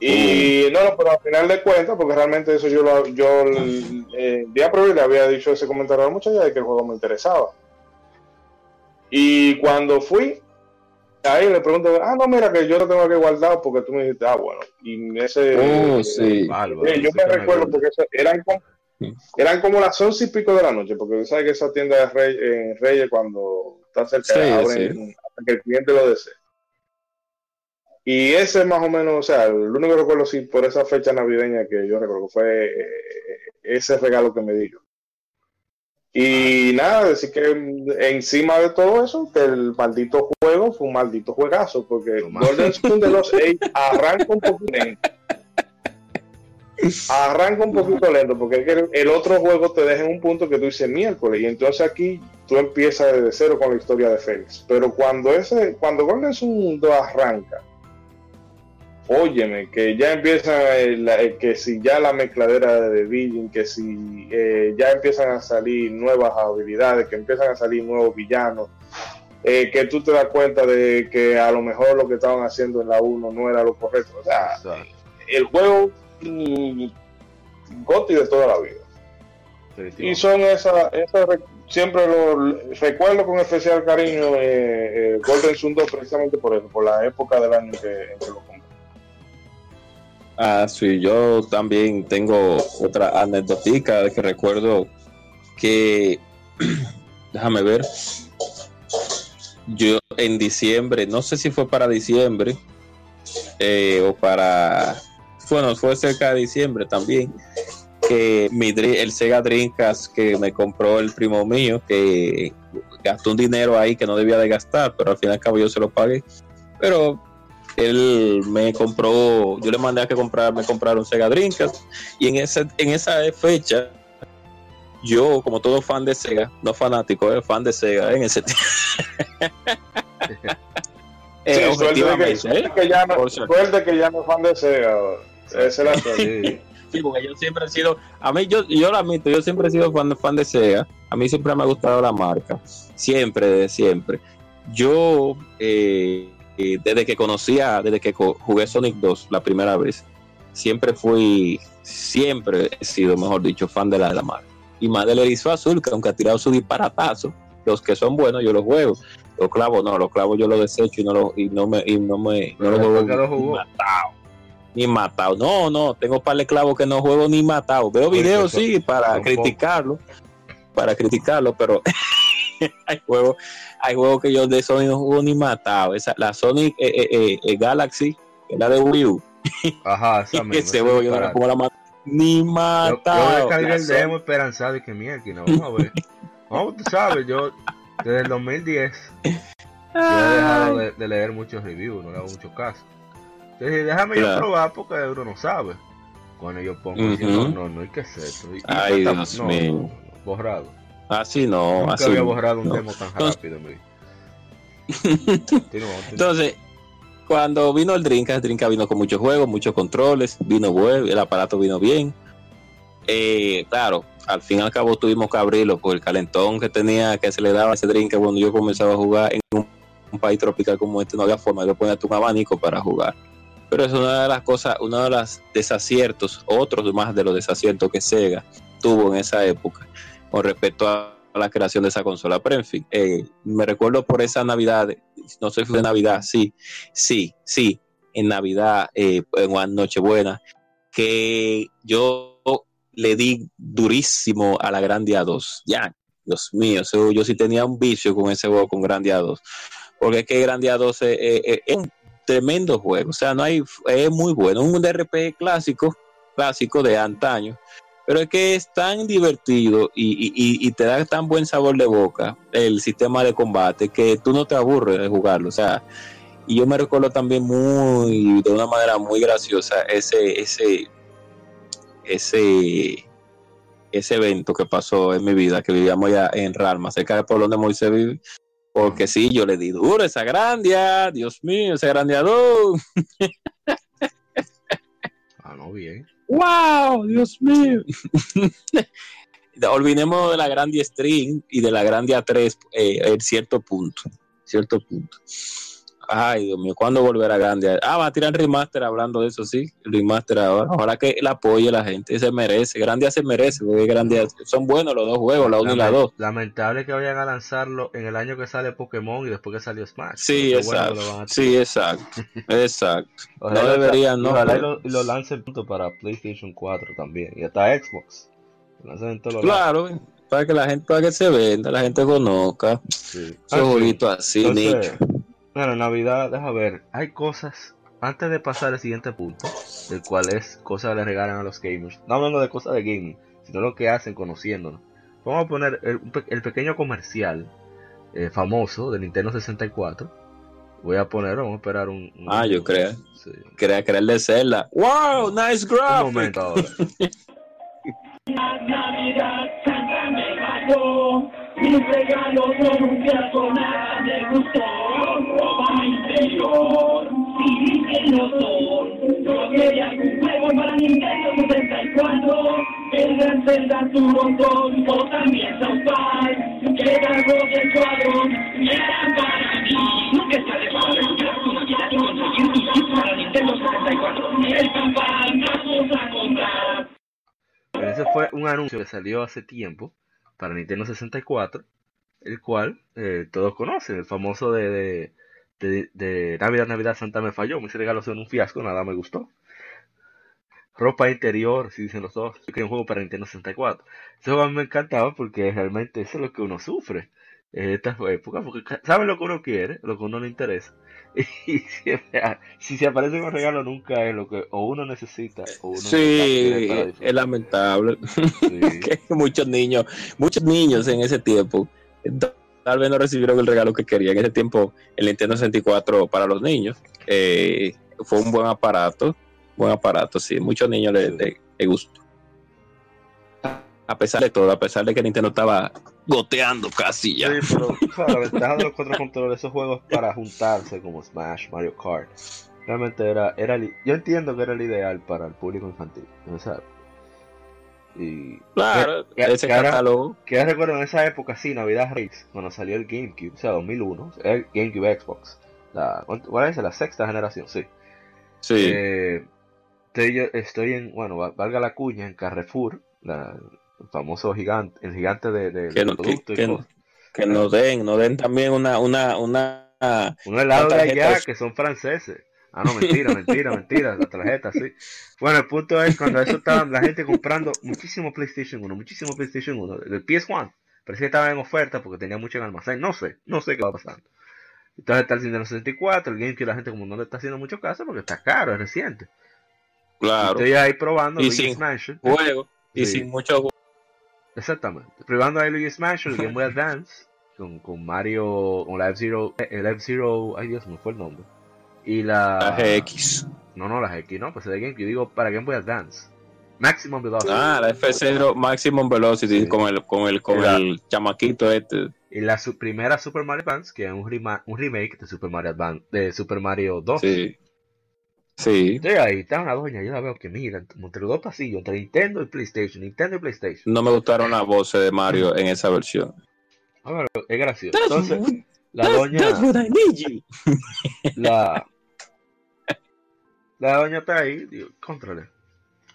Y no, no, pero al final de cuentas, porque realmente eso yo, lo, yo eh, día previo le había dicho ese comentario a la muchacha de que el juego me interesaba. Y cuando fui, ahí le pregunto, ah, no, mira, que yo lo tengo que guardar porque tú me dijiste, ah, bueno. Y ese. Oh, sí. Eh, yo me recuerdo porque eran, eran como las once y pico de la noche, porque tú sabes que esa tienda de Rey, en Reyes, cuando está cerca, de abren hasta que el cliente lo desee. Y ese más o menos, o sea, el único recuerdo sí por esa fecha navideña que yo recuerdo fue eh, ese regalo que me dio. Y nada, decir que encima de todo eso, que el maldito juego fue un maldito juegazo, porque Golden Spoon de los 8 arranca un poquito lento. Arranca un poquito lento, porque el otro juego te deja en un punto que tú dices miércoles, y entonces aquí tú empiezas desde cero con la historia de Félix. Pero cuando ese, cuando Golden 2 arranca, óyeme, que ya empieza el, que si ya la mezcladera de Billing, que si eh, ya empiezan a salir nuevas habilidades, que empiezan a salir nuevos villanos, eh, que tú te das cuenta de que a lo mejor lo que estaban haciendo en la 1 no era lo correcto. O sea, el juego mm, Goti de toda la vida. Y son esas, esa, siempre lo recuerdo con especial cariño eh, Golden Sun 2 precisamente por eso, por la época del año que, en que lo Ah, sí, yo también tengo otra anecdotica que recuerdo que, déjame ver, yo en diciembre, no sé si fue para diciembre eh, o para, bueno, fue cerca de diciembre también, que mi, el Sega Dreamcast que me compró el primo mío, que gastó un dinero ahí que no debía de gastar, pero al fin y al cabo yo se lo pagué. Pero él me compró, yo le mandé a que comprar, me compraron Sega Dreamcast y en ese, en esa fecha yo como todo fan de Sega, no fanático, eh, fan de Sega en ese tiempo. eh, sí, suerte, que, ya no, suerte que ya no es fan de Sega. Esa es la sí. sí, porque yo siempre he sido, a mí yo, yo lo admito, yo siempre he sido fan, fan de Sega. A mí siempre me ha gustado la marca, siempre, siempre. Yo eh, desde que conocía, desde que jugué Sonic 2 la primera vez, siempre fui, siempre he sido, mejor dicho, fan de la de la marca. Y más del erizo azul, que aunque ha tirado su disparatazo, los que son buenos yo los juego. Los clavos no, los clavos yo los desecho y no, los, y no me, y no me, no los juego ni matado. Matado. No, no, tengo par de clavos que no juego ni matado. Veo videos, sí, para criticarlo, para criticarlo, pero hay juegos hay juegos que yo de Sony no juego ni matado. Esa, la Sony eh, eh, eh, Galaxy, que es la de Wii U. Ajá, esa misma. Ese juego yo no lo pongo la mano ni Yo, matado. yo descargué La el Sony- demo esperanzado y que mierda, no, vamos a ver. Vamos, tú sabes, yo desde el 2010 yo he dejado de, de leer muchos reviews, no le hago mucho caso. Entonces déjame yo Claro. probar porque uno no sabe. Cuando yo pongo, así, no, no, no hay que hacer esto. Ay, Dios no, mío. borrado. Así no, Nunca así había borrado un no. demo tan Entonces- rápido en mi vida. Continúa, continúa. Entonces, cuando vino el Dreamcast, el Dreamcast vino con muchos juegos, muchos controles, vino bueno, el aparato vino bien. Eh, claro, al fin y al cabo tuvimos que abrirlo por el calentón que tenía, que se le daba a ese Dreamcast cuando yo comenzaba a jugar en un, un país tropical como este, no había forma de ponerte un abanico para jugar. Pero es una de las cosas, uno de los desaciertos, otros más de los desaciertos que Sega tuvo en esa época con respecto a la creación de esa consola. Pero en fin, eh, me recuerdo por esa Navidad, no soy de Navidad, sí, sí, sí, en Navidad, eh, en Nochebuena, que yo le di durísimo a la Grandia 2. Ya, Dios mío, yo sí tenía un vicio con ese juego, con Grandia 2. Porque es que Grandia 2 es, tremendo juego. O sea, no hay, es muy bueno. Un DRP clásico, clásico de antaño. Pero es que es tan divertido y te da tan buen sabor de boca el sistema de combate que tú no te aburres de jugarlo. O sea, y yo me recuerdo también muy, de una manera muy graciosa, ese, ese, ese, ese evento que pasó en mi vida, que vivíamos ya en Ralma, cerca del pueblo donde Moisés vive. Porque sí, yo le di duro a esa grandia, Dios mío, esa grandiador. Ah, no, bien. ¡Wow! Dios mío. Olvidemos de la Grandia String y de la Grandia 3 eh, en cierto punto. Cierto punto. Ay, Dios mío, ¿cuándo volverá Grandia? Ah, va a tirar remaster hablando de eso, sí. El remaster ahora. Ojalá que la apoye la gente. Se merece. Grandia se merece. Porque Grandia son buenos los dos juegos, la 1 y la Lame- 2. Lamentable que vayan a lanzarlo en el año que sale Pokémon y después que salió Smash. Sí, bueno exacto. lo Sí, exacto. Exacto. Ojalá No deberían, no, Ojalá lo, lo lancen para PlayStation 4 también. Y hasta Xbox. Lo lancen en todos los lados. Claro, para que la gente, para que se venda, la gente conozca. Sí. Esos Ah, sí. así, Entonces, nicho. Bueno, Navidad, deja ver. Hay cosas. Antes de pasar al siguiente punto, el cual es cosas que le regalan a los gamers. No hablando de cosas de gaming, sino lo que hacen conociéndonos. Vamos a poner el, un pe- el pequeño comercial eh, famoso de Nintendo 64. Voy a poner, vamos a esperar un. un- Ah, yo creo. Sí. Quería creer de Zelda. ¡Wow! ¡Nice Un graphic! momento ahora. Mis regalos son un nada me gustó. Ropa interior, sí que no son. Yo quería un juego para Nintendo 64, el Gran Zelda Turbo Son, o también South Park, que cargó del cuadro, y eran para mí. Nunca está de más recuperar tu Navidad y conseguir tus chips para Nintendo 64. El campán, vamos a comprar. Pero ese fue un anuncio que salió hace tiempo para Nintendo 64, el cual eh, todos conocen, el famoso de, de, de- Navidad, Navidad, Santa me falló, mis regalos son un fiasco, nada me gustó. Ropa interior, si dicen los dos, yo quería un juego para Nintendo 64. Ese juego a mí me encantaba porque realmente eso es lo que uno sufre en estas épocas, porque saben lo que uno quiere, lo que uno le interesa. Y siempre, si se aparece un regalo nunca es lo que o uno necesita o uno Sí, es lamentable Sí. que muchos niños, muchos niños en ese tiempo, tal vez no recibieron el regalo que querían. En ese tiempo, el Nintendo 64 para los niños eh, fue un buen aparato, buen aparato, sí. Muchos niños le, le- le gustó. A pesar de todo, a pesar de que Nintendo estaba goteando casi ya. Sí, pero o sea, la ventaja de los cuatro controles, esos juegos para juntarse como Smash, Mario Kart, realmente era, era yo entiendo que era el ideal para el público infantil, ¿no sabes? Y Claro, que- ese que catálogo. que yo recuerdo en esa época, sí, Navidad Race, cuando salió el GameCube, o sea, 2001, el GameCube Xbox, la, ¿cuánto- ¿cuál es? La sexta generación, sí. Sí. Eh, estoy, yo- estoy en, bueno, va- valga la cuña, en Carrefour, la- el famoso gigante, el gigante de, de, Que no- que- que nos den, nos den también una, una, una, Un helado de allá que son franceses. Ah, no, mentira, mentira, mentira. La tarjeta, sí. Bueno, el punto es cuando eso estaba la gente comprando muchísimo PlayStation 1, muchísimo PlayStation 1, del PS1, Parece que estaba en oferta porque tenía mucho en almacén. No sé, no sé qué va pasando. Entonces está el Nintendo 64, el GameCube, la gente como no le está haciendo mucho caso porque está caro, es reciente. Claro. Estoy ahí probando Y Luigi's sin Mansion. Juego. Y sin mucho. Exactamente. Probando ahí Luigi's Mansion, el Game Boy Advance, con, con Mario, con la F-Zero, el F-Zero, ay Dios, me fue el nombre. Y la... La GX. No, no, la GX, no, pues es de GameCube, digo para Game Boy Advance. Maximum Velocity. Ah, la F0 Maximum Velocity Sí. con el con el con Era- el chamaquito este. Y la su- primera Super Mario Advance, que es un, un remake de Super Mario Advance, de Super Mario 2. Sí. Sí. Estoy ahí, está una doña, yo la veo que mira, entre los dos pasillos, entre Nintendo y PlayStation, Nintendo y PlayStation. No me gustaron las voces de Mario en esa versión. A ver, es gracioso. Entonces, la doña, that's what I need you. la, la doña está ahí, digo, contrale.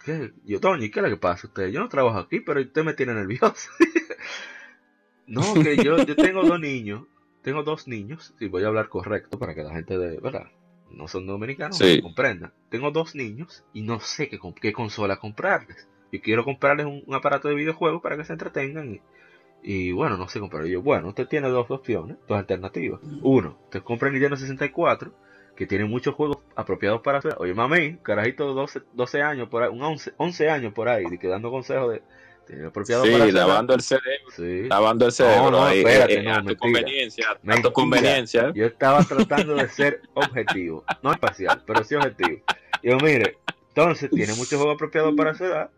¿Qué? Yo, doña, ¿y qué es lo que pasa a usted? Yo no trabajo aquí, pero usted me tiene nervioso. no, que yo, yo tengo dos niños, tengo dos niños, y voy a hablar correcto para que la gente de, ¿verdad? No son dominicanos, Sí. comprendan. Tengo dos niños y no sé qué, qué consola comprarles. Yo quiero comprarles un, un aparato de videojuegos para que se entretengan y, y bueno, no sé comprar. Yo, bueno, usted tiene dos opciones, dos alternativas. Uno, te compra el Nintendo 64, que tiene muchos juegos apropiados para hacer. Oye, mami, carajito de 12, 12 años por ahí, un 11, 11 años por ahí, y que dando consejos de apropiado para Sí, hacer. lavando el cerebro. Sí. Lavando el cerebro. no, ahí, espérate, eh, no, a tu mentira. conveniencia. A Mentira. tu conveniencia. Yo estaba tratando de ser objetivo, no imparcial, pero sí objetivo. Yo, mire, entonces tiene muchos juegos apropiados para su edad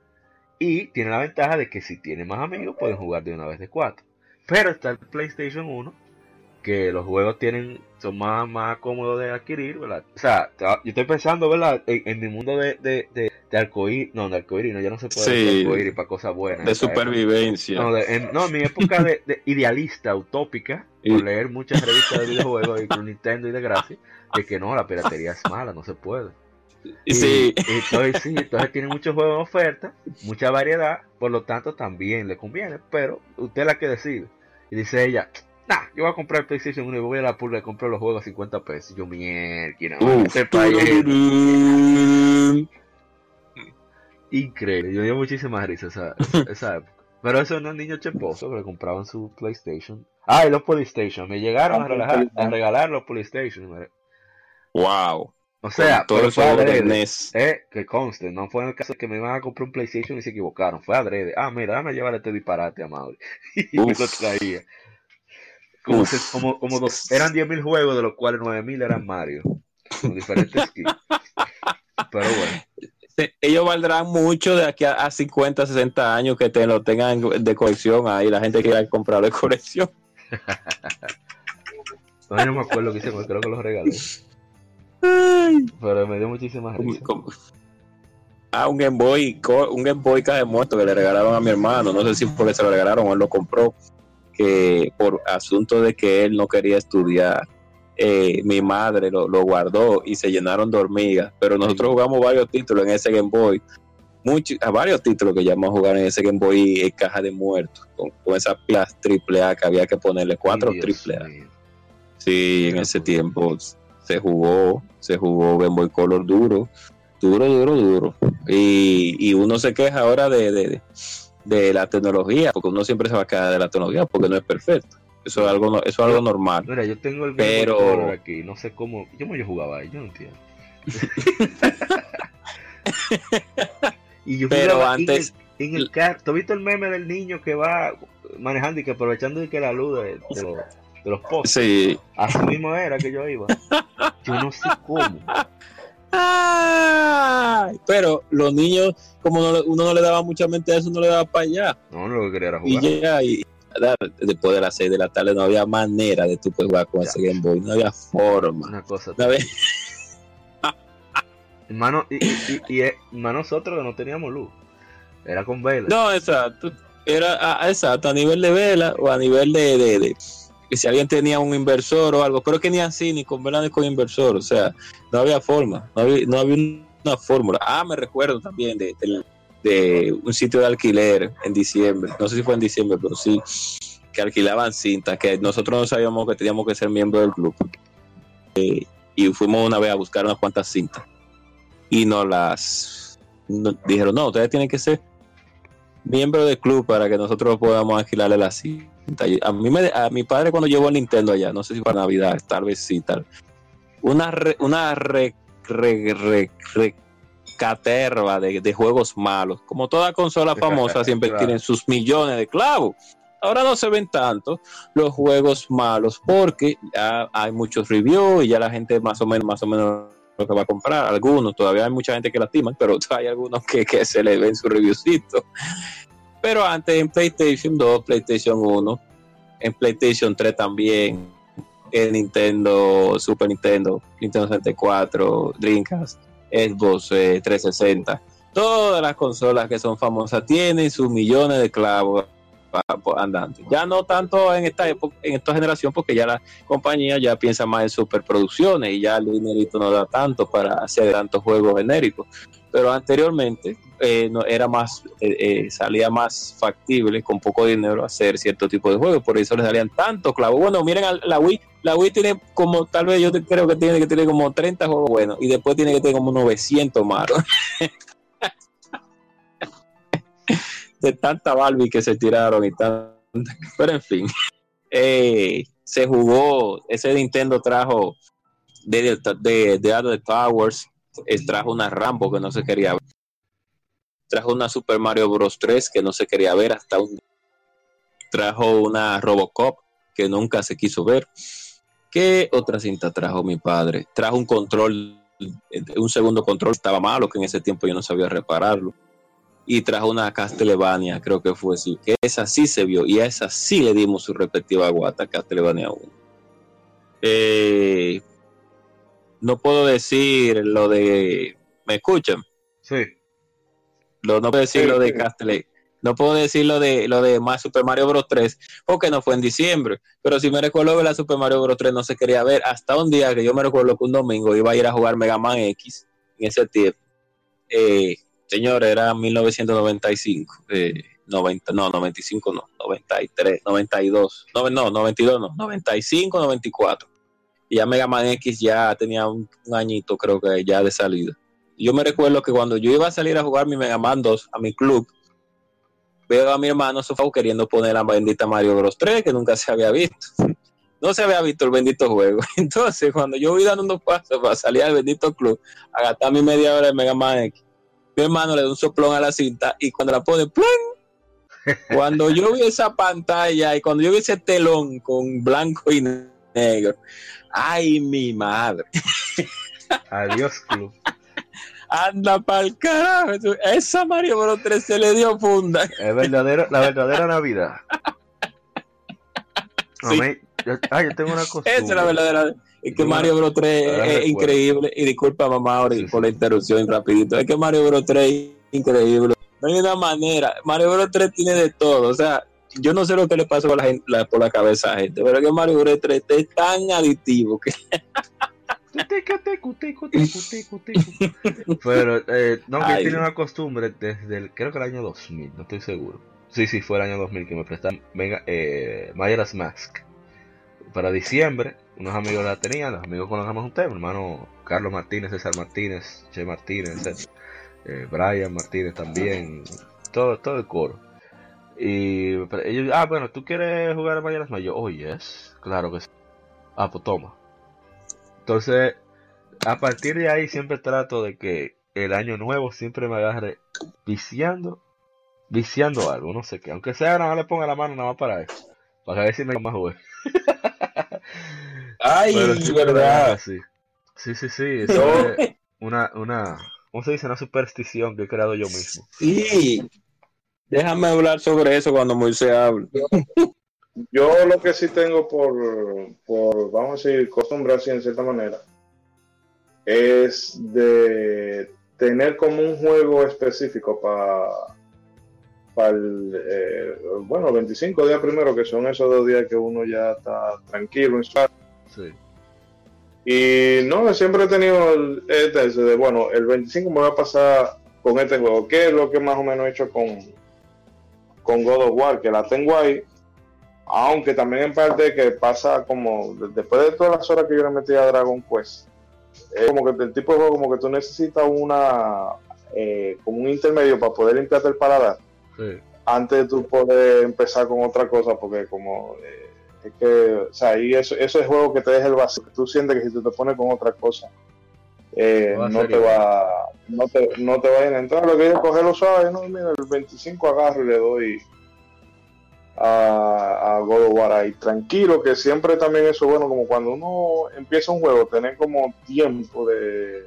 y tiene la ventaja de que si tiene más amigos pueden jugar de una vez de cuatro. Pero está el PlayStation 1, que los juegos tienen son más, más cómodos de adquirir, ¿verdad? O sea, yo estoy pensando, ¿verdad? En, en mi mundo de, de, de, de arcoíris, no, de arcoíris, no, ya no se puede Sí. decir arcoíris para cosas buenas. en De supervivencia. No, de- en, no, en mi época de, de idealista, utópica, Y- por leer muchas revistas de videojuegos y con Nintendo y de gracia, de que no, la piratería es mala, no se puede. Y sí. y entonces, sí, entonces tiene muchos juegos en oferta, mucha variedad, por lo tanto también le conviene, pero usted es la que decide. Y dice ella, nah, yo voy a comprar el PlayStation 1 y voy a la pulga y compro los juegos a 50 pesos. Y yo, mierda, este país increíble. Yo dio muchísima risa esa, época. Pero eso no es niño cheposo que le compraban su PlayStation. Ah, y los PlayStation. Me llegaron a regalar, a regalar los PlayStation. Wow. O sea, todo pero fue adrede. NES. Eh, que conste, no fue en el caso de que me iban a comprar un PlayStation y se equivocaron. Fue adrede. Ah, mira, déjame llevar este disparate a Mauri. y me lo traía. Como, se- como, como dos, eran 10.000 juegos, de los cuales 9.000 eran Mario. Con diferentes skins. Pero bueno. Ellos valdrán mucho de aquí a, a 50, 60 años que te lo tengan de colección ahí. La gente quiera comprarlo de colección. No, no me acuerdo que hice, creo que los regalé. Pero me dio muchísimas Ah, un Game Boy, un Game Boy caja de muerto que le regalaron a mi hermano. No sé si porque se lo regalaron o él lo compró. Que por asunto de que él no quería estudiar, eh, mi madre lo, lo guardó y se llenaron de hormigas. Pero nosotros jugamos varios títulos en ese Game Boy. Muchos, a varios títulos que ya vamos a jugar en ese Game Boy en caja de muertos. Con, con esas pilas triple A que había que ponerle, cuatro Dios triple A. Sí, en ese tiempo se jugó, se jugó Game Boy Color duro, duro, duro, duro. Y, y uno se queja ahora de, de, de la tecnología, porque uno siempre se va a quedar de la tecnología porque no es perfecto. Eso es algo, eso es algo normal. Mira, yo tengo el Pero- aquí, no sé cómo. ¿Cómo yo jugaba ahí? Yo no entiendo. y yo Pero antes- En el, en el carro. ¿Tú has visto el meme del niño que va manejando y que aprovechando de que la luz de, de los, de los postes? Sí. Así mismo era que yo iba. Yo no sé cómo. Ay, Pero los niños, como no uno no le daba mucha mente a eso, no le daba para allá. No, lo que quería era Y jugar. ya, y después de las 6 de la tarde no había manera de tú poder jugar con ese Game Boy, no había forma. Una cosa. Una vez- Hermano, y, y, y, y, hermano, nosotros no teníamos luz. Era con vela. No, exacto. Era ah, exacto, a nivel de vela o a nivel de, de, de- que si alguien tenía un inversor o algo, pero que ni así, ni con vela ni con inversor, o sea, no había forma, no había, no había una fórmula. Ah, me recuerdo también de, un sitio de alquiler en diciembre, no sé si fue en diciembre, pero sí, que alquilaban cintas, que nosotros no sabíamos que teníamos que ser miembros del club. Eh, y fuimos una vez a buscar unas cuantas cintas. Y nos las dijeron, no, ustedes tienen que ser miembro del club para que nosotros podamos alquilarle la cinta. A mí me, a mi padre cuando llevó el Nintendo allá, no sé si para Navidad, tal vez sí, tal. Una re, una re, re, caterva de, de, juegos malos. Como toda consola famosa siempre tienen sus millones de clavos. Ahora no se ven tanto los juegos malos porque ya hay muchos reviews y ya la gente más o menos, más o menos lo que va a comprar. Algunos, todavía hay mucha gente que lastiman, pero hay algunos que, que se le ven su reviewcito. Pero antes en PlayStation 2, PlayStation 1, en PlayStation 3 también, en Nintendo, Super Nintendo, Nintendo 64, Dreamcast, Xbox 360. Eh, Todas las consolas que son famosas tienen sus millones de clavos andante. Ya no tanto en esta época, en esta generación, porque ya la compañía ya piensa más en superproducciones y ya el dinerito no da tanto para hacer tantos juegos genéricos. Pero anteriormente eh, era más, eh, eh, salía más factible con poco dinero hacer cierto tipo de juegos, por eso le salían tantos clavos. Bueno, miren la Wii, la Wii tiene como, tal vez yo creo que tiene que tener como 30 juegos buenos y después tiene que tener como 900 malos. de tanta Barbie que se tiraron y tanta, pero en fin, eh, se jugó, ese Nintendo trajo de, de, de Other Towers, trajo una Rambo que no se quería ver, trajo una Super Mario Bros. 3 que no se quería ver hasta un trajo una Robocop que nunca se quiso ver. ¿Qué otra cinta trajo mi padre? Trajo un control, un segundo control, estaba malo, que en ese tiempo yo no sabía repararlo y trajo una Castlevania, creo que fue así, que esa sí se vio y a esa sí le dimos su respectiva guata, Castlevania 1. Eh, no puedo decir lo de... ¿Me escuchan? Sí. no puedo decir lo de Castlevania. No puedo decir lo de, lo de más Super Mario Bros. 3 porque no fue en diciembre. Pero si me recuerdo que la Super Mario Bros. 3 no se quería ver hasta un día que yo me recuerdo que un domingo iba a ir a jugar Mega Man X en ese tiempo. Eh, Señor, era 1995. Eh, 90, no, 95 no, 93, 92, no, no, 92 no, 95, 94. Y ya Mega Man X ya tenía un, añito, creo que ya de salida. Yo me recuerdo que cuando yo iba a salir a jugar mi Mega Man 2 a mi club, veo a mi hermano Sofau queriendo poner la bendita Mario Bros 3, que nunca se había visto. No se había visto el bendito juego. Entonces, cuando yo voy dando unos pasos para salir al bendito club, a gastar mi media hora de Mega Man X, mi hermano le da un soplón a la cinta y cuando la pone, ¡plum! Cuando yo vi esa pantalla y cuando yo vi ese telón con blanco y negro, ¡ay, mi madre! Adiós, club. Anda pa'l carajo. Esa Mario Bros 3 se le dio funda. Es verdadero, la verdadera Navidad. Sí. yo, ah, yo tengo una cosa. Esa es la verdadera. Es que Mario Bros 3 es, increíble. Y disculpa, mamá, por la interrupción rapidito. Es que Mario Bros 3 es increíble. No hay una manera. Mario Bros 3 tiene de todo. O sea, yo no sé lo que le pasó por la, gente, por la cabeza a la gente, pero es que Mario Bros 3 es tan adictivo que... pero eh, no, que tiene una costumbre desde el, creo que el año 2000, no estoy seguro. Sí, sí, fue el año 2000 que me prestaron venga, eh, Majora's Mask. Para diciembre, unos amigos la tenían, los amigos conocemos a usted, mi hermano Carlos Martínez, César Martínez, Che Martínez, eh, Brian Martínez también, todo, todo el coro. Y ellos, ah, bueno, ¿tú quieres jugar a Mayoras Mayo? Oh, yes, claro que sí. Ah, pues toma. Entonces, a partir de ahí siempre trato de que el año nuevo siempre me agarre viciando, viciando algo, no sé qué. Aunque sea, nada más le ponga la mano nada más para eso. Para ver si me más jugar. Ay, verdad. Sí, sí, sí. sí. Eso es una, una, ¿cómo se dice? Una superstición que he creado yo mismo. Sí. Déjame hablar sobre eso cuando Moisés hable. Yo lo que sí tengo por, por vamos a decir, costumbre así en cierta manera, es de tener como un juego específico para para el, eh, bueno, 25 días primero, que son esos dos días que uno ya está tranquilo en su sí. Y no, siempre he tenido el, este, de, bueno, el 25 me va a pasar con este juego, que es lo que más o menos he hecho con, con God of War, que la tengo ahí, aunque también en parte que pasa como, después de todas las horas que yo le metí a Dragon Quest, es como que el tipo de juego como que tú necesitas una, eh, como un intermedio para poder limpiarte el paladar. antes de tú poder empezar con otra cosa, porque como eh, es que, o sea, y eso, eso es juego que te deja el vacío, que tú sientes que si tú te pones con otra cosa, eh, no, te va, no, te, no te vayan a entrar. Lo que es cogerlo suave, no, mira, el 25 agarro y le doy a, a God of War ahí. Tranquilo, que siempre también eso es bueno, como cuando uno empieza un juego, tener como tiempo de,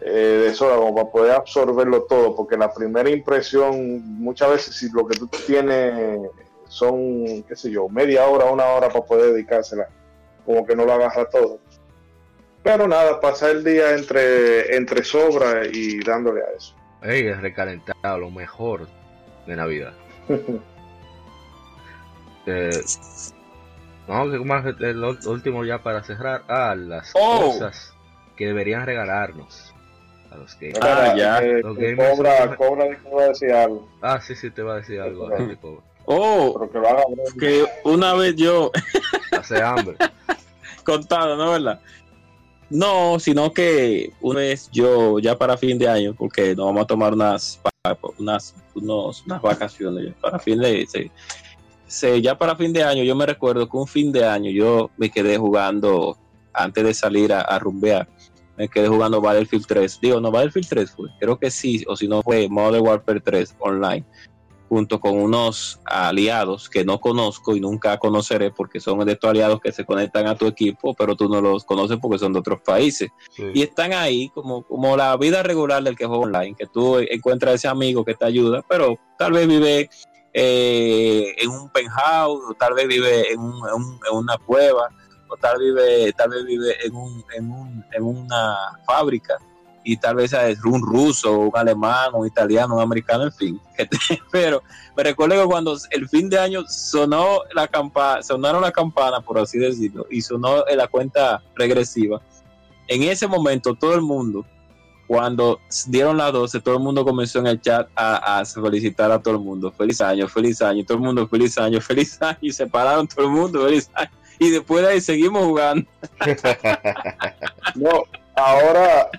eh, de sobra como para poder absorberlo todo, porque la primera impresión, muchas veces si lo que tú tienes son, qué sé yo, media hora, una hora para poder dedicársela, como que no lo agarra todo. Pero nada, pasar el día entre, entre sobra y dándole a eso. Ey, es recalentado, lo mejor de Navidad. Eh, no, que más el último ya para cerrar. Ah, las Oh. cosas que deberían regalarnos a los gamers. Ah, ya. eh, Los gamers cobra, son- cobra dijo que va a decir algo, Ah, sí, sí, te va a decir algo. Oh, pero que lo haga breve. que una vez yo Hace hambre. contado, ¿no? ¿Verdad? No, sino que una vez yo, ya para fin de año, porque nos vamos a tomar unas, unas, unos, unas vacaciones para fin de se- se- ya para fin de año, yo me recuerdo que un fin de año yo me quedé jugando, antes de salir a, a rumbear, me quedé jugando Battlefield 3. Digo, no, Battlefield 3 fue, creo que sí, o si no fue Modern Warfare 3 online junto con unos aliados que no conozco y nunca conoceré porque son de estos aliados que se conectan a tu equipo, pero tú no los conoces porque son de otros países. Sí. Y están ahí como, como la vida regular del que juega online, que tú encuentras ese amigo que te ayuda, pero tal vez vive eh, en un penthouse, o tal vez vive en, un- en un- en una cueva, o tal, vive, tal vez vive en, un, en, un- en una fábrica y tal vez es un ruso, un alemán, un italiano, un americano, en fin. Pero me recuerdo que cuando el fin de año sonó la campana, sonaron la campana, por así decirlo, y sonó la cuenta regresiva. En ese momento todo el mundo, cuando dieron las 12, todo el mundo comenzó en el chat a, a felicitar a todo el mundo. Feliz año, feliz año, todo el mundo feliz año, feliz año, y se pararon todo el mundo, feliz año. Y después de ahí seguimos jugando. No, ahora,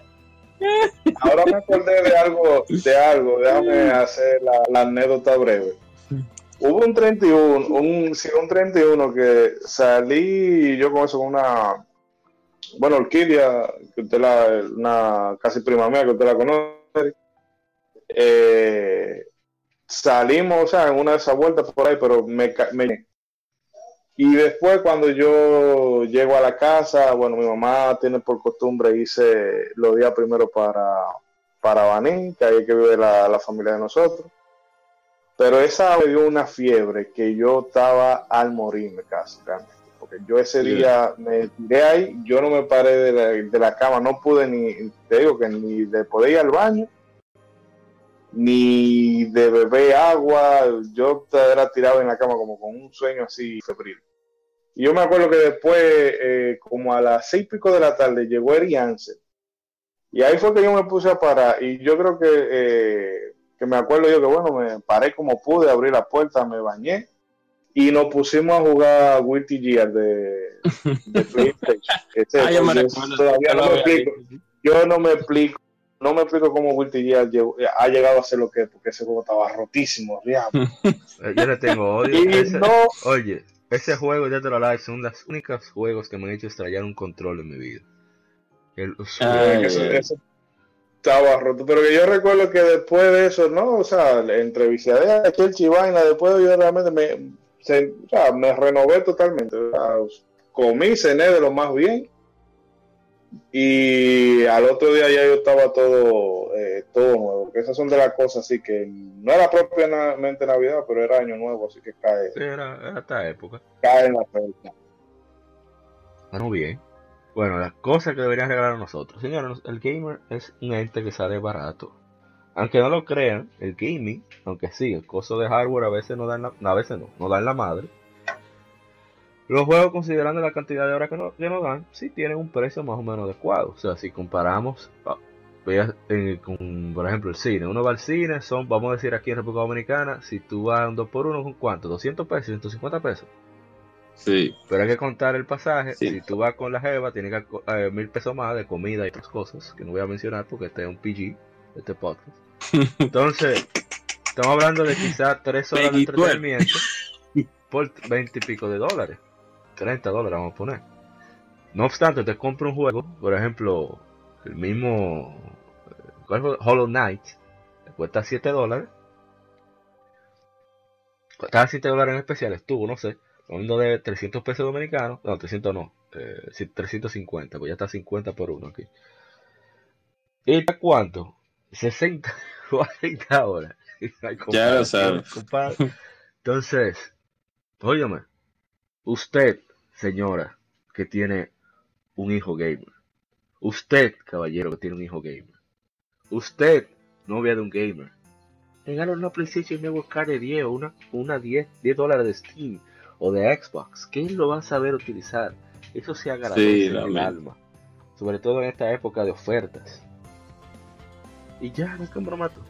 ahora me acordé de algo, de algo, déjame hacer la, la anécdota breve. Hubo un 31, un, sí, un 31 que salí yo con eso, con una, bueno, Orquídea, que usted la, una casi prima mía, que usted la conoce. Eh, salimos, o sea, en una de esas vueltas por ahí, pero me, me y después cuando yo llego a la casa, bueno, mi mamá tiene por costumbre irse los días primero para, para Baní, que ahí es que vive la, la familia de nosotros. Pero esa me dio una fiebre que yo estaba al morirme casi, realmente. Porque yo ese Sí. día me tiré ahí, yo no me paré de la, de la cama, no pude ni, te digo que ni de poder ir al baño, ni de beber agua, yo era tirado en la cama como con un sueño así febril. Y yo me acuerdo que después, eh, como a las seis y pico de la tarde, llegó Eri Ansel. Y ahí fue que yo me puse a parar. Y yo creo que, eh, que me acuerdo yo que, bueno, me paré como pude, abrí la puerta, me bañé. Y nos pusimos a jugar Guilty Gear de, de PlayStation. Ese- Ah, yo me yo recuerdo. todavía no me explico yo no me explico, no me explico cómo Guilty Gear ha llegado a ser lo que es, porque ese juego estaba rotísimo. Eh, Yo le tengo odio. Y Ese- no, Oye, ese juego de Dead or Alive son los únicos juegos que me han hecho estrellar un control en mi vida. El, Ay, eso, eso estaba roto, pero que yo recuerdo que después de eso, no, o sea, entre viciadera, Chelsea y vaina, después yo realmente me, se- o sea, me renové totalmente, o sea, comí, cené de lo más bien. Y al otro día ya yo estaba todo, todo nuevo. Que esas son de las cosas así que no era propiamente Navidad, pero era Año Nuevo, así que cae, Sí, era, era esta época. cae en la fecha. Bueno, bien. Bueno, las cosas que deberían regalar a nosotros. Señores, el gamer es un ente que sale barato. Aunque no lo crean, el gaming, aunque sí, el costo de hardware a veces no dan la, a veces no, no dan la madre. Los juegos, considerando la cantidad de horas que, no- que nos dan, sí tienen un precio más o menos adecuado. O sea, si comparamos, eh, con, por ejemplo, el cine. Uno va al cine, son, vamos a decir aquí en República Dominicana, si tú vas a un 2x1, ¿con cuánto? ¿200 pesos? ¿150 pesos? Sí. Pero hay que contar el pasaje. Sí. Si tú vas con la jeva, tienes que eh, mil pesos más de comida y otras cosas que no voy a mencionar porque este es un PG, este podcast. Entonces, Estamos hablando de quizás 3 horas de entretenimiento por 20 y pico de dólares. 30 dólares vamos a poner. No obstante, te compro un juego, por ejemplo, el mismo Hollow Knight, cuesta 7 dólares. Estaba 7 dólares en especial, estuvo, no sé, hablando de 300 pesos dominicanos, no, 300 no, eh, 350, pues ya está 50 por uno aquí. ¿Y cuánto? 60, 40 horas. ya lo sabes. Entonces, óyeme, usted, señora, que tiene un hijo gamer. Usted, caballero, que tiene un hijo gamer. Usted, novia de un gamer. Regala una PlayStation Network Card de 10 o una, una 10, 10 dólares de Steam o de Xbox. ¿Quién lo va a saber utilizar? Eso se agradece en el alma. Sobre todo en esta época de ofertas. Y ya, no comprometo.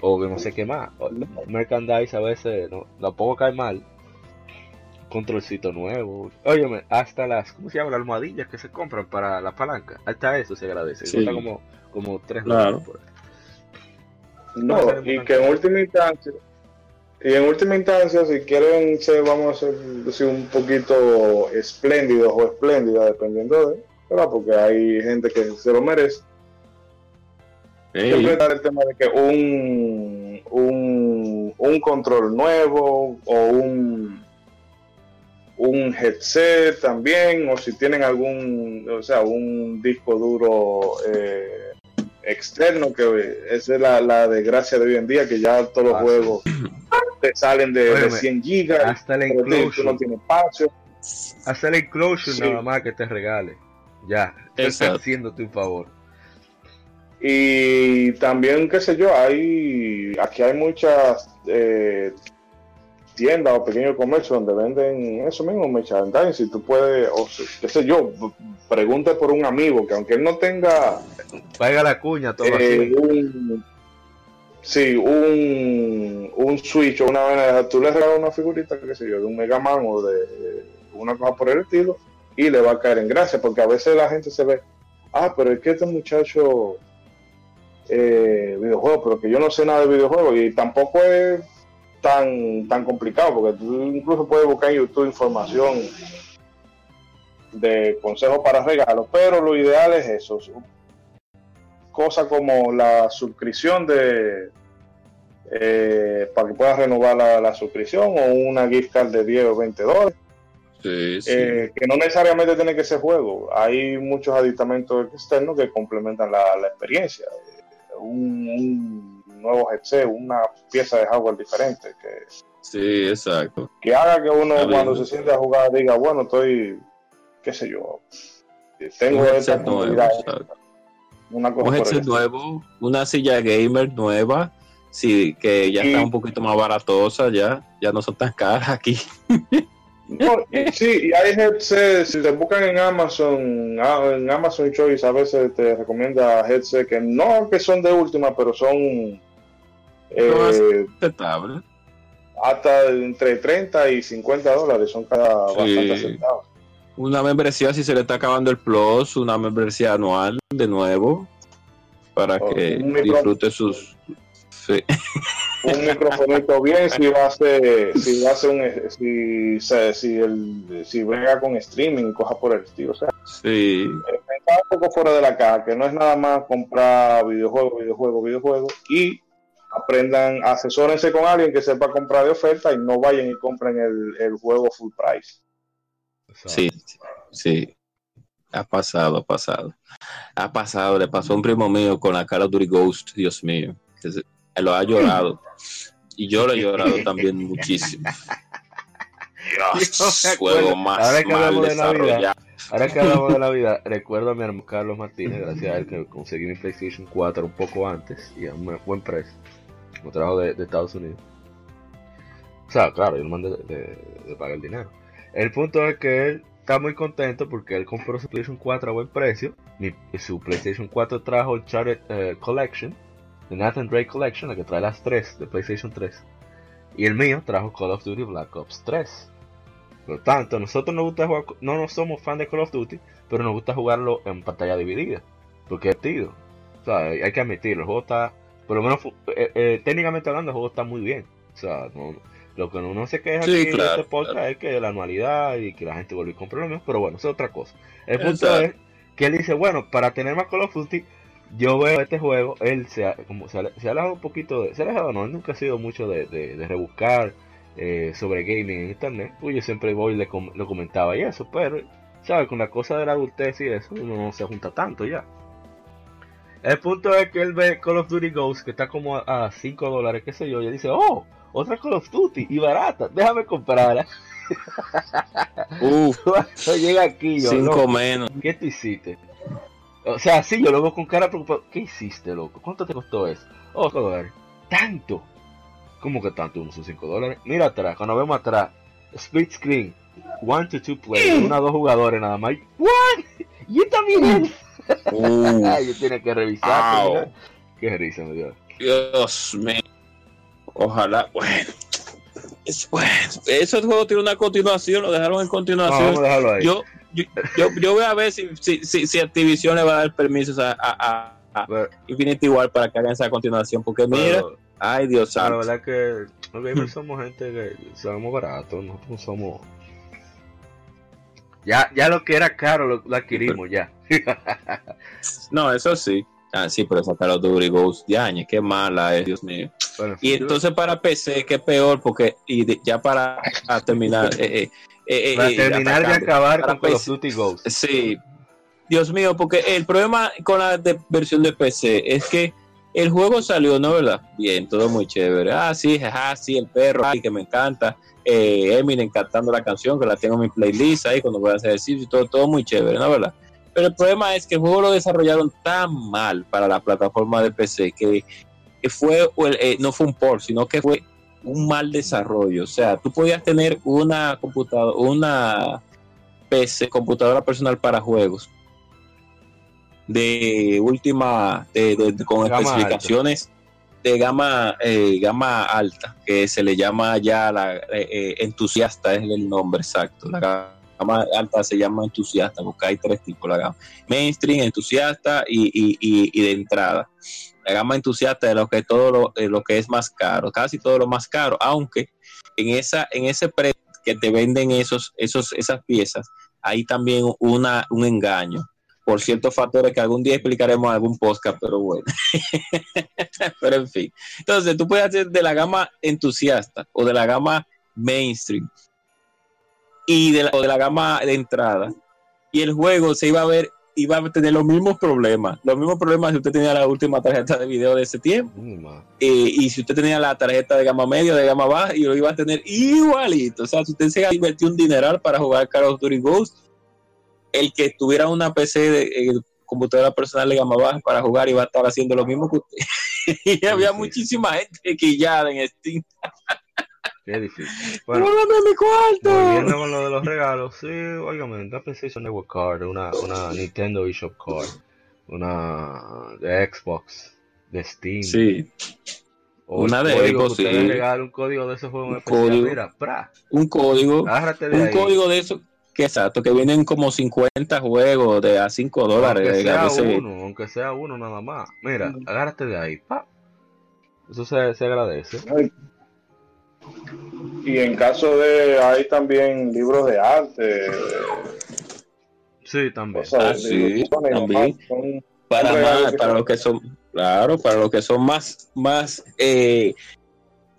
O que no sé qué más. Merchandise a veces no, tampoco cae mal controlcito nuevo. Óyeme, hasta las, ¿cómo se llama? Las almohadillas que se compran para la palanca. Hasta eso se agradece. Sí. como, como tres claro. No, y que en última instancia, y en última instancia, si quieren ser, vamos a ser un poquito espléndidos o espléndida, dependiendo de, ¿verdad? Porque hay gente que se lo merece. Siempre el tema de que un, un, un control nuevo o un un headset también, o si tienen algún, o sea, un disco duro eh, externo, que esa es la, la, desgracia de hoy en día, que ya todos los ah, juegos te salen de, de, 100 gigas, hasta la inclusion, no tiene espacio. Hasta la inclusion sí. nada más que te regale. Ya, está haciéndote un favor. Y también, qué sé yo, hay aquí hay muchas eh, tiendas o pequeños comercios donde venden eso mismo, merchandising. Si tú puedes, o qué sé yo, pregunte por un amigo que aunque él no tenga. Paiga la cuña, todo eh, un, Sí, un, un Switch o una vena, tú le regalas una figurita, qué sé yo, de un Mega Man o de una cosa por el estilo y le va a caer en gracia, porque a veces la gente se ve, ah, pero es que este muchacho eh, videojuegos, pero que yo no sé nada de videojuegos y tampoco es tan, tan complicado, porque tú incluso puedes buscar en YouTube información de consejos para regalos, pero lo ideal es eso. Cosas como la suscripción de eh, para que puedas renovar la, la, suscripción o una gift card de 10 o 20 dólares. Sí, sí. Eh, que no necesariamente tiene que ser juego. Hay muchos aditamentos externos que complementan la, la experiencia. Un, un nuevo headset, una pieza de hardware diferente. Que, sí, exacto. Que haga que uno cuando se siente a jugar diga, bueno, estoy, qué sé yo, tengo esta comunidad. Una cosa un headset nuevo, una silla gamer nueva, sí, que ya y, está un poquito más baratosa, ya, ya no son tan caras aquí. No, sí, y hay headsets, si te buscan en Amazon, ah, en Amazon Choice a veces te recomienda headsets que no que son de última, pero son eh, hasta entre 30 y 50 dólares son cada sí. bastante centavos. Una membresía si se le está acabando el plus, una membresía anual de nuevo para oh, que disfrute sus sí. un microfonito bien si va a ser si va a ser un si si el si venga con streaming coja por el estilo o sea sí está un poco fuera de la caja que no es nada más comprar videojuegos videojuegos videojuegos y aprendan, asesórense con alguien que sepa comprar de oferta y no vayan y compren el, el juego full price. Sí, sí. Ha pasado, ha pasado. Ha pasado, le pasó a un primo mío con la Call of Duty Ghost, Dios mío. Lo ha llorado. Y yo lo he llorado también muchísimo. Dios, juego más ahora que mal de desarrollado. Ahora que hablamos de la vida, recuerdo a mi hermano Carlos Martínez, gracias a él que conseguí mi PlayStation 4 un poco antes y a un buen precio como trabajo de, Estados Unidos. O sea, claro, yo le mandé de, pagar el dinero. El punto es que él está muy contento porque él compró su PlayStation 4 a buen precio. Mi, su PlayStation 4 trajo el Charted uh, Collection, The Nathan Drake Collection, la que trae las 3 de PlayStation 3. Y el mío trajo Call of Duty Black Ops 3. Por lo tanto, nosotros nos gusta jugar, no, no somos fan de Call of Duty, pero nos gusta jugarlo en pantalla dividida. Porque es tiro. O sea, hay que admitirlo, el juego está por lo menos eh, eh, técnicamente hablando el juego está muy bien. O sea, lo que uno se queja aquí en este podcast es que la anualidad y que la gente vuelve con problemas, pero bueno, eso es otra cosa. El punto es que él dice, bueno, para tener más Call of Duty, yo veo este juego, él se ha, como se ha, se ha alejado un poquito de, se ha alejado, no, él nunca ha sido mucho de, de, rebuscar eh, sobre gaming en internet, pues yo siempre voy y le lo comentaba y eso, pero, ¿sabes? Con la cosa de la adultez y eso, uno no se junta tanto ya. El punto es que él ve Call of Duty Ghost, que está como a 5 dólares, qué sé yo, y él dice, oh, otra Call of Duty, y barata, déjame comprarla. Uf, llega aquí yo, 5 menos. ¿Qué tú hiciste? O sea, sí, yo lo veo con cara preocupado. ¿Qué hiciste, loco? ¿Cuánto te costó eso? Oh, dólares. ¿Tanto? ¿Cómo que tanto? ¿Unos 5 dólares? Mira atrás, cuando vemos atrás, split screen, one to two players, una dos jugadores nada más. ¿What? ¿Y también? Uh, yo tiene que revisar. Qué risa me dio. Dios mío. Ojalá, bueno. Es, bueno, ese juego tiene una continuación, lo dejaron en continuación. vamos a dejarlo ahí. Yo, yo, yo, voy a ver si, si, si, Activision le va a dar permisos a, a, a, Infinity War para que hagan esa continuación. Porque mira, ay Dios santo. La verdad que los gamers somos gente que somos baratos, nosotros somos. Ya, ya lo que era caro lo, adquirimos ya. no, eso sí. Ah, sí, pero sacar los Duty Ghost años, qué mala es, Dios mío. y entonces para PC, qué peor, porque y ya para terminar, eh, eh, eh, para terminar de acabar con Call of Duty Ghost. Sí, Dios mío, porque el problema con la versión de PC es que el juego salió, ¿no? ¿Verdad? Bien, todo muy chévere. Ah, sí, jaja, sí, el perro, ay, que me encanta. Eh, Eminem cantando la canción, que la tengo en mi playlist ahí cuando voy a hacer todo, todo muy chévere, ¿no? ¿Verdad? Pero el problema es que el juego lo desarrollaron tan mal para la plataforma de PC que, fue, eh, no fue un port, sino que fue un mal desarrollo. O sea, tú podías tener una computadora, una PC, computadora personal para juegos de última, con especificaciones de gama, eh, gama alta, que se le llama ya la eh, entusiasta, es el nombre exacto, la gama alta se llama entusiasta, porque hay tres tipos, la gama mainstream, entusiasta y, de entrada. La gama entusiasta de lo que todo lo, lo, que es más caro, casi todo lo más caro, aunque en esa en ese precio que te venden esos esos esas piezas, hay también una un engaño por ciertos factores que algún día explicaremos en algún podcast, pero bueno. pero en fin. Entonces, tú puedes hacer de la gama entusiasta o de la gama mainstream y de la, de la gama de entrada. Y el juego se iba a ver, iba a tener los mismos problemas. Los mismos problemas si usted tenía la última tarjeta de video de ese tiempo. Eh, y si usted tenía la tarjeta de gama media, de gama baja, y lo iba a tener igualito. O sea, si usted se invertido un dineral para jugar Call of Duty Ghost, el que tuviera una PC de eh, computadora personal de gama baja para jugar iba a estar haciendo lo mismo que usted. y había muchísima gente que ya en Steam. Qué difícil. Bueno, mi cuarto! Volviendo con lo de los regalos, sí, óigame, una PlayStation Network Card, una, una Nintendo eShop Card, una de Xbox, de Steam. Sí. O una de Xbox, sí. Un código de esos juegos especiales. Mira, pra. Un código. un código de eso. Que exacto, que vienen como 50 juegos de a 5 dólares. Aunque sea uno, aunque sea uno nada más. Mira, agárrate de ahí, pa. Eso se, se agradece. Y en caso de, hay también libros de arte. Sí, también. Ah, sí, también. para más, para los que son, claro, para los que son más, más, eh,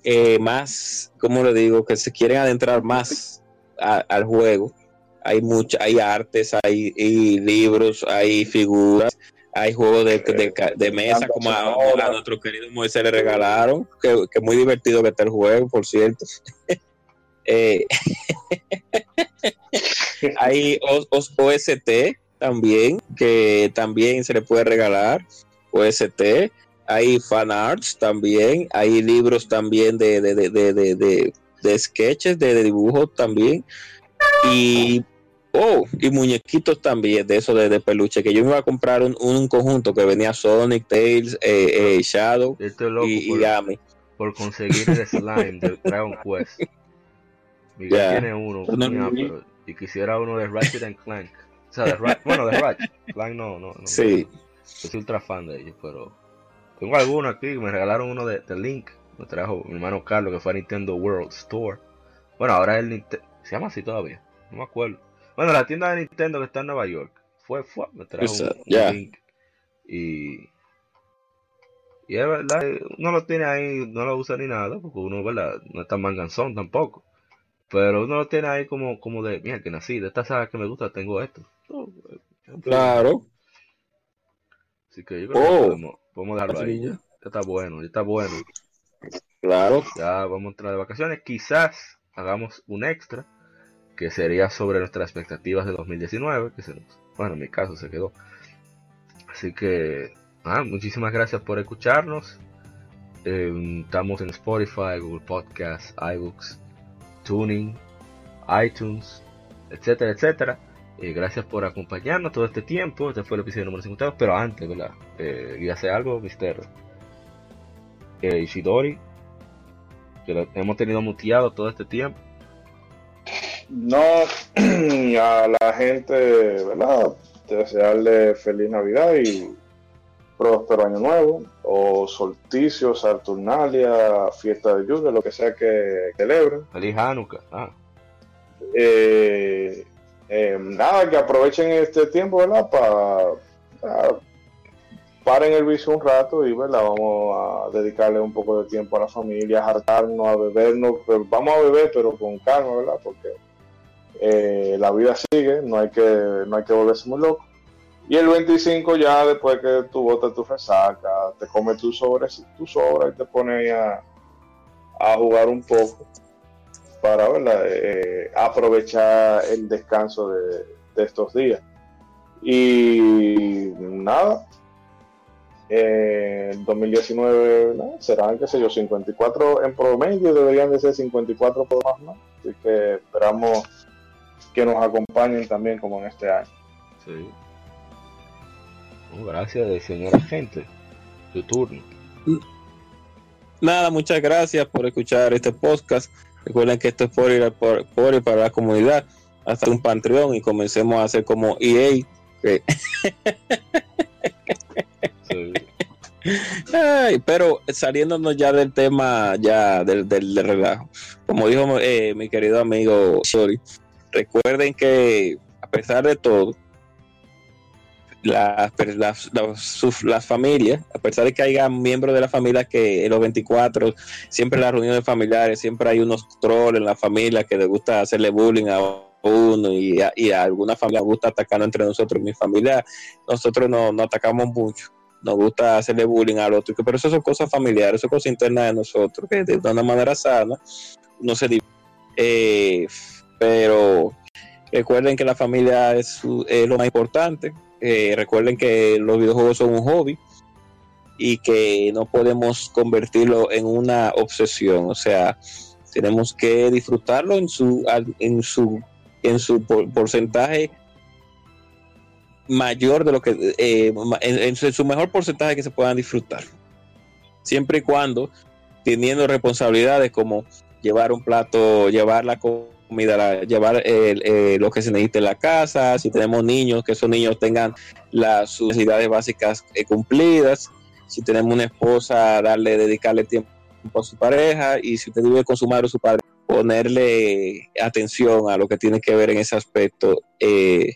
eh, más, ¿cómo le digo? Que se quieren adentrar más al juego. Hay mucha, hay artes, hay, hay libros, hay figuras hay juegos de, de, mesa como a, nuestro querido Moisés le regalaron, que, que, muy divertido que está el juego, por cierto. eh, hay OST también, que también se le puede regalar, OST. Hay fan arts también, hay libros también de, de, de, de, de sketches, de dibujos también. Y Oh, y muñequitos también de eso de, peluche, que yo me iba a comprar un, un conjunto que venía Sonic, Tails, eh, eh, Shadow y, por, Por conseguir el slime de Dragon Quest. Miguel tiene uno, y quisiera uno de Ratchet and Clank. O sea, de bueno, de Ratchet. Clank no, no, no. Sí. soy ultra fan de ellos, pero Tengo algunos aquí, me regalaron uno de, de Link, me trajo mi hermano Carlos, que fue a Nintendo World Store. Bueno, ahora el Nintendo, se llama así todavía, no me acuerdo. Bueno, la tienda de Nintendo que está en Nueva York, fue, fue, me trajo un. Link. Y, y es verdad, uno lo tiene ahí, no lo usa ni nada, porque uno, ¿verdad? No es tan manganzón tampoco. Pero uno lo tiene ahí como, como de, mira, que nací, de esta saga que me gusta, tengo esto. No, eh, Claro. Así que yo creo que Oh. podemos, podemos dejarlo ahí. Ya está bueno, ya está bueno. Claro. Ya vamos a entrar de vacaciones. Quizás hagamos un extra que sería sobre nuestras expectativas de 2019, que se nos, bueno, en mi caso se quedó. Así que, ah, muchísimas gracias por escucharnos. Eh, estamos en Spotify, Google Podcasts, iBooks, Tuning, iTunes, etcétera, etcétera. Eh, gracias por acompañarnos todo este tiempo. Este fue el episodio número 52. Pero antes, ¿verdad? Eh, y hace algo, Mister eh, Ishidori, que hemos tenido muteado todo este tiempo. No, a la gente, ¿verdad? Desearle feliz Navidad y próspero año nuevo, o solsticio, Saturnalia, fiesta de lluvia, lo que sea que celebren. Feliz Hanukkah. Ah, Eh, eh, nada, que aprovechen este tiempo, ¿verdad? Para paren el vicio un rato y, ¿verdad? Vamos a dedicarle un poco de tiempo a la familia, a hartarnos, a bebernos. pero vamos a beber, pero con calma, ¿verdad? Porque eh, la vida sigue, no hay que, no hay que volverse muy loco. Y el 25 ya después que tú botas tu resaca, te comes tus sobres, tu sobra y te pones a, a jugar un poco para. Eh, aprovechar el descanso de, estos días. Y nada, eh, en 2019 ¿no? serán, qué sé yo, 54 en promedio, deberían de ser 54 por más, ¿no? Así que esperamos que nos acompañen también como en este año. sí. Oh, gracias, señora gente. Tu turno. Nada, muchas gracias por escuchar este podcast. Recuerden que esto es por ir, por, por ir para la comunidad. Hasta un Patreon y comencemos a hacer como EA. que- Sí. Ay, pero saliéndonos ya del tema, ya del, del, del relajo. Como dijo eh, mi querido amigo Sorry, recuerden que a pesar de todo, las, las, las, familias, a pesar de que haya miembros de la familia que en los 24, siempre en las reuniones familiares, siempre hay unos trolls en la familia que les gusta hacerle bullying a uno y a, y a alguna familia gusta atacarnos entre nosotros. Mi familia, nosotros no, no atacamos mucho nos gusta hacerle bullying al otro, pero eso son cosas familiares, son cosas internas de nosotros, que de una manera sana no se eh, pero recuerden que la familia es, es lo más importante, eh, recuerden que los videojuegos son un hobby y que no podemos convertirlo en una obsesión, o sea, tenemos que disfrutarlo en su en su en su por- porcentaje mayor de lo que eh, en, en su mejor porcentaje que se puedan disfrutar. Siempre y cuando teniendo responsabilidades como llevar un plato llevar la comida la- llevar eh, lo que se necesite en la casa si tenemos niños que esos niños tengan las sus necesidades básicas eh, cumplidas si tenemos una esposa darle dedicarle tiempo a su pareja y si usted vive con su madre o su padre ponerle atención a lo que tiene que ver en ese aspecto eh,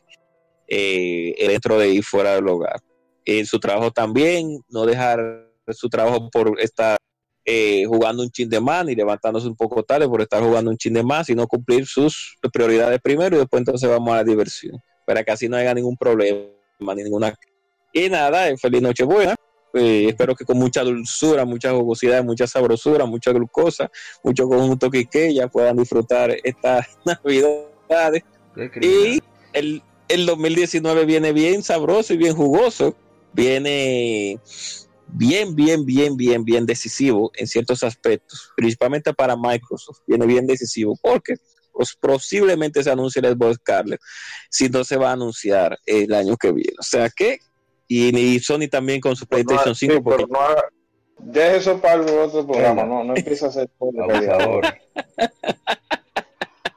dentro de y fuera del hogar. En su trabajo también, no dejar su trabajo por estar eh, jugando un chin de más y levantándose un poco tarde por estar jugando un chin de más, sino cumplir sus prioridades primero y después entonces vamos a la diversión, para que así no haya ningún problema ni ninguna. Y nada, eh, feliz Nochebuena. Eh, espero que con mucha dulzura, mucha jugosidad, mucha sabrosura, mucha glucosa, mucho conjunto que ya puedan disfrutar estas navidades. Y el, el 2019 viene bien sabroso y bien jugoso. Viene bien, bien, bien, bien, bien decisivo en ciertos aspectos, principalmente para Microsoft. Viene bien decisivo porque pues, posiblemente se anuncie el Xbox Scarlet, si no se va a anunciar el año que viene. O sea que, y, y Sony también con su PlayStation Sí, 5, porque pero no haga- deje eso para el otro programa, no, no empieza a hacer Abusador.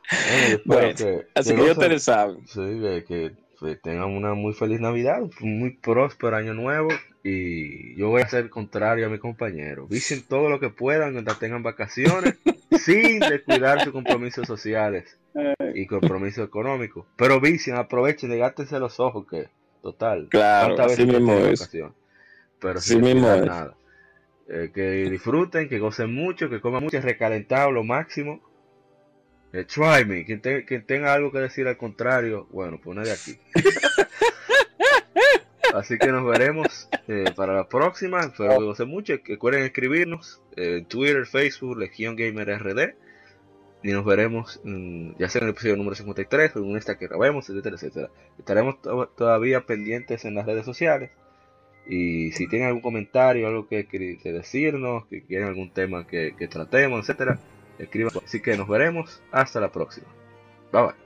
Bueno, yo espero Bueno, que- así que que ya gocen- ustedes saben. Sí, que, que, pues, tengan una muy feliz Navidad, un muy próspero año nuevo Y yo voy a hacer contrario a mi compañero. Vicien todo lo que puedan mientras tengan vacaciones, sin descuidar sus compromisos sociales y compromisos económicos. Pero vicien, aprovechen y gátense los ojos que, total, claro, así mismo es. Pero sin mismo nada. Eh, que disfruten, que gocen mucho, que coman mucho, recalentado lo máximo. Eh, try me, quien, tenga algo que decir al contrario, bueno, pues de aquí. Así que nos veremos eh, para la próxima. Espero que gocen mucho. Recuerden escribirnos en Twitter, Facebook, Legion Gamer RD. Y nos veremos ya sea en el episodio número 53 o en esta que grabemos, etcétera, etcétera. Estaremos todavía pendientes en las redes sociales. Y si tienen algún comentario, algo que, que decirnos, que quieren algún tema que, que tratemos, etcétera, escriban. Así que nos veremos. Hasta la próxima. Bye bye.